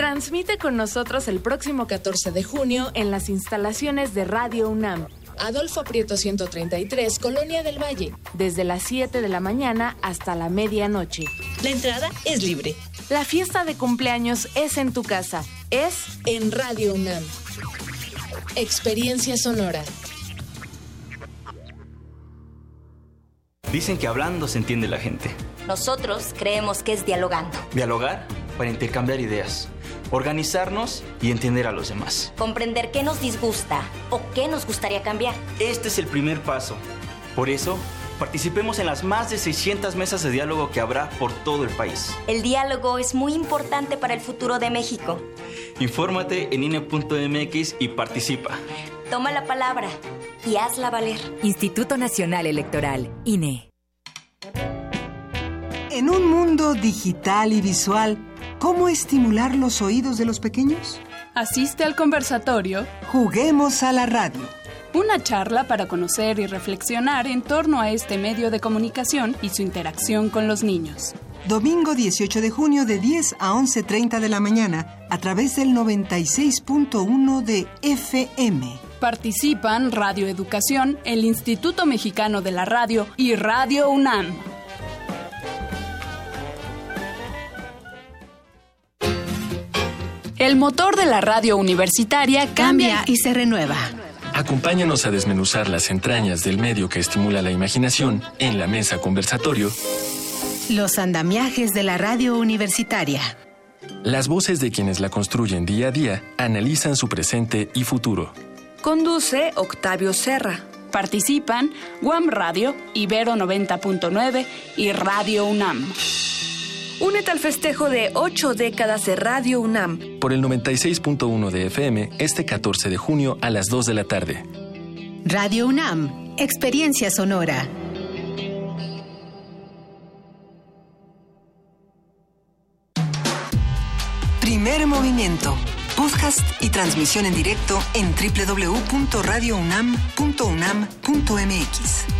Transmite con nosotros el próximo 14 de junio en las instalaciones de Radio UNAM. Adolfo Prieto 133, Colonia del Valle, desde las 7 de la mañana hasta la medianoche. La entrada es libre. La fiesta de cumpleaños es en tu casa, es en Radio UNAM. Experiencia sonora. Dicen que hablando se entiende la gente. Nosotros creemos que es dialogando. Dialogar para intercambiar ideas organizarnos y entender a los demás. Comprender qué nos disgusta o qué nos gustaría cambiar. Este es el primer paso. Por eso, participemos en las más de 600 mesas de diálogo que habrá por todo el país. El diálogo es muy importante para el futuro de México. Infórmate en INE.mx y participa. Toma la palabra y hazla valer. Instituto Nacional Electoral, INE. En un mundo digital y visual, ¿Cómo estimular los oídos de los pequeños? Asiste al conversatorio. Juguemos a la radio. Una charla para conocer y reflexionar en torno a este medio de comunicación y su interacción con los niños. Domingo 18 de junio de 10 a 11.30 de la mañana a través del 96.1 de FM. Participan Radio Educación, el Instituto Mexicano de la Radio y Radio UNAM. El motor de la radio universitaria cambia, y se renueva. Acompáñanos a desmenuzar las entrañas del medio que estimula la imaginación en la mesa conversatorio. Los andamiajes de la radio universitaria. Las voces de quienes la construyen día a día analizan su presente y futuro. Conduce Octavio Serra. Participan Guam Radio, Ibero 90.9 y Radio UNAM. Únete al festejo de ocho décadas de Radio UNAM. Por el 96.1 de FM, este 14 de junio a las 2 de la tarde. Radio UNAM, Experiencia Sonora. Primer movimiento. Podcast y transmisión en directo en www.radiounam.unam.mx.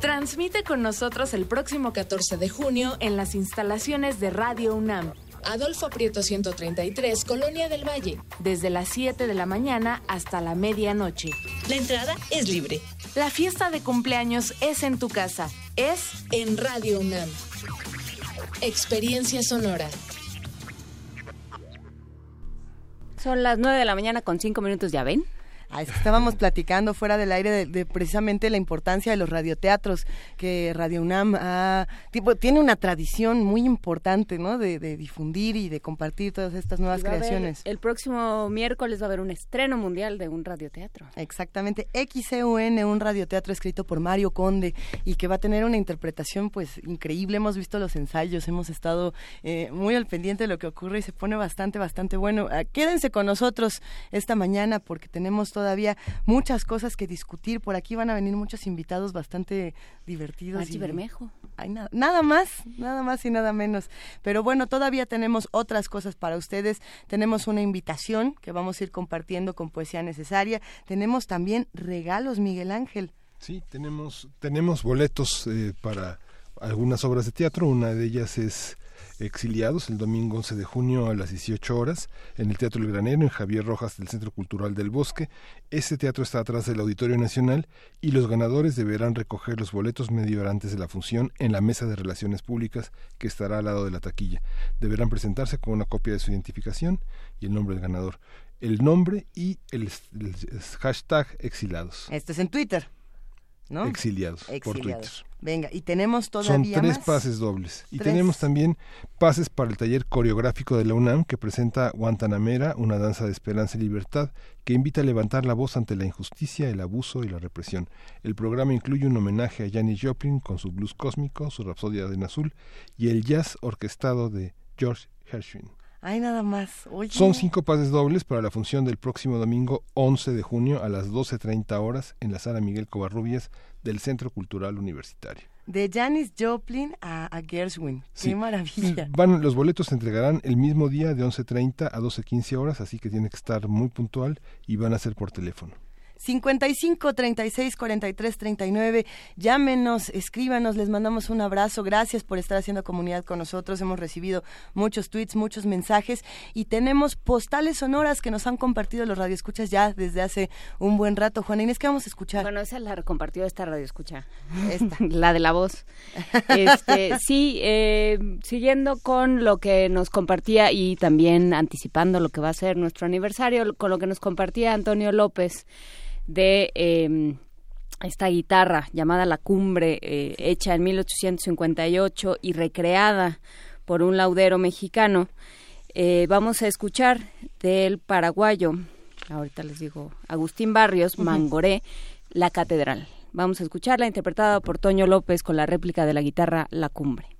Transmite con nosotros el próximo 14 de junio en las instalaciones de Radio UNAM. Adolfo Prieto 133, Colonia del Valle, desde las 7 de la mañana hasta la medianoche. La entrada es libre. La fiesta de cumpleaños es en tu casa, es en Radio UNAM. Experiencia sonora. Son las 9 de la mañana con 5 minutos, ¿ya ven? Ah, estábamos platicando fuera del aire de, precisamente la importancia de los radioteatros, que Radio UNAM tipo, tiene una tradición muy importante, ¿no? De, difundir y de compartir todas estas nuevas creaciones. el próximo miércoles va a haber un estreno mundial de un radioteatro. Exactamente, XCUN, un radioteatro escrito por Mario Conde y que va a tener una interpretación pues increíble. Hemos visto los ensayos, hemos estado eh, muy al pendiente de lo que ocurre y se pone bastante, bastante bueno. Ah, quédense con nosotros esta mañana porque tenemos todavía muchas cosas que discutir. Por aquí van a venir muchos invitados bastante divertidos. y Bermejo. nada, más, nada más y nada menos. Pero bueno, todavía tenemos otras cosas para ustedes. Tenemos una invitación que vamos a ir compartiendo con Poesía Necesaria. Tenemos también regalos, Miguel Ángel. Sí, tenemos, tenemos boletos eh, para algunas obras de teatro. Una de ellas es exiliados el domingo 11 de junio a las 18 horas en el Teatro El Granero, en Javier Rojas del Centro Cultural del Bosque. Este teatro está atrás del Auditorio Nacional y los ganadores deberán recoger los boletos medio antes de la función en la mesa de relaciones públicas que estará al lado de la taquilla. Deberán presentarse con una copia de su identificación y el nombre del ganador. El nombre y el, hashtag exilados. Esto es en Twitter. ¿No? Exiliados, por Twitter. Venga, y tenemos todavía Son tres pases dobles. Y tenemos también pases para el taller coreográfico de la UNAM que presenta Guantanamera, una danza de esperanza y libertad que invita a levantar la voz ante la injusticia, el abuso y la represión. El programa incluye un homenaje a Janis Joplin con su blues cósmico, su rapsodia en azul y el jazz orquestado de George Gershwin. Ay, nada más. Son cinco pases dobles para la función del próximo domingo 11 de junio a las 12.30 horas en la sala Miguel Covarrubias del Centro Cultural Universitario. De Janis Joplin a, Gershwin. Qué maravilla. Van, los boletos se entregarán el mismo día de 11.30 a 12.15 horas, así que tiene que estar muy puntual y van a ser por teléfono. 55 36 43 39. Llámenos, escríbanos, les mandamos un abrazo. Gracias por estar haciendo comunidad con nosotros. Hemos recibido muchos tweets, muchos mensajes y tenemos postales sonoras que nos han compartido los radioescuchas ya desde hace un buen rato. Juana Inés, ¿qué vamos a escuchar? Bueno, esa la compartió esta radioescucha. Esta. la de la voz. Este, sí, eh, siguiendo con lo que nos compartía y también anticipando lo que va a ser nuestro aniversario, con lo que nos compartía Antonio López de em, esta guitarra llamada La Cumbre, eh, hecha en 1858 y recreada por un laudero mexicano. Eh, vamos a escuchar del paraguayo, ahorita les digo, Agustín Barrios, Mangoré, La Catedral. Vamos a escucharla interpretada por Toño López con la réplica de la guitarra La Cumbre.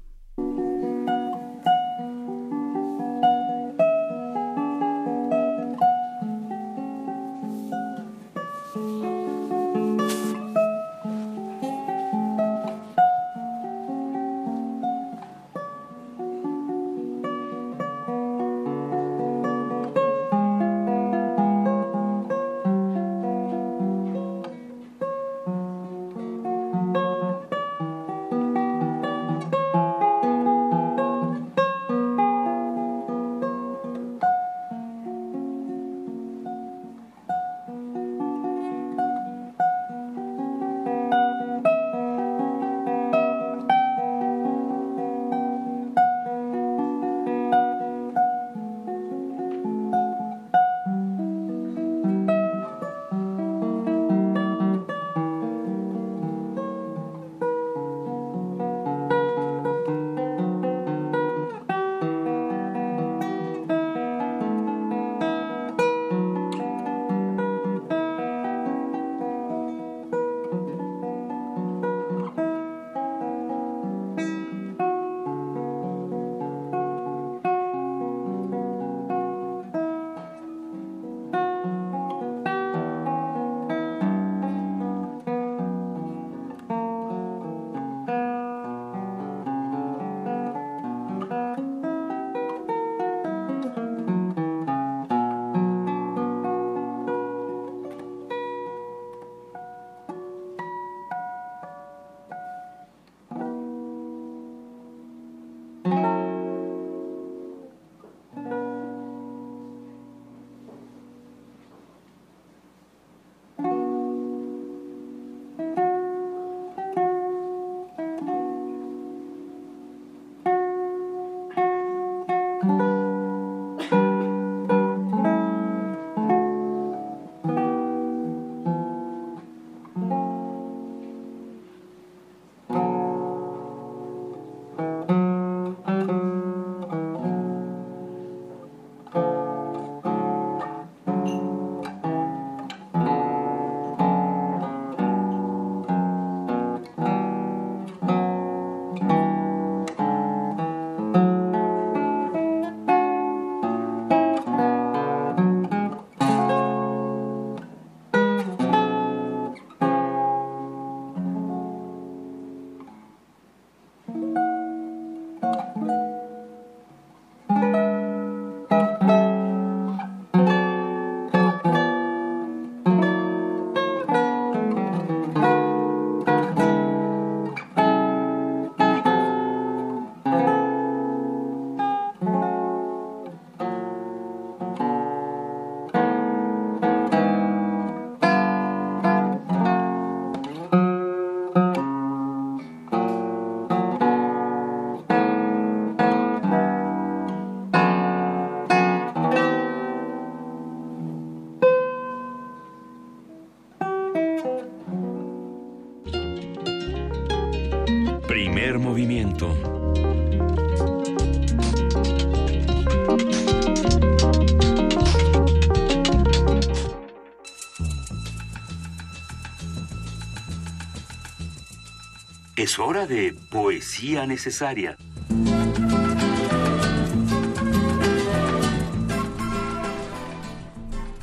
Es hora de poesía necesaria.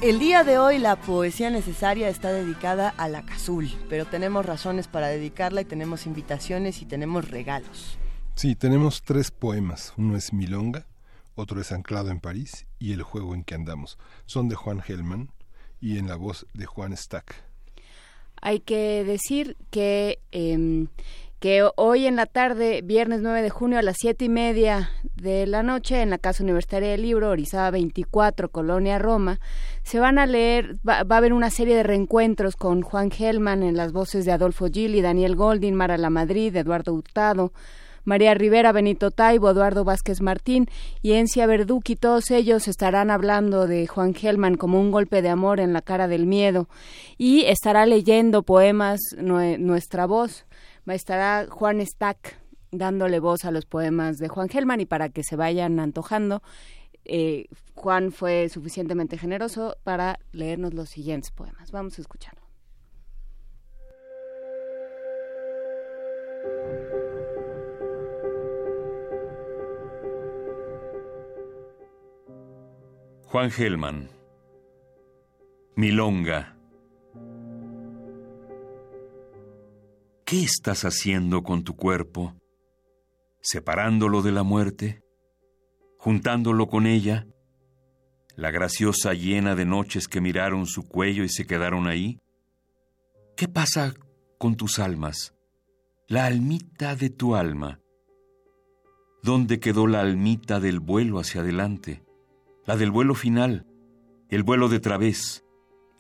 El día de hoy la poesía necesaria está dedicada a la cazul, pero tenemos razones para dedicarla y tenemos invitaciones y tenemos regalos. Sí, tenemos tres poemas. Uno es Milonga, otro es Anclado en París y El juego en que andamos. Son de Juan Gelman y en la voz de Juan Stack. Hay que decir que em, que hoy en la tarde, viernes 9 de junio a las siete y media de la noche, en la Casa Universitaria del Libro, Orizaba 24, Colonia Roma, se van a leer, va, a haber una serie de reencuentros con Juan Gelman en las voces de Adolfo Gili, Daniel Goldin, Mara La Madrid, Eduardo Hurtado, María Rivera, Benito Taibo, Eduardo Vázquez Martín y Encia Verduki, todos ellos estarán hablando de Juan Gelman como un golpe de amor en la cara del miedo. Y estará leyendo poemas Nuestra Voz estará Juan Stack dándole voz a los poemas de Juan Gelman y para que se vayan antojando, eh, Juan fue suficientemente generoso para leernos los siguientes poemas. Vamos a escucharlo. Juan Gelman Milonga ¿Qué estás haciendo con tu cuerpo? ¿Separándolo de la muerte? ¿Juntándolo con ella? ¿La graciosa llena de noches que miraron su cuello y se quedaron ahí? ¿Qué pasa con tus almas? La almita de tu alma. ¿Dónde quedó la almita del vuelo hacia adelante? La del vuelo final, el vuelo de través,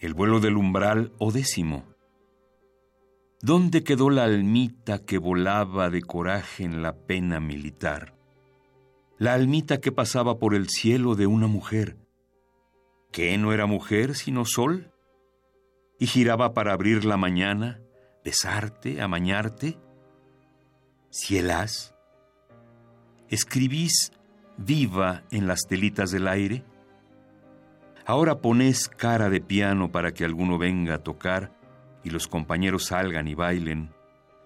el vuelo del umbral o décimo. ¿Dónde quedó la almita que volaba de coraje en la pena militar? La almita que pasaba por el cielo de una mujer. ¿Qué no era mujer sino sol? ¿Y giraba para abrir la mañana, besarte, amañarte? ¿Cielas? ¿Escribís viva en las telitas del aire? Ahora pones cara de piano para que alguno venga a tocar y los compañeros salgan y bailen,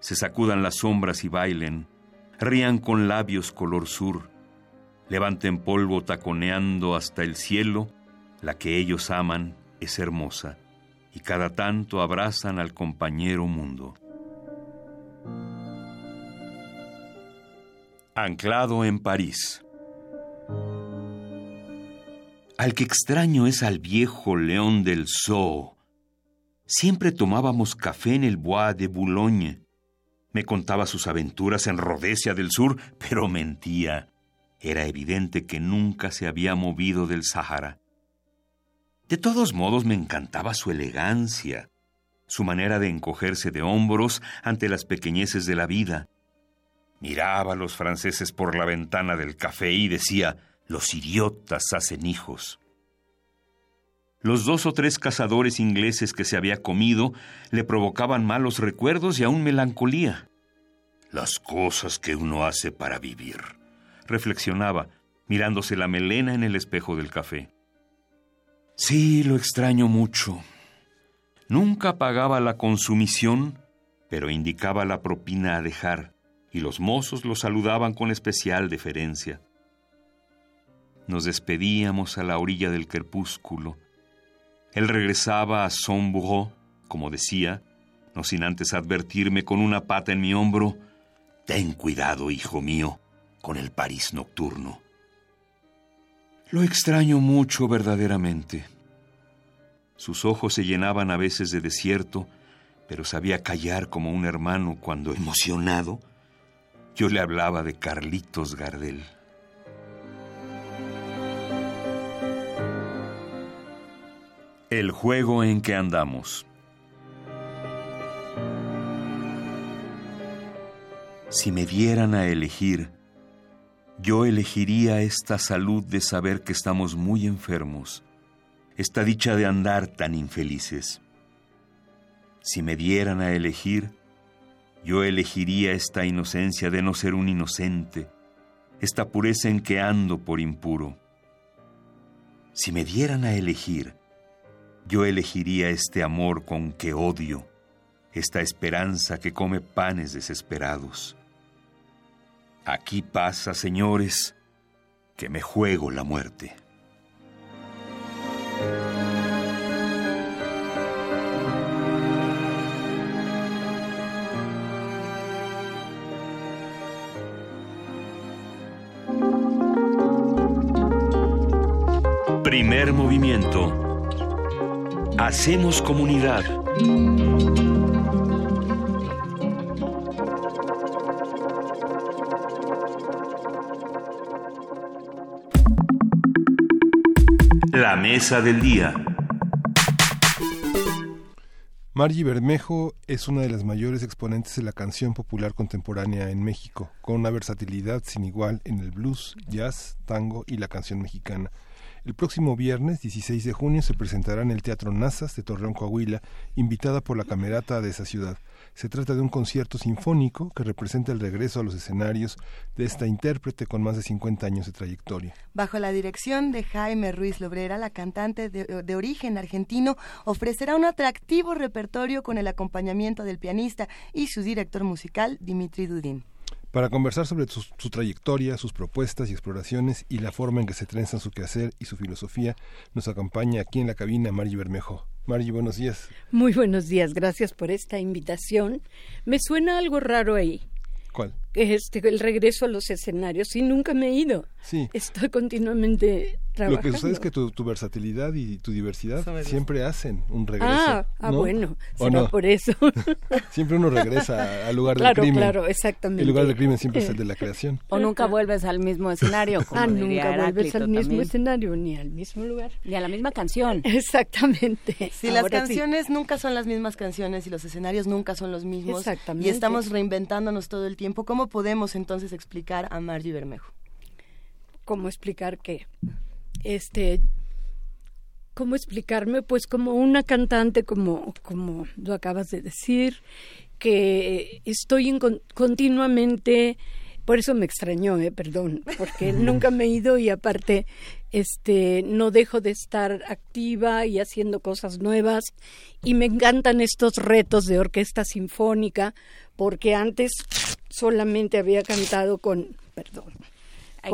se sacudan las sombras y bailen, rían con labios color sur, levanten polvo taconeando hasta el cielo, la que ellos aman es hermosa, y cada tanto abrazan al compañero mundo. Anclado en París. Al que extraño es al viejo león del zoo, Siempre tomábamos café en el Bois de Boulogne. Me contaba sus aventuras en Rhodesia del Sur, pero mentía. Era evidente que nunca se había movido del Sahara. De todos modos me encantaba su elegancia, su manera de encogerse de hombros ante las pequeñeces de la vida. Miraba a los franceses por la ventana del café y decía, los idiotas hacen hijos. Los dos o tres cazadores ingleses que se había comido le provocaban malos recuerdos y aún melancolía. Las cosas que uno hace para vivir, reflexionaba, mirándose la melena en el espejo del café. Sí, lo extraño mucho. Nunca pagaba la consumición, pero indicaba la propina a dejar, y los mozos lo saludaban con especial deferencia. Nos despedíamos a la orilla del crepúsculo, él regresaba a Sombourg, como decía, no sin antes advertirme con una pata en mi hombro, Ten cuidado, hijo mío, con el París nocturno. Lo extraño mucho verdaderamente. Sus ojos se llenaban a veces de desierto, pero sabía callar como un hermano cuando, emocionado, yo le hablaba de Carlitos Gardel. El juego en que andamos. Si me dieran a elegir, yo elegiría esta salud de saber que estamos muy enfermos, esta dicha de andar tan infelices. Si me dieran a elegir, yo elegiría esta inocencia de no ser un inocente, esta pureza en que ando por impuro. Si me dieran a elegir, yo elegiría este amor con que odio, esta esperanza que come panes desesperados. Aquí pasa, señores, que me juego la muerte. Primer movimiento. Hacemos comunidad. La mesa del día. Margie Bermejo es una de las mayores exponentes de la canción popular contemporánea en México, con una versatilidad sin igual en el blues, jazz, tango y la canción mexicana. El próximo viernes 16 de junio se presentará en el Teatro Nazas de Torreón, Coahuila, invitada por la camerata de esa ciudad. Se trata de un concierto sinfónico que representa el regreso a los escenarios de esta intérprete con más de 50 años de trayectoria. Bajo la dirección de Jaime Ruiz Lobrera, la cantante de, de, origen argentino ofrecerá un atractivo repertorio con el acompañamiento del pianista y su director musical, Dimitri Dudin. Para conversar sobre su, su, trayectoria, sus propuestas y exploraciones y la forma en que se trenzan su quehacer y su filosofía, nos acompaña aquí en la cabina Margie Bermejo. Margie, buenos días. Muy buenos días, gracias por esta invitación. Me suena algo raro ahí. ¿Cuál? Este, el regreso a los escenarios. Y nunca me he ido. Sí. Estoy continuamente trabajando. Lo que sucede es que tu, tu versatilidad y tu diversidad siempre hacen un regreso. Ah, ah ¿no? bueno, será no? por eso. siempre uno regresa al lugar claro, del crimen. Claro, exactamente. El lugar del crimen siempre es el de la creación. O nunca vuelves al mismo escenario. Como ah, diría nunca vuelves al mismo también. escenario ni al mismo lugar. Ni a la misma canción. Exactamente. Si las canciones sí. nunca son las mismas canciones y los escenarios nunca son los mismos. Exactamente. Y estamos reinventándonos todo el tiempo, ¿cómo podemos entonces explicar a Margie Bermejo? ¿Cómo explicar qué? Este, ¿cómo explicarme? Pues como una cantante, como, como lo acabas de decir, que estoy en, continuamente, por eso me extrañó, eh, perdón, porque nunca me he ido y aparte este no dejo de estar activa y haciendo cosas nuevas y me encantan estos retos de orquesta sinfónica porque antes solamente había cantado con perdón hay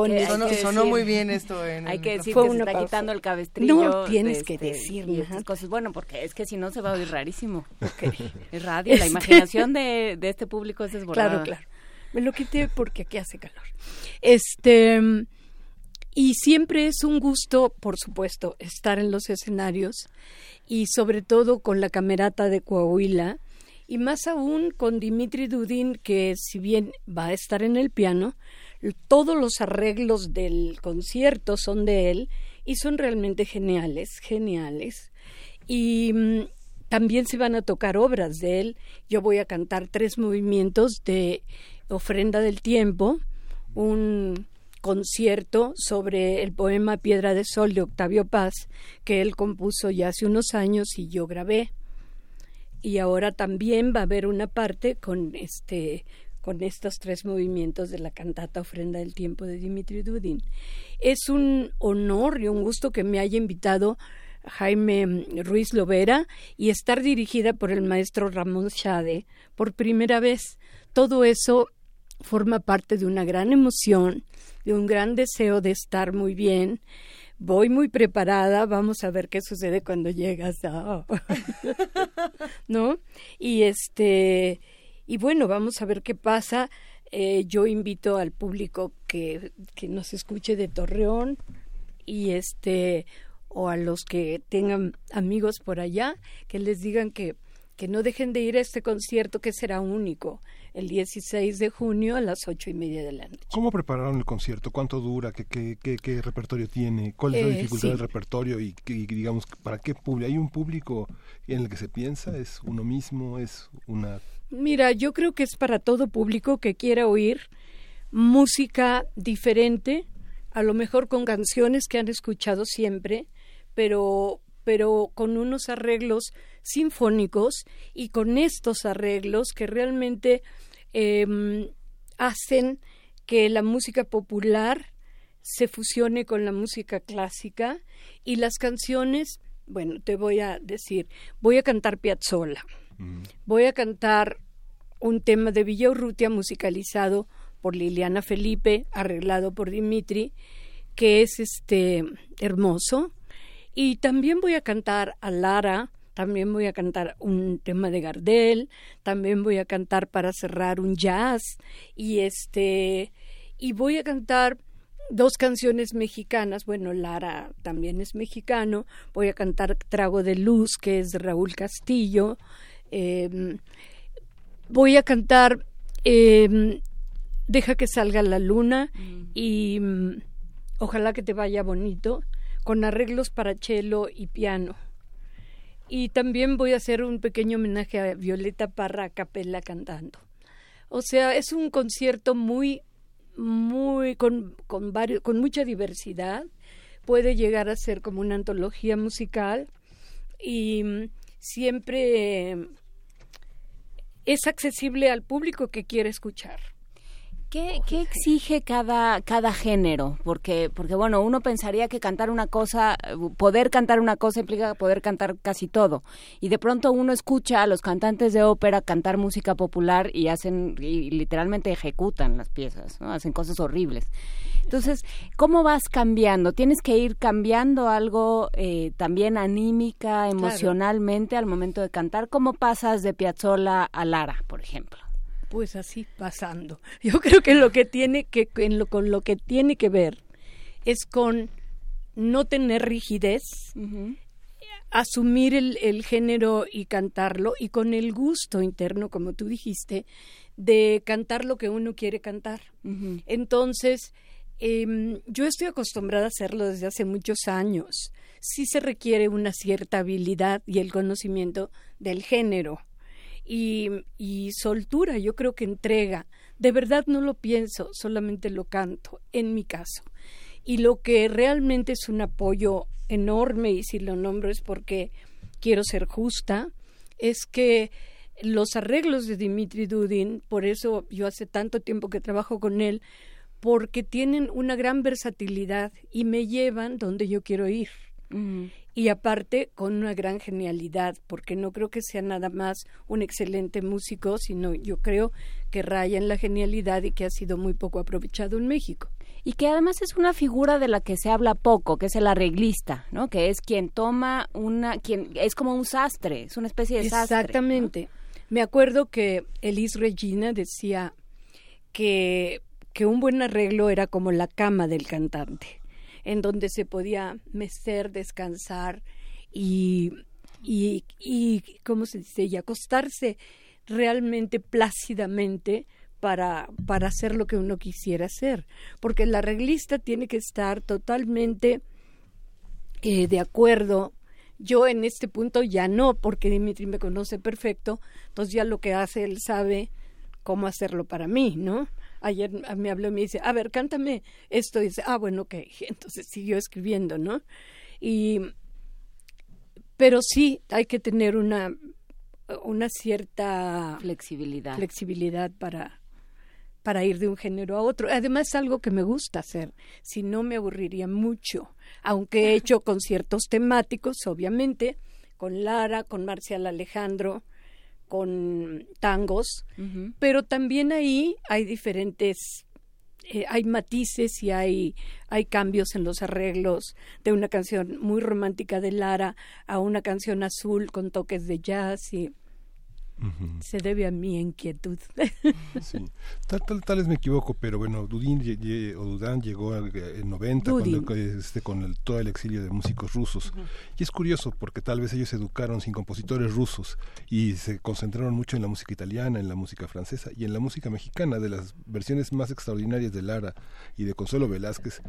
que, sonó, muy bien esto. En hay que decir que se está pausa. quitando el cabestrillo. No, tienes de que este, decir, y ajá. estas cosas. Bueno, porque es que si no se va a oír rarísimo. Okay. Es radio, la imaginación de, de este público es desbordada. Claro, claro. Me lo quité porque aquí hace calor. Este y siempre es un gusto, por supuesto, estar en los escenarios y sobre todo con la camerata de Coahuila y más aún con Dimitri Dudin que si bien va a estar en el piano, todos los arreglos del concierto son de él y son realmente geniales, geniales. Y mm, también se van a tocar obras de él. Yo voy a cantar tres movimientos de Ofrenda del Tiempo, un concierto sobre el poema Piedra de Sol de Octavio Paz, que él compuso ya hace unos años y yo grabé. Y ahora también va a haber una parte con este con estos tres movimientos de la cantata Ofrenda del Tiempo de Dimitri Dudin. Es un honor y un gusto que me haya invitado Jaime Ruiz Lovera y estar dirigida por el maestro Ramón Chade por primera vez. Todo eso forma parte de una gran emoción, de un gran deseo de estar muy bien. Voy muy preparada, vamos a ver qué sucede cuando llegas. ¿No? Y este y bueno, vamos a ver qué pasa. Eh, yo invito al público que, que nos escuche de Torreón y este o a los que tengan amigos por allá que les digan que que no dejen de ir a este concierto que será único el 16 de junio a las ocho y media de la noche. ¿Cómo prepararon el concierto? ¿Cuánto dura? ¿Qué, qué, qué, qué repertorio tiene? ¿Cuál es la Eh, dificultad sí. del repertorio? Y, y digamos, ¿para qué público? ¿Hay un público en el que se piensa? ¿Es uno mismo? ¿Es una...? Mira, yo creo que es para todo público que quiera oír música diferente, a lo mejor con canciones que han escuchado siempre, pero pero con unos arreglos sinfónicos y con estos arreglos que realmente eh, hacen que la música popular se fusione con la música clásica y las canciones, bueno, te voy a decir, voy a cantar Piazzolla, Voy a cantar un tema de Villa Urrutia musicalizado por Liliana Felipe, arreglado por Dimitri, que es este hermoso. Y también voy a cantar a Lara, también voy a cantar un tema de Gardel, también voy a cantar para cerrar un jazz. Y este y voy a cantar dos canciones mexicanas, bueno, Lara también es mexicano, voy a cantar Trago de Luz, que es de Raúl Castillo, em, voy a cantar em, Deja que salga la luna. Y mm, Ojalá que te vaya bonito, con arreglos para cello y piano. Y también voy a hacer un pequeño homenaje a Violeta Parra a capella cantando. O sea, es un concierto muy, muy, con, con, varios, con mucha diversidad. Puede llegar a ser como una antología musical y mm, siempre es accesible al público que quiere escuchar. ¿Qué, ¿Qué, exige cada, cada género? Porque, porque, bueno, uno pensaría que cantar una cosa, poder cantar una cosa implica poder cantar casi todo. Y de pronto uno escucha a los cantantes de ópera cantar música popular y hacen, y literalmente ejecutan las piezas, ¿no? Hacen cosas horribles. Entonces, ¿cómo vas cambiando? ¿Tienes que ir cambiando algo eh, también anímica, emocionalmente al momento de cantar? ¿Cómo pasas de Piazzolla a Lara, por ejemplo? Pues así pasando. Yo creo que lo que tiene que en lo, con lo que tiene que ver es con no tener rigidez, asumir el, el, género y cantarlo y con el gusto interno, como tú dijiste, de cantar lo que uno quiere cantar. Entonces, eh, yo estoy acostumbrada a hacerlo desde hace muchos años. Sí se requiere una cierta habilidad y el conocimiento del género y, soltura, yo creo que entrega. De verdad no lo pienso, solamente lo canto, en mi caso. Y lo que realmente es un apoyo enorme, y si lo nombro es porque quiero ser justa, es que los arreglos de Dimitri Dudin, por eso yo hace tanto tiempo que trabajo con él, porque tienen una gran versatilidad y me llevan donde yo quiero ir y aparte con una gran genialidad, porque no creo que sea nada más un excelente músico, sino yo creo que raya en la genialidad y que ha sido muy poco aprovechado en México. Y que además es una figura de la que se habla poco, que es el arreglista, ¿no? Que es quien toma una, quien es como un sastre, es una especie de sastre. Exactamente. Me acuerdo que Elis Regina decía que, que un buen arreglo era como la cama del cantante en donde se podía mecer, descansar y, y, y ¿cómo se dice? Y acostarse realmente plácidamente para, para hacer lo que uno quisiera hacer. Porque el arreglista tiene que estar totalmente eh, de acuerdo. Yo en este punto ya no, porque Dimitri me conoce perfecto, entonces ya lo que hace él sabe cómo hacerlo para mí, ¿no? Ayer me habló y me dice, a ver, cántame esto. Y dice, ah, bueno, ok. Entonces siguió escribiendo, ¿no? Y, pero sí hay que tener una, una cierta flexibilidad. flexibilidad para, para ir de un género a otro. Además es algo que me gusta hacer, si no me aburriría mucho, aunque he hecho conciertos temáticos, obviamente, con Lara, con Marcial Alejandro, con tangos, pero también ahí hay diferentes eh, hay matices y hay, hay cambios en los arreglos de una canción muy romántica de Lara a una canción azul con toques de jazz y se debe a mi inquietud. sí. tal, tal, tal, vez me equivoco, pero bueno, Dudin o Dudán llegó en 90 cuando, este, con el, todo el exilio de músicos rusos. Y es curioso porque tal vez ellos se educaron sin compositores rusos y se concentraron mucho en la música italiana, en la música francesa y en la música mexicana, de las versiones más extraordinarias de Lara y de Consuelo Velázquez.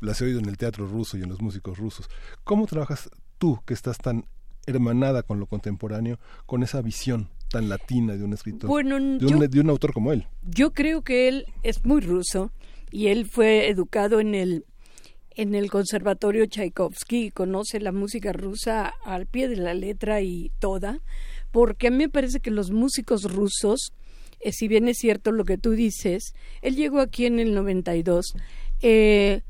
Las he oído en el teatro ruso y en los músicos rusos. ¿Cómo trabajas tú que estás tan hermanada con lo contemporáneo, con esa visión tan latina de un escritor, de, un, autor como él. Yo creo que él es muy ruso y él fue educado en el en el Conservatorio Tchaikovsky y conoce la música rusa al pie de la letra y toda, porque a mí me parece que los músicos rusos, eh, si bien es cierto lo que tú dices, él llegó aquí en el 92, eh,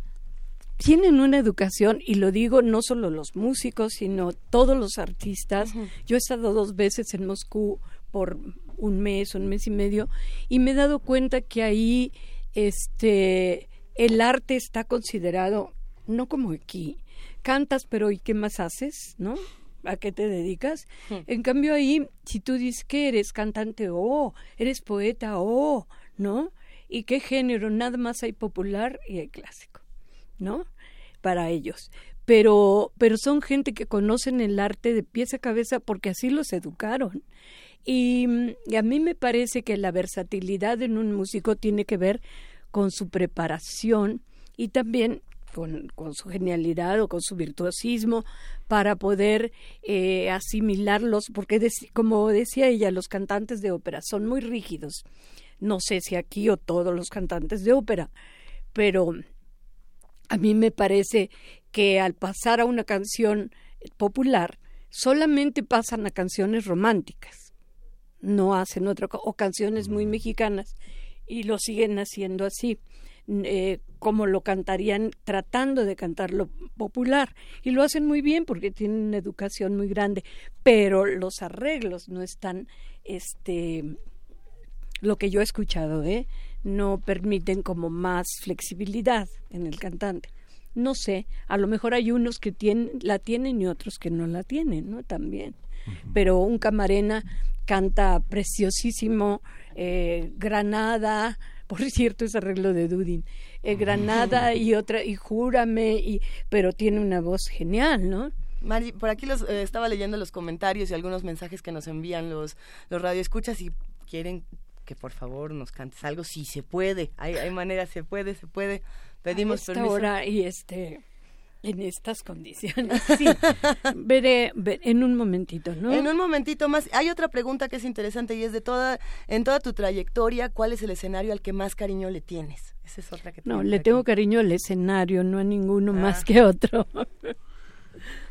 tienen una educación, y lo digo no solo los músicos, sino todos los artistas. Yo he estado dos veces en Moscú por un mes, un mes y medio, y me he dado cuenta que ahí este el arte está considerado no como aquí. Cantas, pero ¿y qué más haces? ¿No? ¿A qué te dedicas? En cambio ahí, si tú dices que eres cantante, oh, eres poeta, oh, ¿no? ¿Y qué género? Nada más hay popular y hay clásico, ¿no? Para ellos. Pero, pero son gente que conocen el arte de pies a cabeza porque así los educaron. Y, a mí me parece que la versatilidad en un músico tiene que ver con su preparación y también con, con, su genialidad o con su virtuosismo para poder eh, asimilarlos, porque como decía ella, los cantantes de ópera son muy rígidos. No sé si aquí o todos los cantantes de ópera, pero a mí me parece que al pasar a una canción popular, solamente pasan a canciones románticas, no hacen otra o canciones muy mexicanas y lo siguen haciendo así. Eh, como lo cantarían tratando de cantarlo popular y lo hacen muy bien porque tienen una educación muy grande pero los arreglos no están este lo que yo he escuchado eh no permiten como más flexibilidad en el cantante. No sé a lo mejor hay unos que tienen la tienen y otros que no la tienen no también. Pero un camarena canta preciosísimo eh, Granada por cierto es arreglo de Dudin eh, Granada y otra y Júrame y pero tiene una voz genial no Mari, por aquí los, eh, estaba leyendo los comentarios y algunos mensajes que nos envían los, los radioescuchas y quieren que por favor nos cantes algo, si se puede, hay, hay manera, se puede, se puede, pedimos esta permiso. hora y este en estas condiciones. Sí, veré, ver, en un momentito, ¿no? En un momentito más. Hay otra pregunta que es interesante y es de toda, en toda tu trayectoria, ¿cuál es el escenario al que más cariño le tienes? Esa es otra que No, le tengo cariño al escenario, no a ninguno ah. más que otro.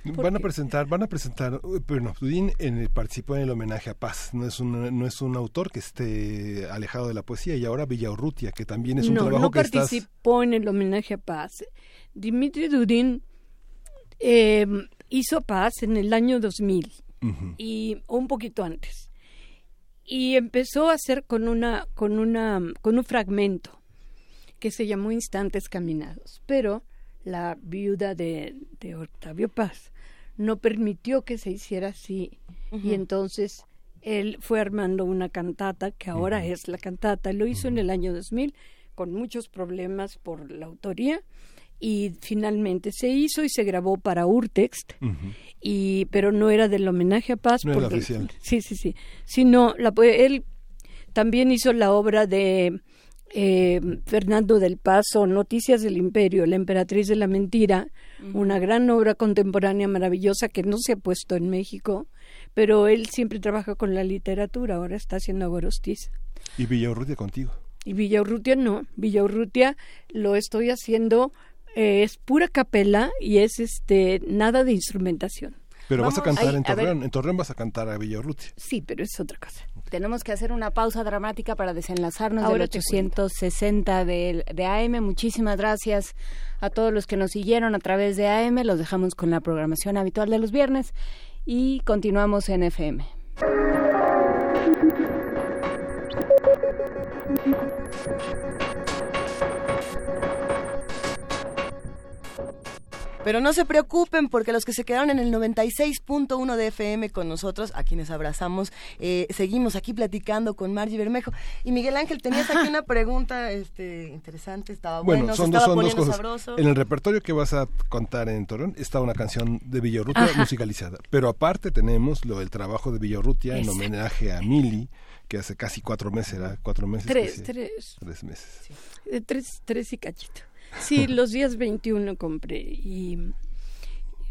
Van a presentar, van a presentar, bueno, Dudín en, participó en el homenaje a Paz, no es un no es un autor que esté alejado de la poesía. Y ahora Villaurrutia, que también es un no, trabajo no que estás participó en el homenaje a Paz. Dimitri Dudín eh, hizo Paz en el año 2000 uh -huh. y un poquito antes. Y empezó a hacer con una con una con un fragmento que se llamó Instantes Caminados, pero la viuda de, de Octavio Paz no permitió que se hiciera así uh -huh. y entonces él fue armando una cantata que ahora uh -huh. es la cantata, lo hizo en el año 2000 con muchos problemas por la autoría y finalmente se hizo y se grabó para Urtext y pero no era del homenaje a Paz no porque, era oficial. sí sí sí sino la él también hizo la obra de eh, Fernando del Paso Noticias del Imperio la emperatriz de la mentira uh -huh. una gran obra contemporánea maravillosa que no se ha puesto en México pero él siempre trabaja con la literatura ahora está haciendo Agorostiza y Villaurrutia contigo y Villaurrutia no Villaurrutia lo estoy haciendo eh, es pura capela y es este nada de instrumentación. Pero Vamos, vas a cantar ahí, en Torreón, en Torreón vas a cantar a Villaurrutia. Sí, pero es otra cosa. Tenemos que hacer una pausa dramática para desenlazarnos Ahora del 860 de, de AM. Muchísimas gracias a todos los que nos siguieron a través de AM. Los dejamos con la programación habitual de los viernes y continuamos en FM. Pero no se preocupen porque los que se quedaron en el 96.1 de FM con nosotros, a quienes abrazamos, eh, seguimos aquí platicando con Margie Bermejo. Y Miguel Ángel, tenías aquí una pregunta este, interesante, estaba bueno, bueno son, estaba dos, son poniendo dos cosas. sabroso. En el repertorio que vas a contar en Torreón está una canción de Villarrutia musicalizada. Pero aparte tenemos lo del trabajo de Villarrutia en homenaje a Mili que hace casi cuatro meses, ¿era? Cuatro meses. Tres, tres. Tres meses. Sí. Eh, tres, tres y cachito. Sí, los días 21 compré y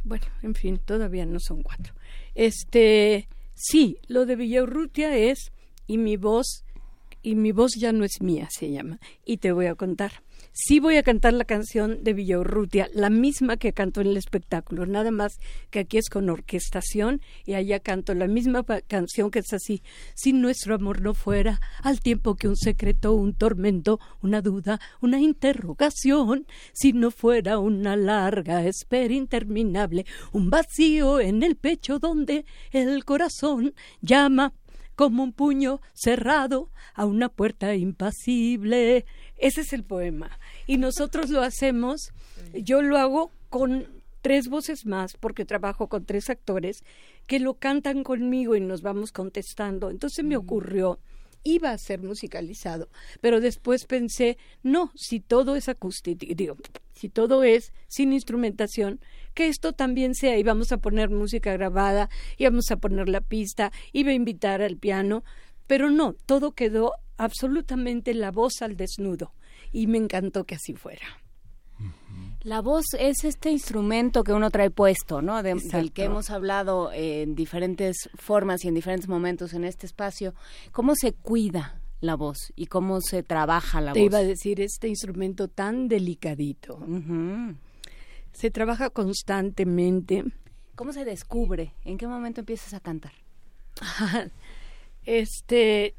bueno, en fin, todavía no son cuatro. Este, sí, lo de Villaurrutia es y mi voz y mi voz ya no es mía, se llama. Y te voy a contar. Sí voy a cantar la canción de Villaurrutia, la misma que canto en el espectáculo, nada más que aquí es con orquestación y allá canto la misma canción que es así. Si nuestro amor no fuera al tiempo que un secreto, un tormento, una duda, una interrogación, si no fuera una larga espera interminable, un vacío en el pecho donde el corazón llama como un puño cerrado a una puerta impasible. Ese es el poema. Y nosotros lo hacemos, yo lo hago con tres voces más, porque trabajo con tres actores que lo cantan conmigo y nos vamos contestando. Entonces me ocurrió iba a ser musicalizado, pero después pensé, no, si todo es acústico, digo, si todo es sin instrumentación, que esto también sea, y vamos a poner música grabada, y vamos a poner la pista, iba a invitar al piano, pero no, todo quedó absolutamente la voz al desnudo, y me encantó que así fuera. La voz es este instrumento que uno trae puesto, ¿no? del que hemos hablado en diferentes formas y en diferentes momentos en este espacio. ¿Cómo se cuida la voz y cómo se trabaja la voz? Te iba a decir este instrumento tan delicadito. Se trabaja constantemente. ¿Cómo se descubre? ¿En qué momento empiezas a cantar? este,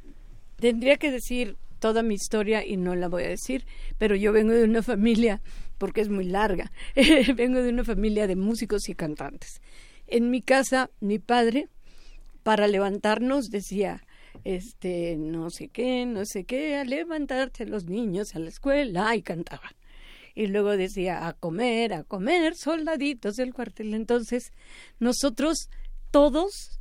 tendría que decir toda mi historia y no la voy a decir, pero yo vengo de una familia porque es muy larga. Vengo de una familia de músicos y cantantes. En mi casa, mi padre, para levantarnos, decía, este, no sé qué, no sé qué, a levantarse los niños a la escuela y cantaban. Y luego decía, a comer, a comer, soldaditos del cuartel. Entonces, nosotros todos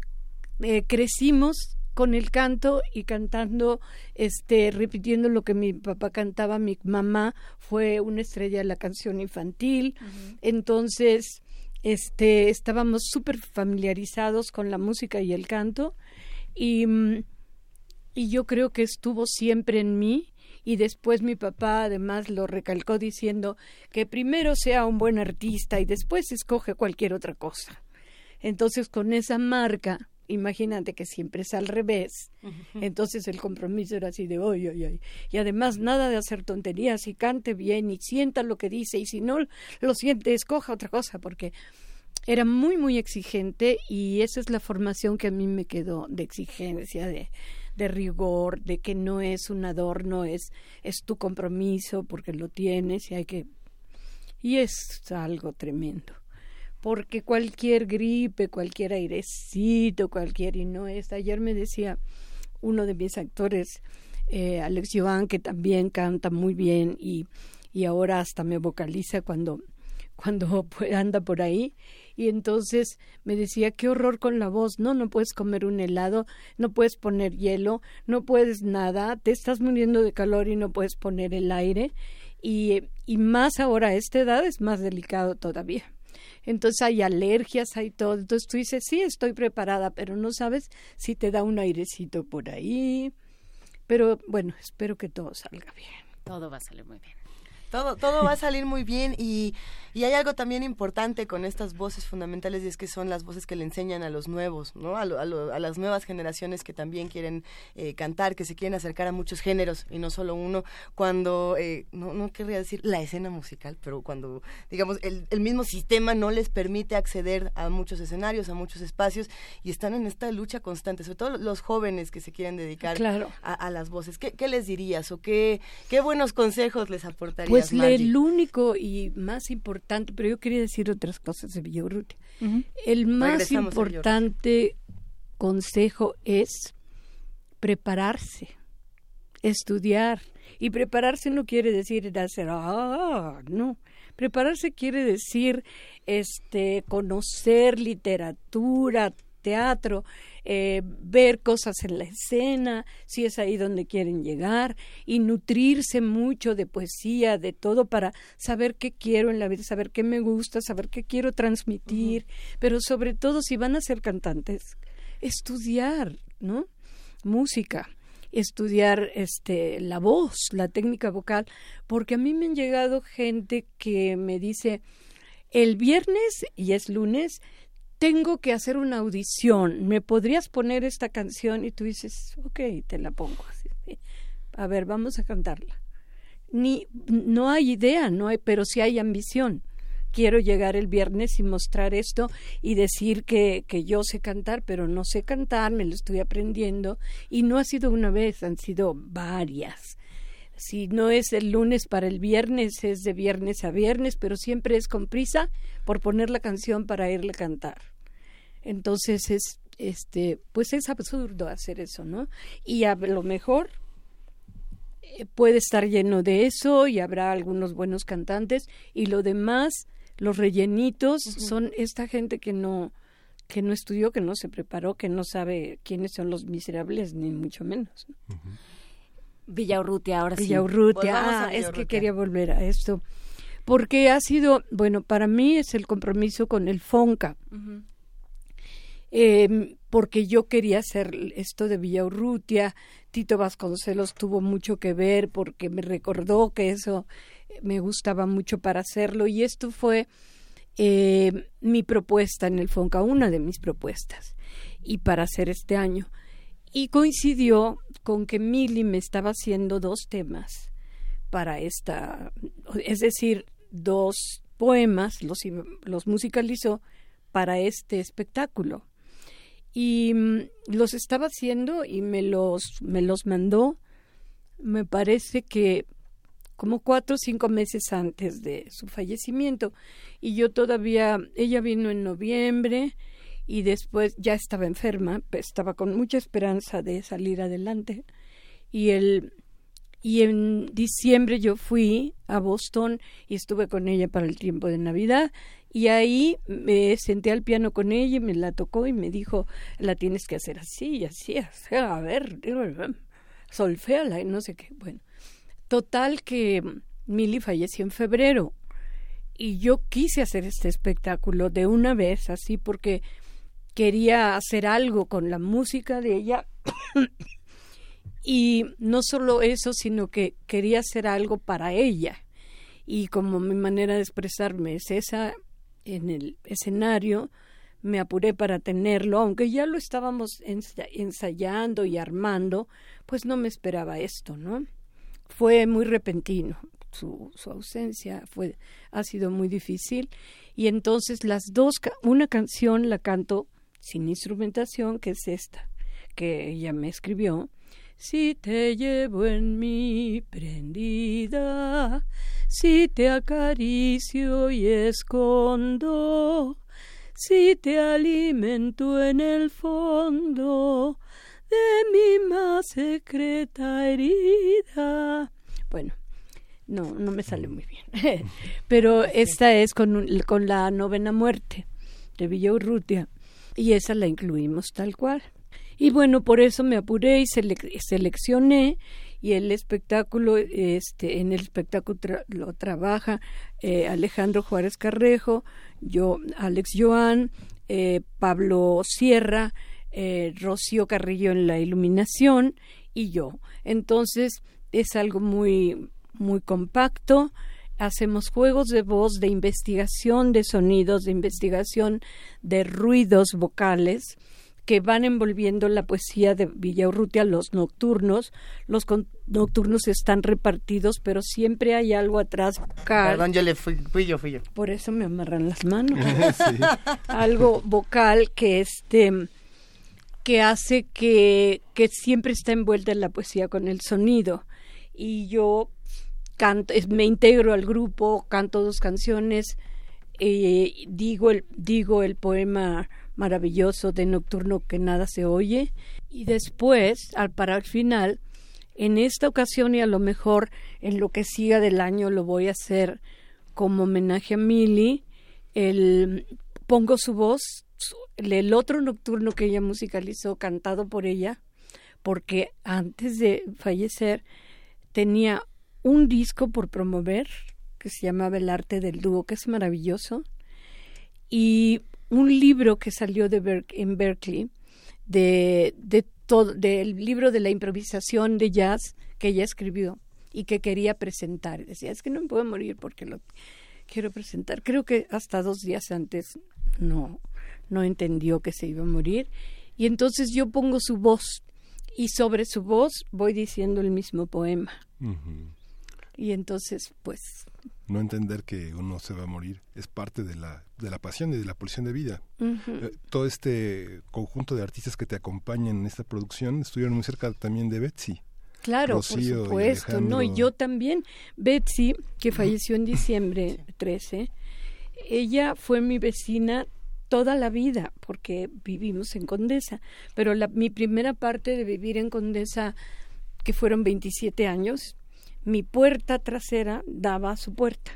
eh, crecimos con el canto y cantando, este, repitiendo lo que mi papá cantaba, mi mamá fue una estrella de la canción infantil, entonces, este, estábamos súper familiarizados con la música y el canto y, mm, y yo creo que estuvo siempre en mí y después mi papá además lo recalcó diciendo que primero sea un buen artista y después escoge cualquier otra cosa. Entonces con esa marca imagínate que siempre es al revés. Entonces el compromiso era así de hoy, hoy, hoy. Y además nada de hacer tonterías y cante bien y sienta lo que dice y si no lo siente, escoja otra cosa porque era muy, muy exigente y esa es la formación que a mí me quedó de exigencia, de, de rigor, de que no es un adorno, es, es tu compromiso porque lo tienes y hay que... Y es algo tremendo porque cualquier gripe, cualquier airecito, cualquier y no es. Ayer me decía uno de mis actores, eh, Alex Joan, que también canta muy bien y, y ahora hasta me vocaliza cuando cuando anda por ahí y entonces me decía qué horror con la voz no no puedes comer un helado no puedes poner hielo no puedes nada te estás muriendo de calor y no puedes poner el aire y, y más ahora a esta edad es más delicado todavía entonces hay alergias, hay todo. Entonces tú dices, sí, estoy preparada, pero no sabes si te da un airecito por ahí. Pero bueno, espero que todo salga bien. Todo va a salir muy bien. Todo, todo va a salir muy bien y, y, hay algo también importante con estas voces fundamentales y es que son las voces que le enseñan a los nuevos, ¿no? A, a, las nuevas generaciones que también quieren eh, cantar, que se quieren acercar a muchos géneros y no solo uno. Cuando, eh, no, no querría decir la escena musical, pero cuando, digamos, el, el, mismo sistema no les permite acceder a muchos escenarios, a muchos espacios y están en esta lucha constante, sobre todo los jóvenes que se quieren dedicar a, las voces. ¿Qué, ¿Qué, les dirías o qué, qué buenos consejos les aportarías? Pues pues el único y más importante, pero yo quería decir otras cosas de Villaurrutia. El más importante consejo es prepararse, estudiar. Y prepararse no quiere decir hacer, ah, no. Prepararse quiere decir este conocer literatura, teatro, eh, ver cosas en la escena, si es ahí donde quieren llegar, y nutrirse mucho de poesía, de todo, para saber qué quiero en la vida, saber qué me gusta, saber qué quiero transmitir, pero sobre todo si van a ser cantantes, estudiar, ¿no? Música estudiar este la voz, la técnica vocal, porque a mí me han llegado gente que me dice el viernes y es lunes tengo que hacer una audición, ¿me podrías poner esta canción? Y tú dices, ok, te la pongo. A ver, vamos a cantarla. ni no hay idea, no hay, pero sí hay ambición. Quiero llegar el viernes y mostrar esto y decir que, que yo sé cantar, pero no sé cantar, me lo estoy aprendiendo. Y no ha sido una vez, han sido varias. Si no es el lunes para el viernes, es de viernes a viernes, pero siempre es con prisa por poner la canción para irle a cantar. Entonces es, este, pues es absurdo hacer eso, ¿no? Y a lo mejor eh, puede estar lleno de eso y habrá algunos buenos cantantes y lo demás, los rellenitos, son esta gente que no que no estudió, que no se preparó, que no sabe quiénes son los miserables, ni mucho menos. Villaurrutia, ahora sí. Villaurrutia, ah, es que quería volver a esto. Porque ha sido, bueno, para mí es el compromiso con el FONCA. Eh, porque yo quería hacer esto de Villaurrutia. Tito Vasconcelos tuvo mucho que ver porque me recordó que eso me gustaba mucho para hacerlo y esto fue eh, mi propuesta en el FONCA, una de mis propuestas y para hacer este año. Y coincidió con que Mili me estaba haciendo dos temas para esta, es decir, dos poemas, los, los musicalizó para este espectáculo y mm, los estaba haciendo y me los me los mandó me parece que como cuatro o cinco meses antes de su fallecimiento. Y yo todavía ella vino en noviembre y después ya estaba enferma estaba con mucha esperanza de salir adelante. Y el y en diciembre yo fui a Boston y estuve con ella para el tiempo de Navidad y ahí me senté al piano con ella y me la tocó y me dijo, la tienes que hacer así y así, a ver, solféala y no sé qué. Bueno, total que Milly falleció en febrero y yo quise hacer este espectáculo de una vez así porque quería hacer algo con la música de ella y no solo eso, sino que quería hacer algo para ella. Y como mi manera de expresarme es esa, en el escenario, me apuré para tenerlo, aunque ya lo estábamos ensayando y armando, pues no me esperaba esto, ¿no? Fue muy repentino, su, su ausencia fue, ha sido muy difícil, y entonces las dos, una canción la canto sin instrumentación, que es esta, que ella me escribió, si te llevo en mi prendida, si te acaricio y escondo, si te alimento en el fondo de mi más secreta herida. Bueno, no, no me sale muy bien. Pero esta es con, con la novena muerte de Villa Urrutia y esa la incluimos tal cual. Y bueno, por eso me apuré y seleccioné y el espectáculo, este, en el espectáculo lo trabaja eh, Alejandro Juárez Carrejo, yo, Alex Joan, eh, Pablo Sierra, eh, Rocío Carrillo en la iluminación y yo. Entonces es algo muy, muy compacto. Hacemos juegos de voz, de investigación de sonidos, de investigación de ruidos vocales que van envolviendo la poesía de Villaurrutia, los nocturnos. Los nocturnos están repartidos, pero siempre hay algo atrás. vocal. Perdón, yo le fui, fui yo, fui yo. Por eso me amarran las manos. Algo vocal que este que hace que, que siempre está envuelta en la poesía con el sonido. Y yo canto, me integro al grupo, canto dos canciones, eh, digo, el, digo el poema maravilloso de Nocturno que nada se oye. Y después, al para el final, en esta ocasión y a lo mejor en lo que siga del año lo voy a hacer como homenaje a Milly, el, pongo su voz, el otro nocturno que ella musicalizó, cantado por ella, porque antes de fallecer tenía un disco por promover que se llamaba El arte del dúo, que es maravilloso, y un libro que salió de en Berkeley de, de todo, del libro de la improvisación de jazz que ella escribió y que quería presentar. Decía, es que no me puedo morir porque lo quiero presentar. Creo que hasta dos días antes no, no entendió que se iba a morir. Y entonces yo pongo su voz y sobre su voz voy diciendo el mismo poema. Y entonces, pues... No entender que uno se va a morir es parte de la, de la pasión y de la pulsión de vida. Eh, todo este conjunto de artistas que te acompañan en esta producción estuvieron muy cerca también de Betsy. Claro, por supuesto, no, y yo también. Betsy, que falleció en diciembre 13, ella fue mi vecina toda la vida, porque vivimos en Condesa, pero la, mi primera parte de vivir en Condesa, que fueron 27 años, mi puerta trasera daba a su puerta.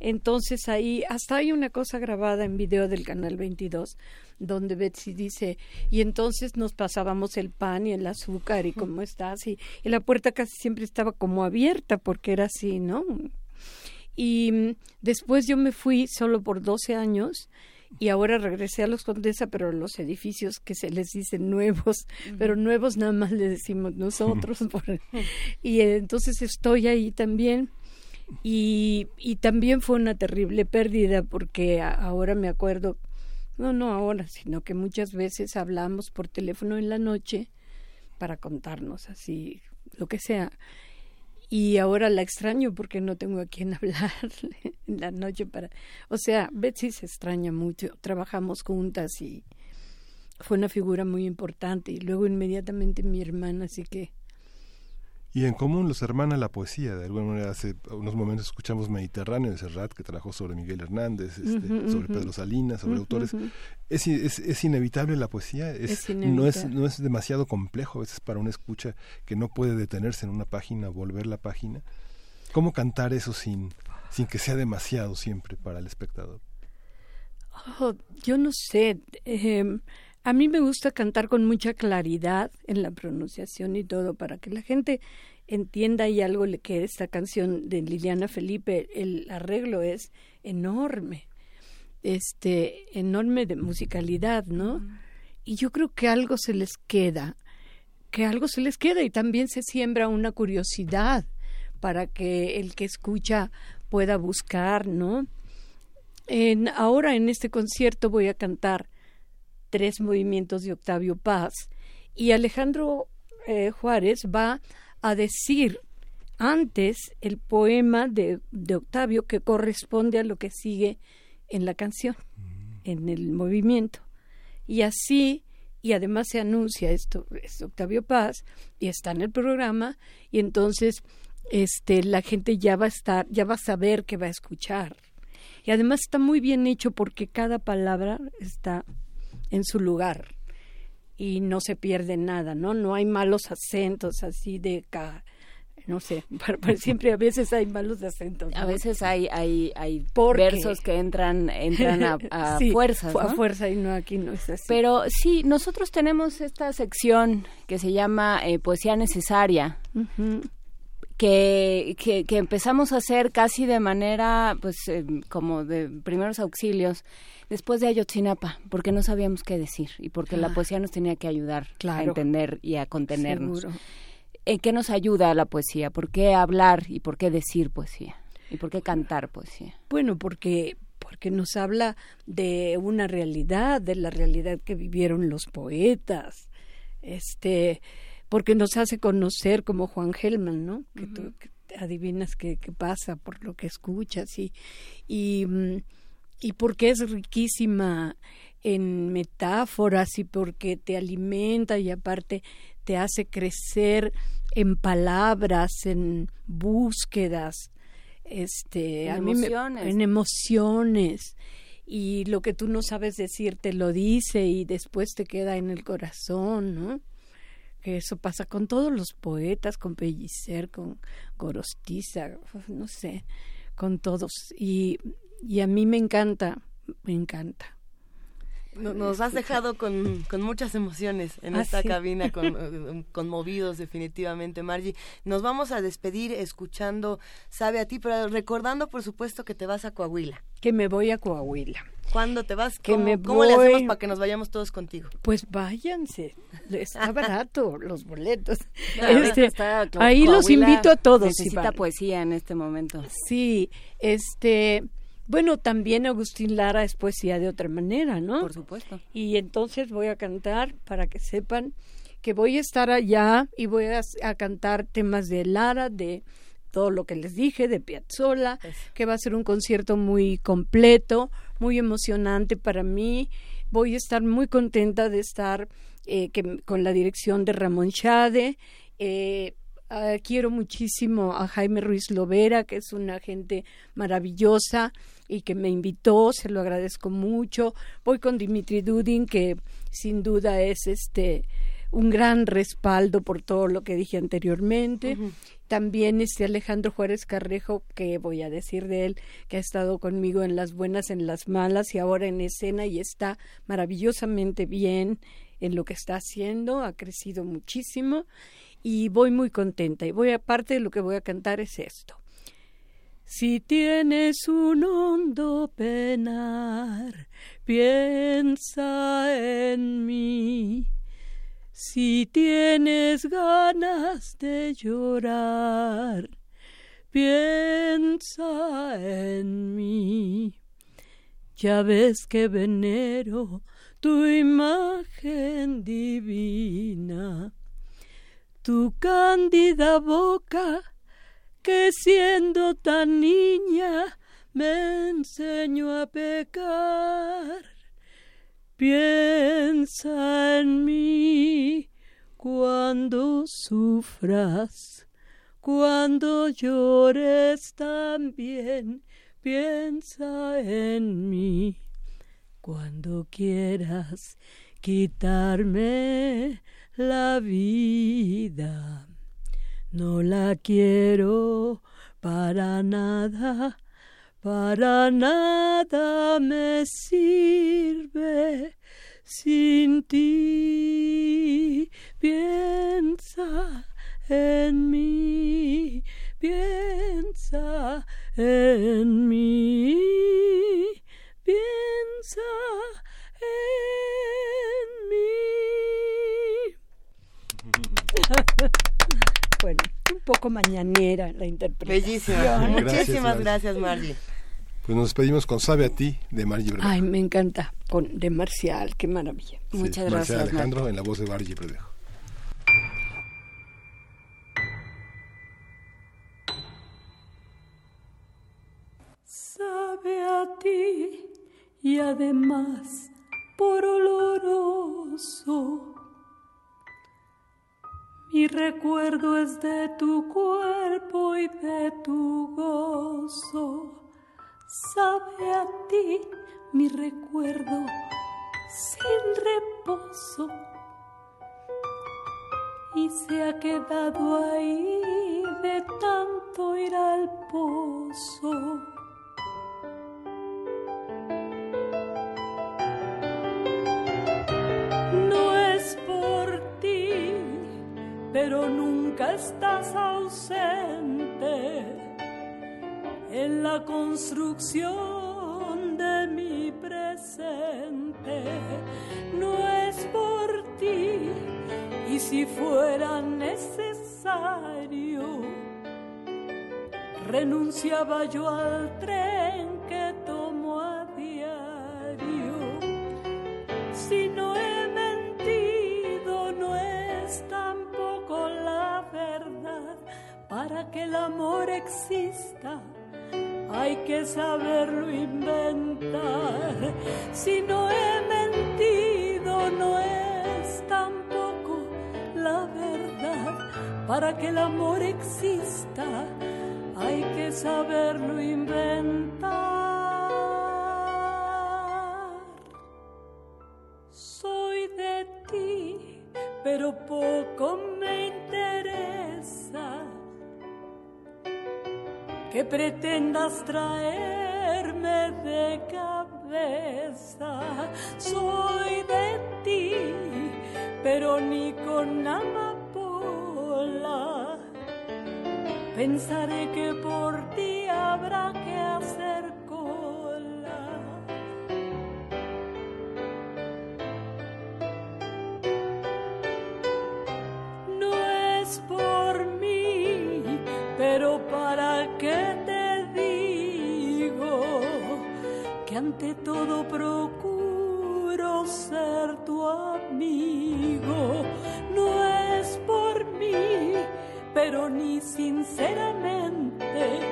Entonces ahí, hasta hay una cosa grabada en video del canal 22, donde Betsy dice, y entonces nos pasábamos el pan y el azúcar y cómo estás, y, y la puerta casi siempre estaba como abierta porque era así, ¿no? Y mm, después yo me fui solo por 12 años y ahora regresé a los Condesa, pero los edificios que se les dicen nuevos, pero nuevos nada más le decimos nosotros. y entonces estoy ahí también. Y, y también fue una terrible pérdida porque ahora me acuerdo, no, no ahora, sino que muchas veces hablamos por teléfono en la noche para contarnos así, lo que sea y ahora la extraño porque no tengo a quien hablar en la noche para o sea Betsy se extraña mucho trabajamos juntas y fue una figura muy importante y luego inmediatamente mi hermana así que y en común los hermana la poesía. De alguna manera, hace unos momentos escuchamos Mediterráneo de Serrat, que trabajó sobre Miguel Hernández, este, sobre Pedro Salinas, sobre autores. ¿Es, es, es, inevitable la poesía? Es, no, es, ¿No es demasiado complejo a veces para una escucha que no puede detenerse en una página, volver la página? ¿Cómo cantar eso sin, sin que sea demasiado siempre para el espectador? Oh, yo no sé. Eh, a mí me gusta cantar con mucha claridad en la pronunciación y todo para que la gente entienda y algo le que esta canción de Liliana Felipe el arreglo es enorme este enorme de musicalidad no y yo creo que algo se les queda que algo se les queda y también se siembra una curiosidad para que el que escucha pueda buscar no en, ahora en este concierto voy a cantar tres movimientos de Octavio Paz y Alejandro eh, Juárez va a decir antes el poema de, de, Octavio que corresponde a lo que sigue en la canción, en el movimiento. Y así, y además se anuncia esto, es Octavio Paz, y está en el programa, y entonces este, la gente ya va a estar, ya va a saber que va a escuchar. Y además está muy bien hecho porque cada palabra está en su lugar y no se pierde nada, ¿no? No hay malos acentos así de ca no sé, siempre a veces hay malos acentos. A veces hay hay hay versos que entran entran a, a fuerzas, a fuerza y no aquí no es así. Pero sí, nosotros tenemos esta sección que se llama eh, poesía necesaria. Que, que, que, empezamos a hacer casi de manera, pues, eh, como de primeros auxilios, después de Ayotzinapa, porque no sabíamos qué decir y porque la ah. poesía nos tenía que ayudar a entender y a contenernos. ¿En qué nos ayuda la poesía? ¿Por qué hablar y por qué decir poesía? ¿Y por qué cantar poesía? Bueno, porque porque nos habla de una realidad, de la realidad que vivieron los poetas. Este, porque nos hace conocer como Juan Gelman, ¿no? Que tú adivinas qué, pasa por lo que escuchas y, y mm, y porque es riquísima en metáforas y porque te alimenta y aparte te hace crecer en palabras, en búsquedas, este, en emociones. en emociones y lo que tú no sabes decir te lo dice y después te queda en el corazón, ¿no? Que eso pasa con todos los poetas, con Pellicer, con Gorostiza, no sé, con todos y y a mí me encanta, me encanta. Nos has dejado con, con muchas emociones en ah, esta cabina, con, eh, conmovidos definitivamente, Margie. Nos vamos a despedir escuchando Sabe a ti, pero recordando, por supuesto, que te vas a Coahuila. Que me voy a Coahuila. ¿Cuándo te vas? ¿Cómo, ¿cómo le hacemos para que nos vayamos todos contigo? Pues váyanse, está barato los boletos. Este, ahí los invito a todos. Necesita poesía en este momento. Sí, este bueno, también Agustín Lara es poesía de otra manera, ¿no? Por supuesto. Y entonces voy a cantar para que sepan que voy a estar allá y voy a, cantar temas de Lara, de todo lo que les dije de Piazzolla, que va a ser un concierto muy completo, muy emocionante para mí. Voy a estar muy contenta de estar eh, con la dirección de Ramón Chade. Eh, quiero muchísimo a Jaime Ruiz Lovera, que es una gente maravillosa y que me invitó, se lo agradezco mucho. Voy con Dimitri Dudin, que sin duda es este un gran respaldo por todo lo que dije anteriormente. También este Alejandro Juárez Carrejo, que voy a decir de él, que ha estado conmigo en las buenas, en las malas y ahora en escena y está maravillosamente bien en lo que está haciendo, ha crecido muchísimo y voy muy contenta. Y voy aparte de lo que voy a cantar es esto. Si tienes un hondo penar, piensa en mí. Si tienes ganas de llorar, piensa en mí. Ya ves que venero tu imagen divina, tu cándida boca que siendo tan niña me enseñó a pecar. Piensa en mí cuando sufras, cuando llores también, piensa en mí. Cuando quieras quitarme la vida, no la quiero para nada, para nada me sirve sin ti. Piensa en mí, piensa en mí piensa en mí. bueno, un poco mañanera la interpretación. Bellísima. Muchísimas gracias, Margie. Pues nos despedimos con Sabe a ti de Margie Bredejo. Ay, me encanta. Con, de Marcial, qué maravilla. Muchas gracias. Marcial Alejandro en la voz de Margie Bredejo. Sabe a ti y además por oloroso. Mi recuerdo es de tu cuerpo y de tu gozo. Sabe a ti mi recuerdo sin reposo. Y se ha quedado ahí de tanto ir al pozo. pero nunca estás ausente en la construcción de mi presente. No es por ti y si fuera necesario, renunciaba yo al tren que tomo a diario. Si no he mentido, no es tampoco la verdad. Para que el amor exista, hay que saberlo inventar. Si no he mentido, no es tampoco la verdad. Para que el amor exista, hay que saberlo inventar. Pretendas traerme de cabeza. Soy de ti, pero ni con amapola. Pensaré que por ti habrá ante todo procuro ser tu amigo. No es por mí, pero ni sinceramente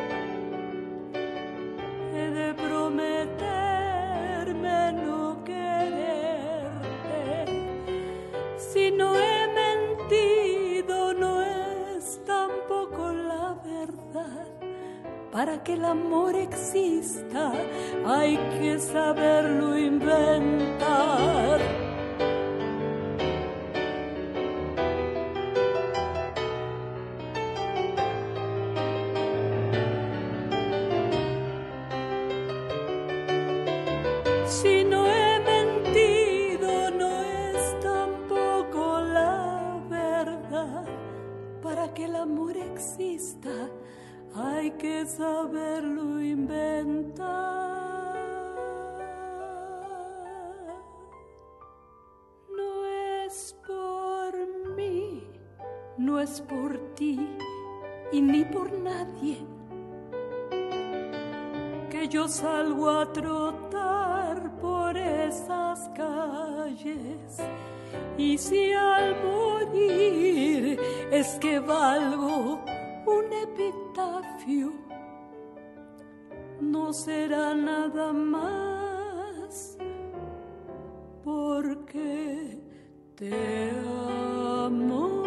Para que el amor exista, hay que saberlo inventar. Es por ti y ni por nadie que yo salgo a trotar por esas calles. Y si al morir es que valgo un epitafio, no será nada más porque te amo.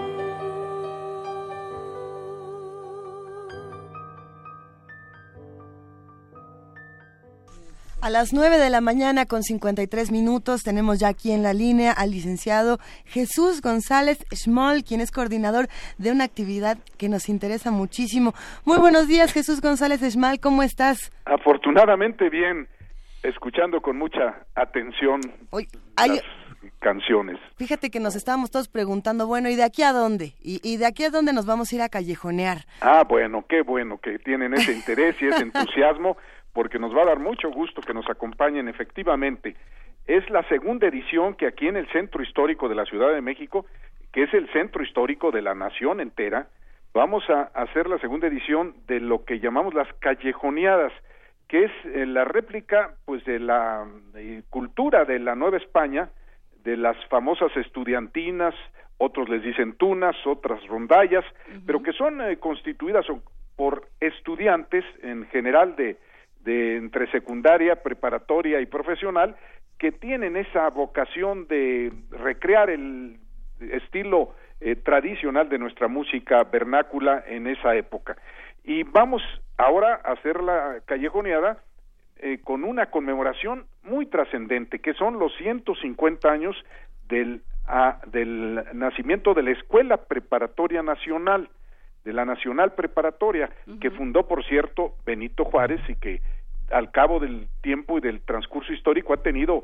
A las 9 de la mañana con 53 minutos tenemos ya aquí en la línea al licenciado Jesús González Schmoll, quien es coordinador de una actividad que nos interesa muchísimo. Muy buenos días Jesús González Schmoll, ¿cómo estás? Afortunadamente bien, escuchando con mucha atención hay- las canciones. Fíjate que nos estábamos todos preguntando, bueno, ¿y de aquí a dónde? ¿Y, y de aquí a dónde nos vamos a ir a callejonear? Ah, bueno, qué bueno que tienen ese interés y ese entusiasmo, porque nos va a dar mucho gusto que nos acompañen efectivamente. Es la segunda edición que aquí en el Centro Histórico de la Ciudad de México, que es el centro histórico de la nación entera, vamos a hacer la segunda edición de lo que llamamos las callejoneadas, que es eh, la réplica pues de la eh, cultura de la Nueva España, de las famosas estudiantinas, otros les dicen tunas, otras rondallas, pero que son eh, constituidas por estudiantes en general de, de entre secundaria, preparatoria y profesional que tienen esa vocación de recrear el estilo eh, tradicional de nuestra música vernácula en esa época. Y vamos ahora a hacer la callejoneada eh, con una conmemoración muy trascendente, que son los 150 años del, ah, del nacimiento de la Escuela Preparatoria Nacional, de la Nacional Preparatoria, que fundó, por cierto, Benito Juárez y que al cabo del tiempo y del transcurso histórico ha tenido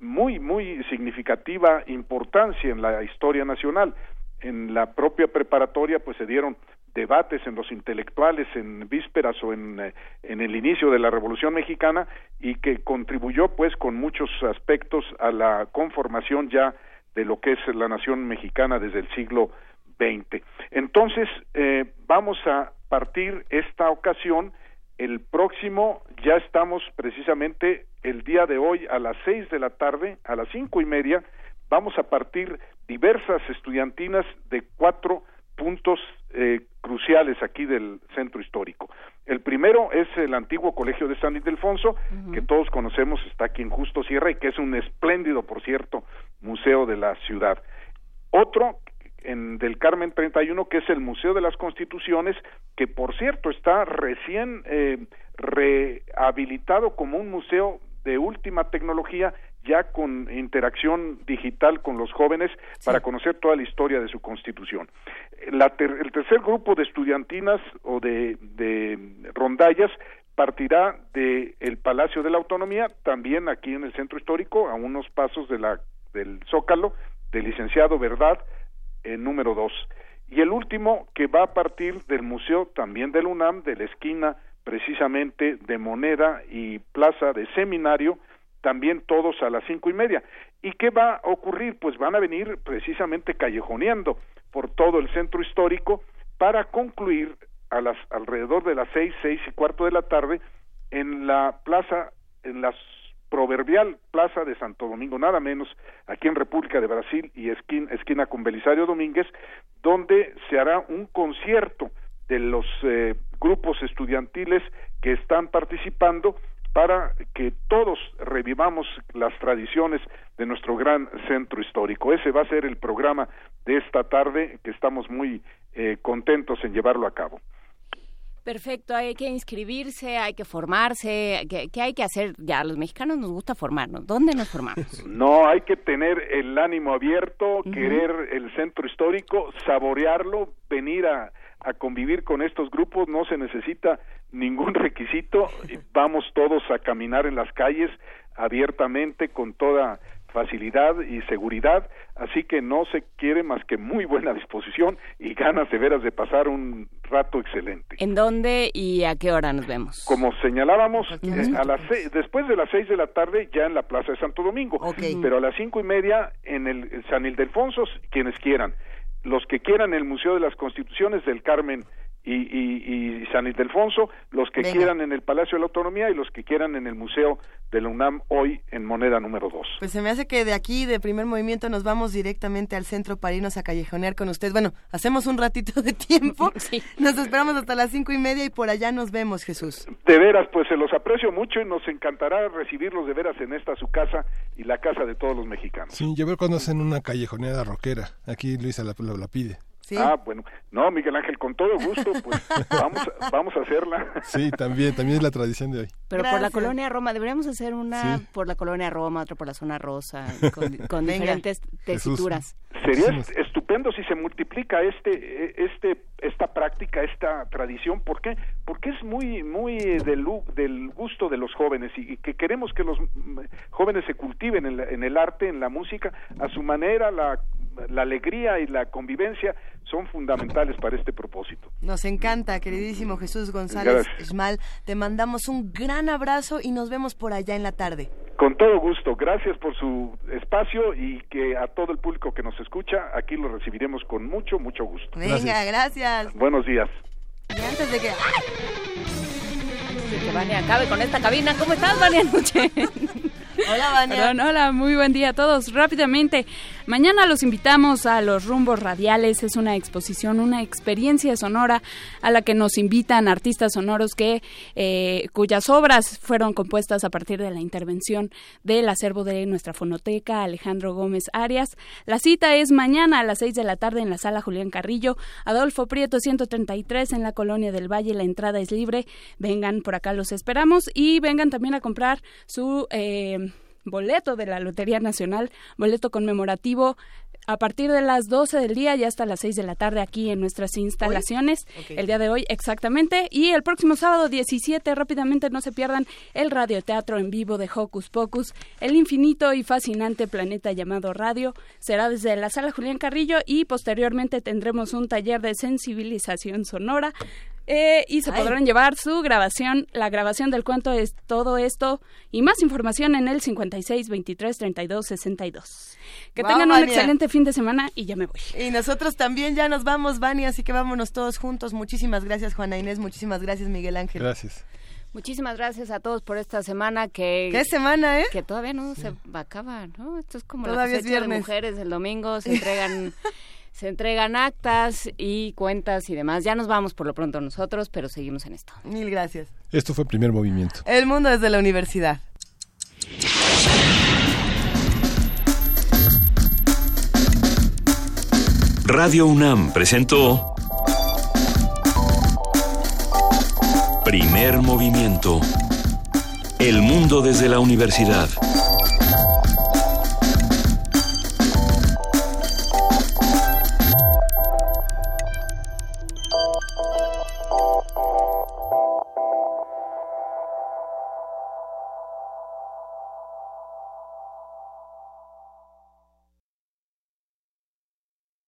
muy, muy significativa importancia en la historia nacional. En la propia preparatoria, pues se dieron debates en los intelectuales en vísperas o en, eh, en el inicio de la Revolución Mexicana y que contribuyó pues con muchos aspectos a la conformación ya de lo que es la nación mexicana desde el siglo XX. Entonces, eh, vamos a partir esta ocasión el próximo, ya estamos precisamente el día de hoy a las seis de la tarde, a las cinco y media, vamos a partir diversas estudiantinas de cuatro puntos eh, cruciales aquí del centro histórico. El primero es el antiguo Colegio de San Ildefonso, que todos conocemos, está aquí en Justo Sierra y que es un espléndido, por cierto, museo de la ciudad. Otro en del Carmen 31, que es el Museo de las Constituciones, que por cierto está recién eh, rehabilitado como un museo de última tecnología, ya con interacción digital con los jóvenes para conocer toda la historia de su constitución. La ter- el tercer grupo de estudiantinas o de, de rondallas partirá del el Palacio de la Autonomía, también aquí en el centro histórico, a unos pasos de la, del Zócalo, del licenciado Verdad, número dos. Y el último que va a partir del museo también del UNAM, de la esquina precisamente de Moneda y Plaza de Seminario, también todos a las cinco y media. ¿Y qué va a ocurrir? Pues van a venir precisamente callejoneando por todo el centro histórico para concluir a las alrededor de las seis, seis y cuarto de la tarde en la plaza, en las proverbial Plaza de Santo Domingo, nada menos, aquí en República de Brasil y esquina, esquina con Belisario Domínguez, donde se hará un concierto de los eh, grupos estudiantiles que están participando para que todos revivamos las tradiciones de nuestro gran centro histórico. Ese va a ser el programa de esta tarde que estamos muy eh, contentos en llevarlo a cabo. Perfecto, hay que inscribirse, hay que formarse, ¿qué, hay que hacer? Ya, a los mexicanos nos gusta formarnos. ¿Dónde nos formamos? No, hay que tener el ánimo abierto, querer el centro histórico, saborearlo, venir a, a convivir con estos grupos, no se necesita ningún requisito, vamos todos a caminar en las calles abiertamente con toda facilidad y seguridad, así que no se quiere más que muy buena disposición y ganas de veras de pasar un rato excelente. ¿En dónde y a qué hora nos vemos? Como señalábamos, eh, a las después de las seis de la tarde ya en la Plaza de Santo Domingo, pero a las cinco y media en el San Ildefonso, quienes quieran. Los que quieran el Museo de las Constituciones del Carmen y, y, y, San Ildefonso, los que quieran en el Palacio de la Autonomía y los que quieran en el Museo de la UNAM hoy en moneda número 2. Pues se me hace que de aquí, de primer movimiento, nos vamos directamente al centro para irnos a callejonear con usted. Bueno, hacemos un ratito de tiempo, nos esperamos hasta las cinco y media y por allá nos vemos, Jesús. De veras, pues se los aprecio mucho y nos encantará recibirlos de veras en esta su casa y la casa de todos los mexicanos. Sí, yo veo cuando hacen una callejoneada rockera. Aquí Luisa la, la pide. Ah, bueno. No, Miguel Ángel, con todo gusto, pues vamos, vamos a hacerla. Sí, también, también es la tradición de hoy. Pero por la colonia Roma, deberíamos hacer una por la colonia Roma, otra por la zona rosa, con, diferentes tesituras. Sería estupendo si se multiplica este, este, esta práctica, esta tradición. ¿Por qué? Porque es muy, muy del, del gusto de los jóvenes y, que queremos que los jóvenes se cultiven en, en el arte, en la música, a su manera, la la alegría y la convivencia son fundamentales para este propósito. Nos encanta, queridísimo Jesús González Ismal. Te mandamos un gran abrazo y nos vemos por allá en la tarde. Con todo gusto. Gracias por su espacio y que a todo el público que nos escucha, aquí lo recibiremos con mucho, mucho gusto. Venga, gracias. Buenos días. Y antes de que... que Vania acabe con esta cabina. ¿Cómo estás, Vania Noche? Hola, Vania. hola, muy buen día a todos. Rápidamente, mañana los invitamos a Los Rumbos Radiales. Es una exposición, una experiencia sonora a la que nos invitan artistas sonoros que eh, cuyas obras fueron compuestas a partir de la intervención del acervo de nuestra fonoteca, Alejandro Gómez Arias. La cita es mañana a las 6 de la tarde en la sala Julián Carrillo, Adolfo Prieto 133 en la Colonia del Valle. La entrada es libre. Vengan por acá, los esperamos y vengan también a comprar su... Eh, boleto de la Lotería Nacional, boleto conmemorativo a partir de las 12 del día y hasta las 6 de la tarde aquí en nuestras instalaciones. El día de hoy, exactamente. Y el próximo sábado 17, rápidamente no se pierdan el radioteatro en vivo de Hocus Pocus, el infinito y fascinante planeta llamado radio. Será desde la sala Julián Carrillo y posteriormente tendremos un taller de sensibilización sonora. Eh, y se podrán llevar su grabación, la grabación del cuento es todo esto y más información en el 56 23 32 62. Que tengan un excelente fin de semana y ya me voy. Y nosotros también ya nos vamos, Vani, así que vámonos todos juntos. Muchísimas gracias, Juana Inés, muchísimas gracias, Miguel Ángel. Gracias. Muchísimas gracias a todos por esta semana que... ¿Qué semana, eh? Que todavía no se acaba, ¿no? Esto es como todavía la cosecha de mujeres. El domingo se entregan se entregan actas y cuentas y demás. Ya nos vamos por lo pronto nosotros, pero seguimos en esto. Mil gracias. Esto fue el primer movimiento. El mundo desde la universidad. Radio UNAM presentó Primer movimiento. El mundo desde la universidad.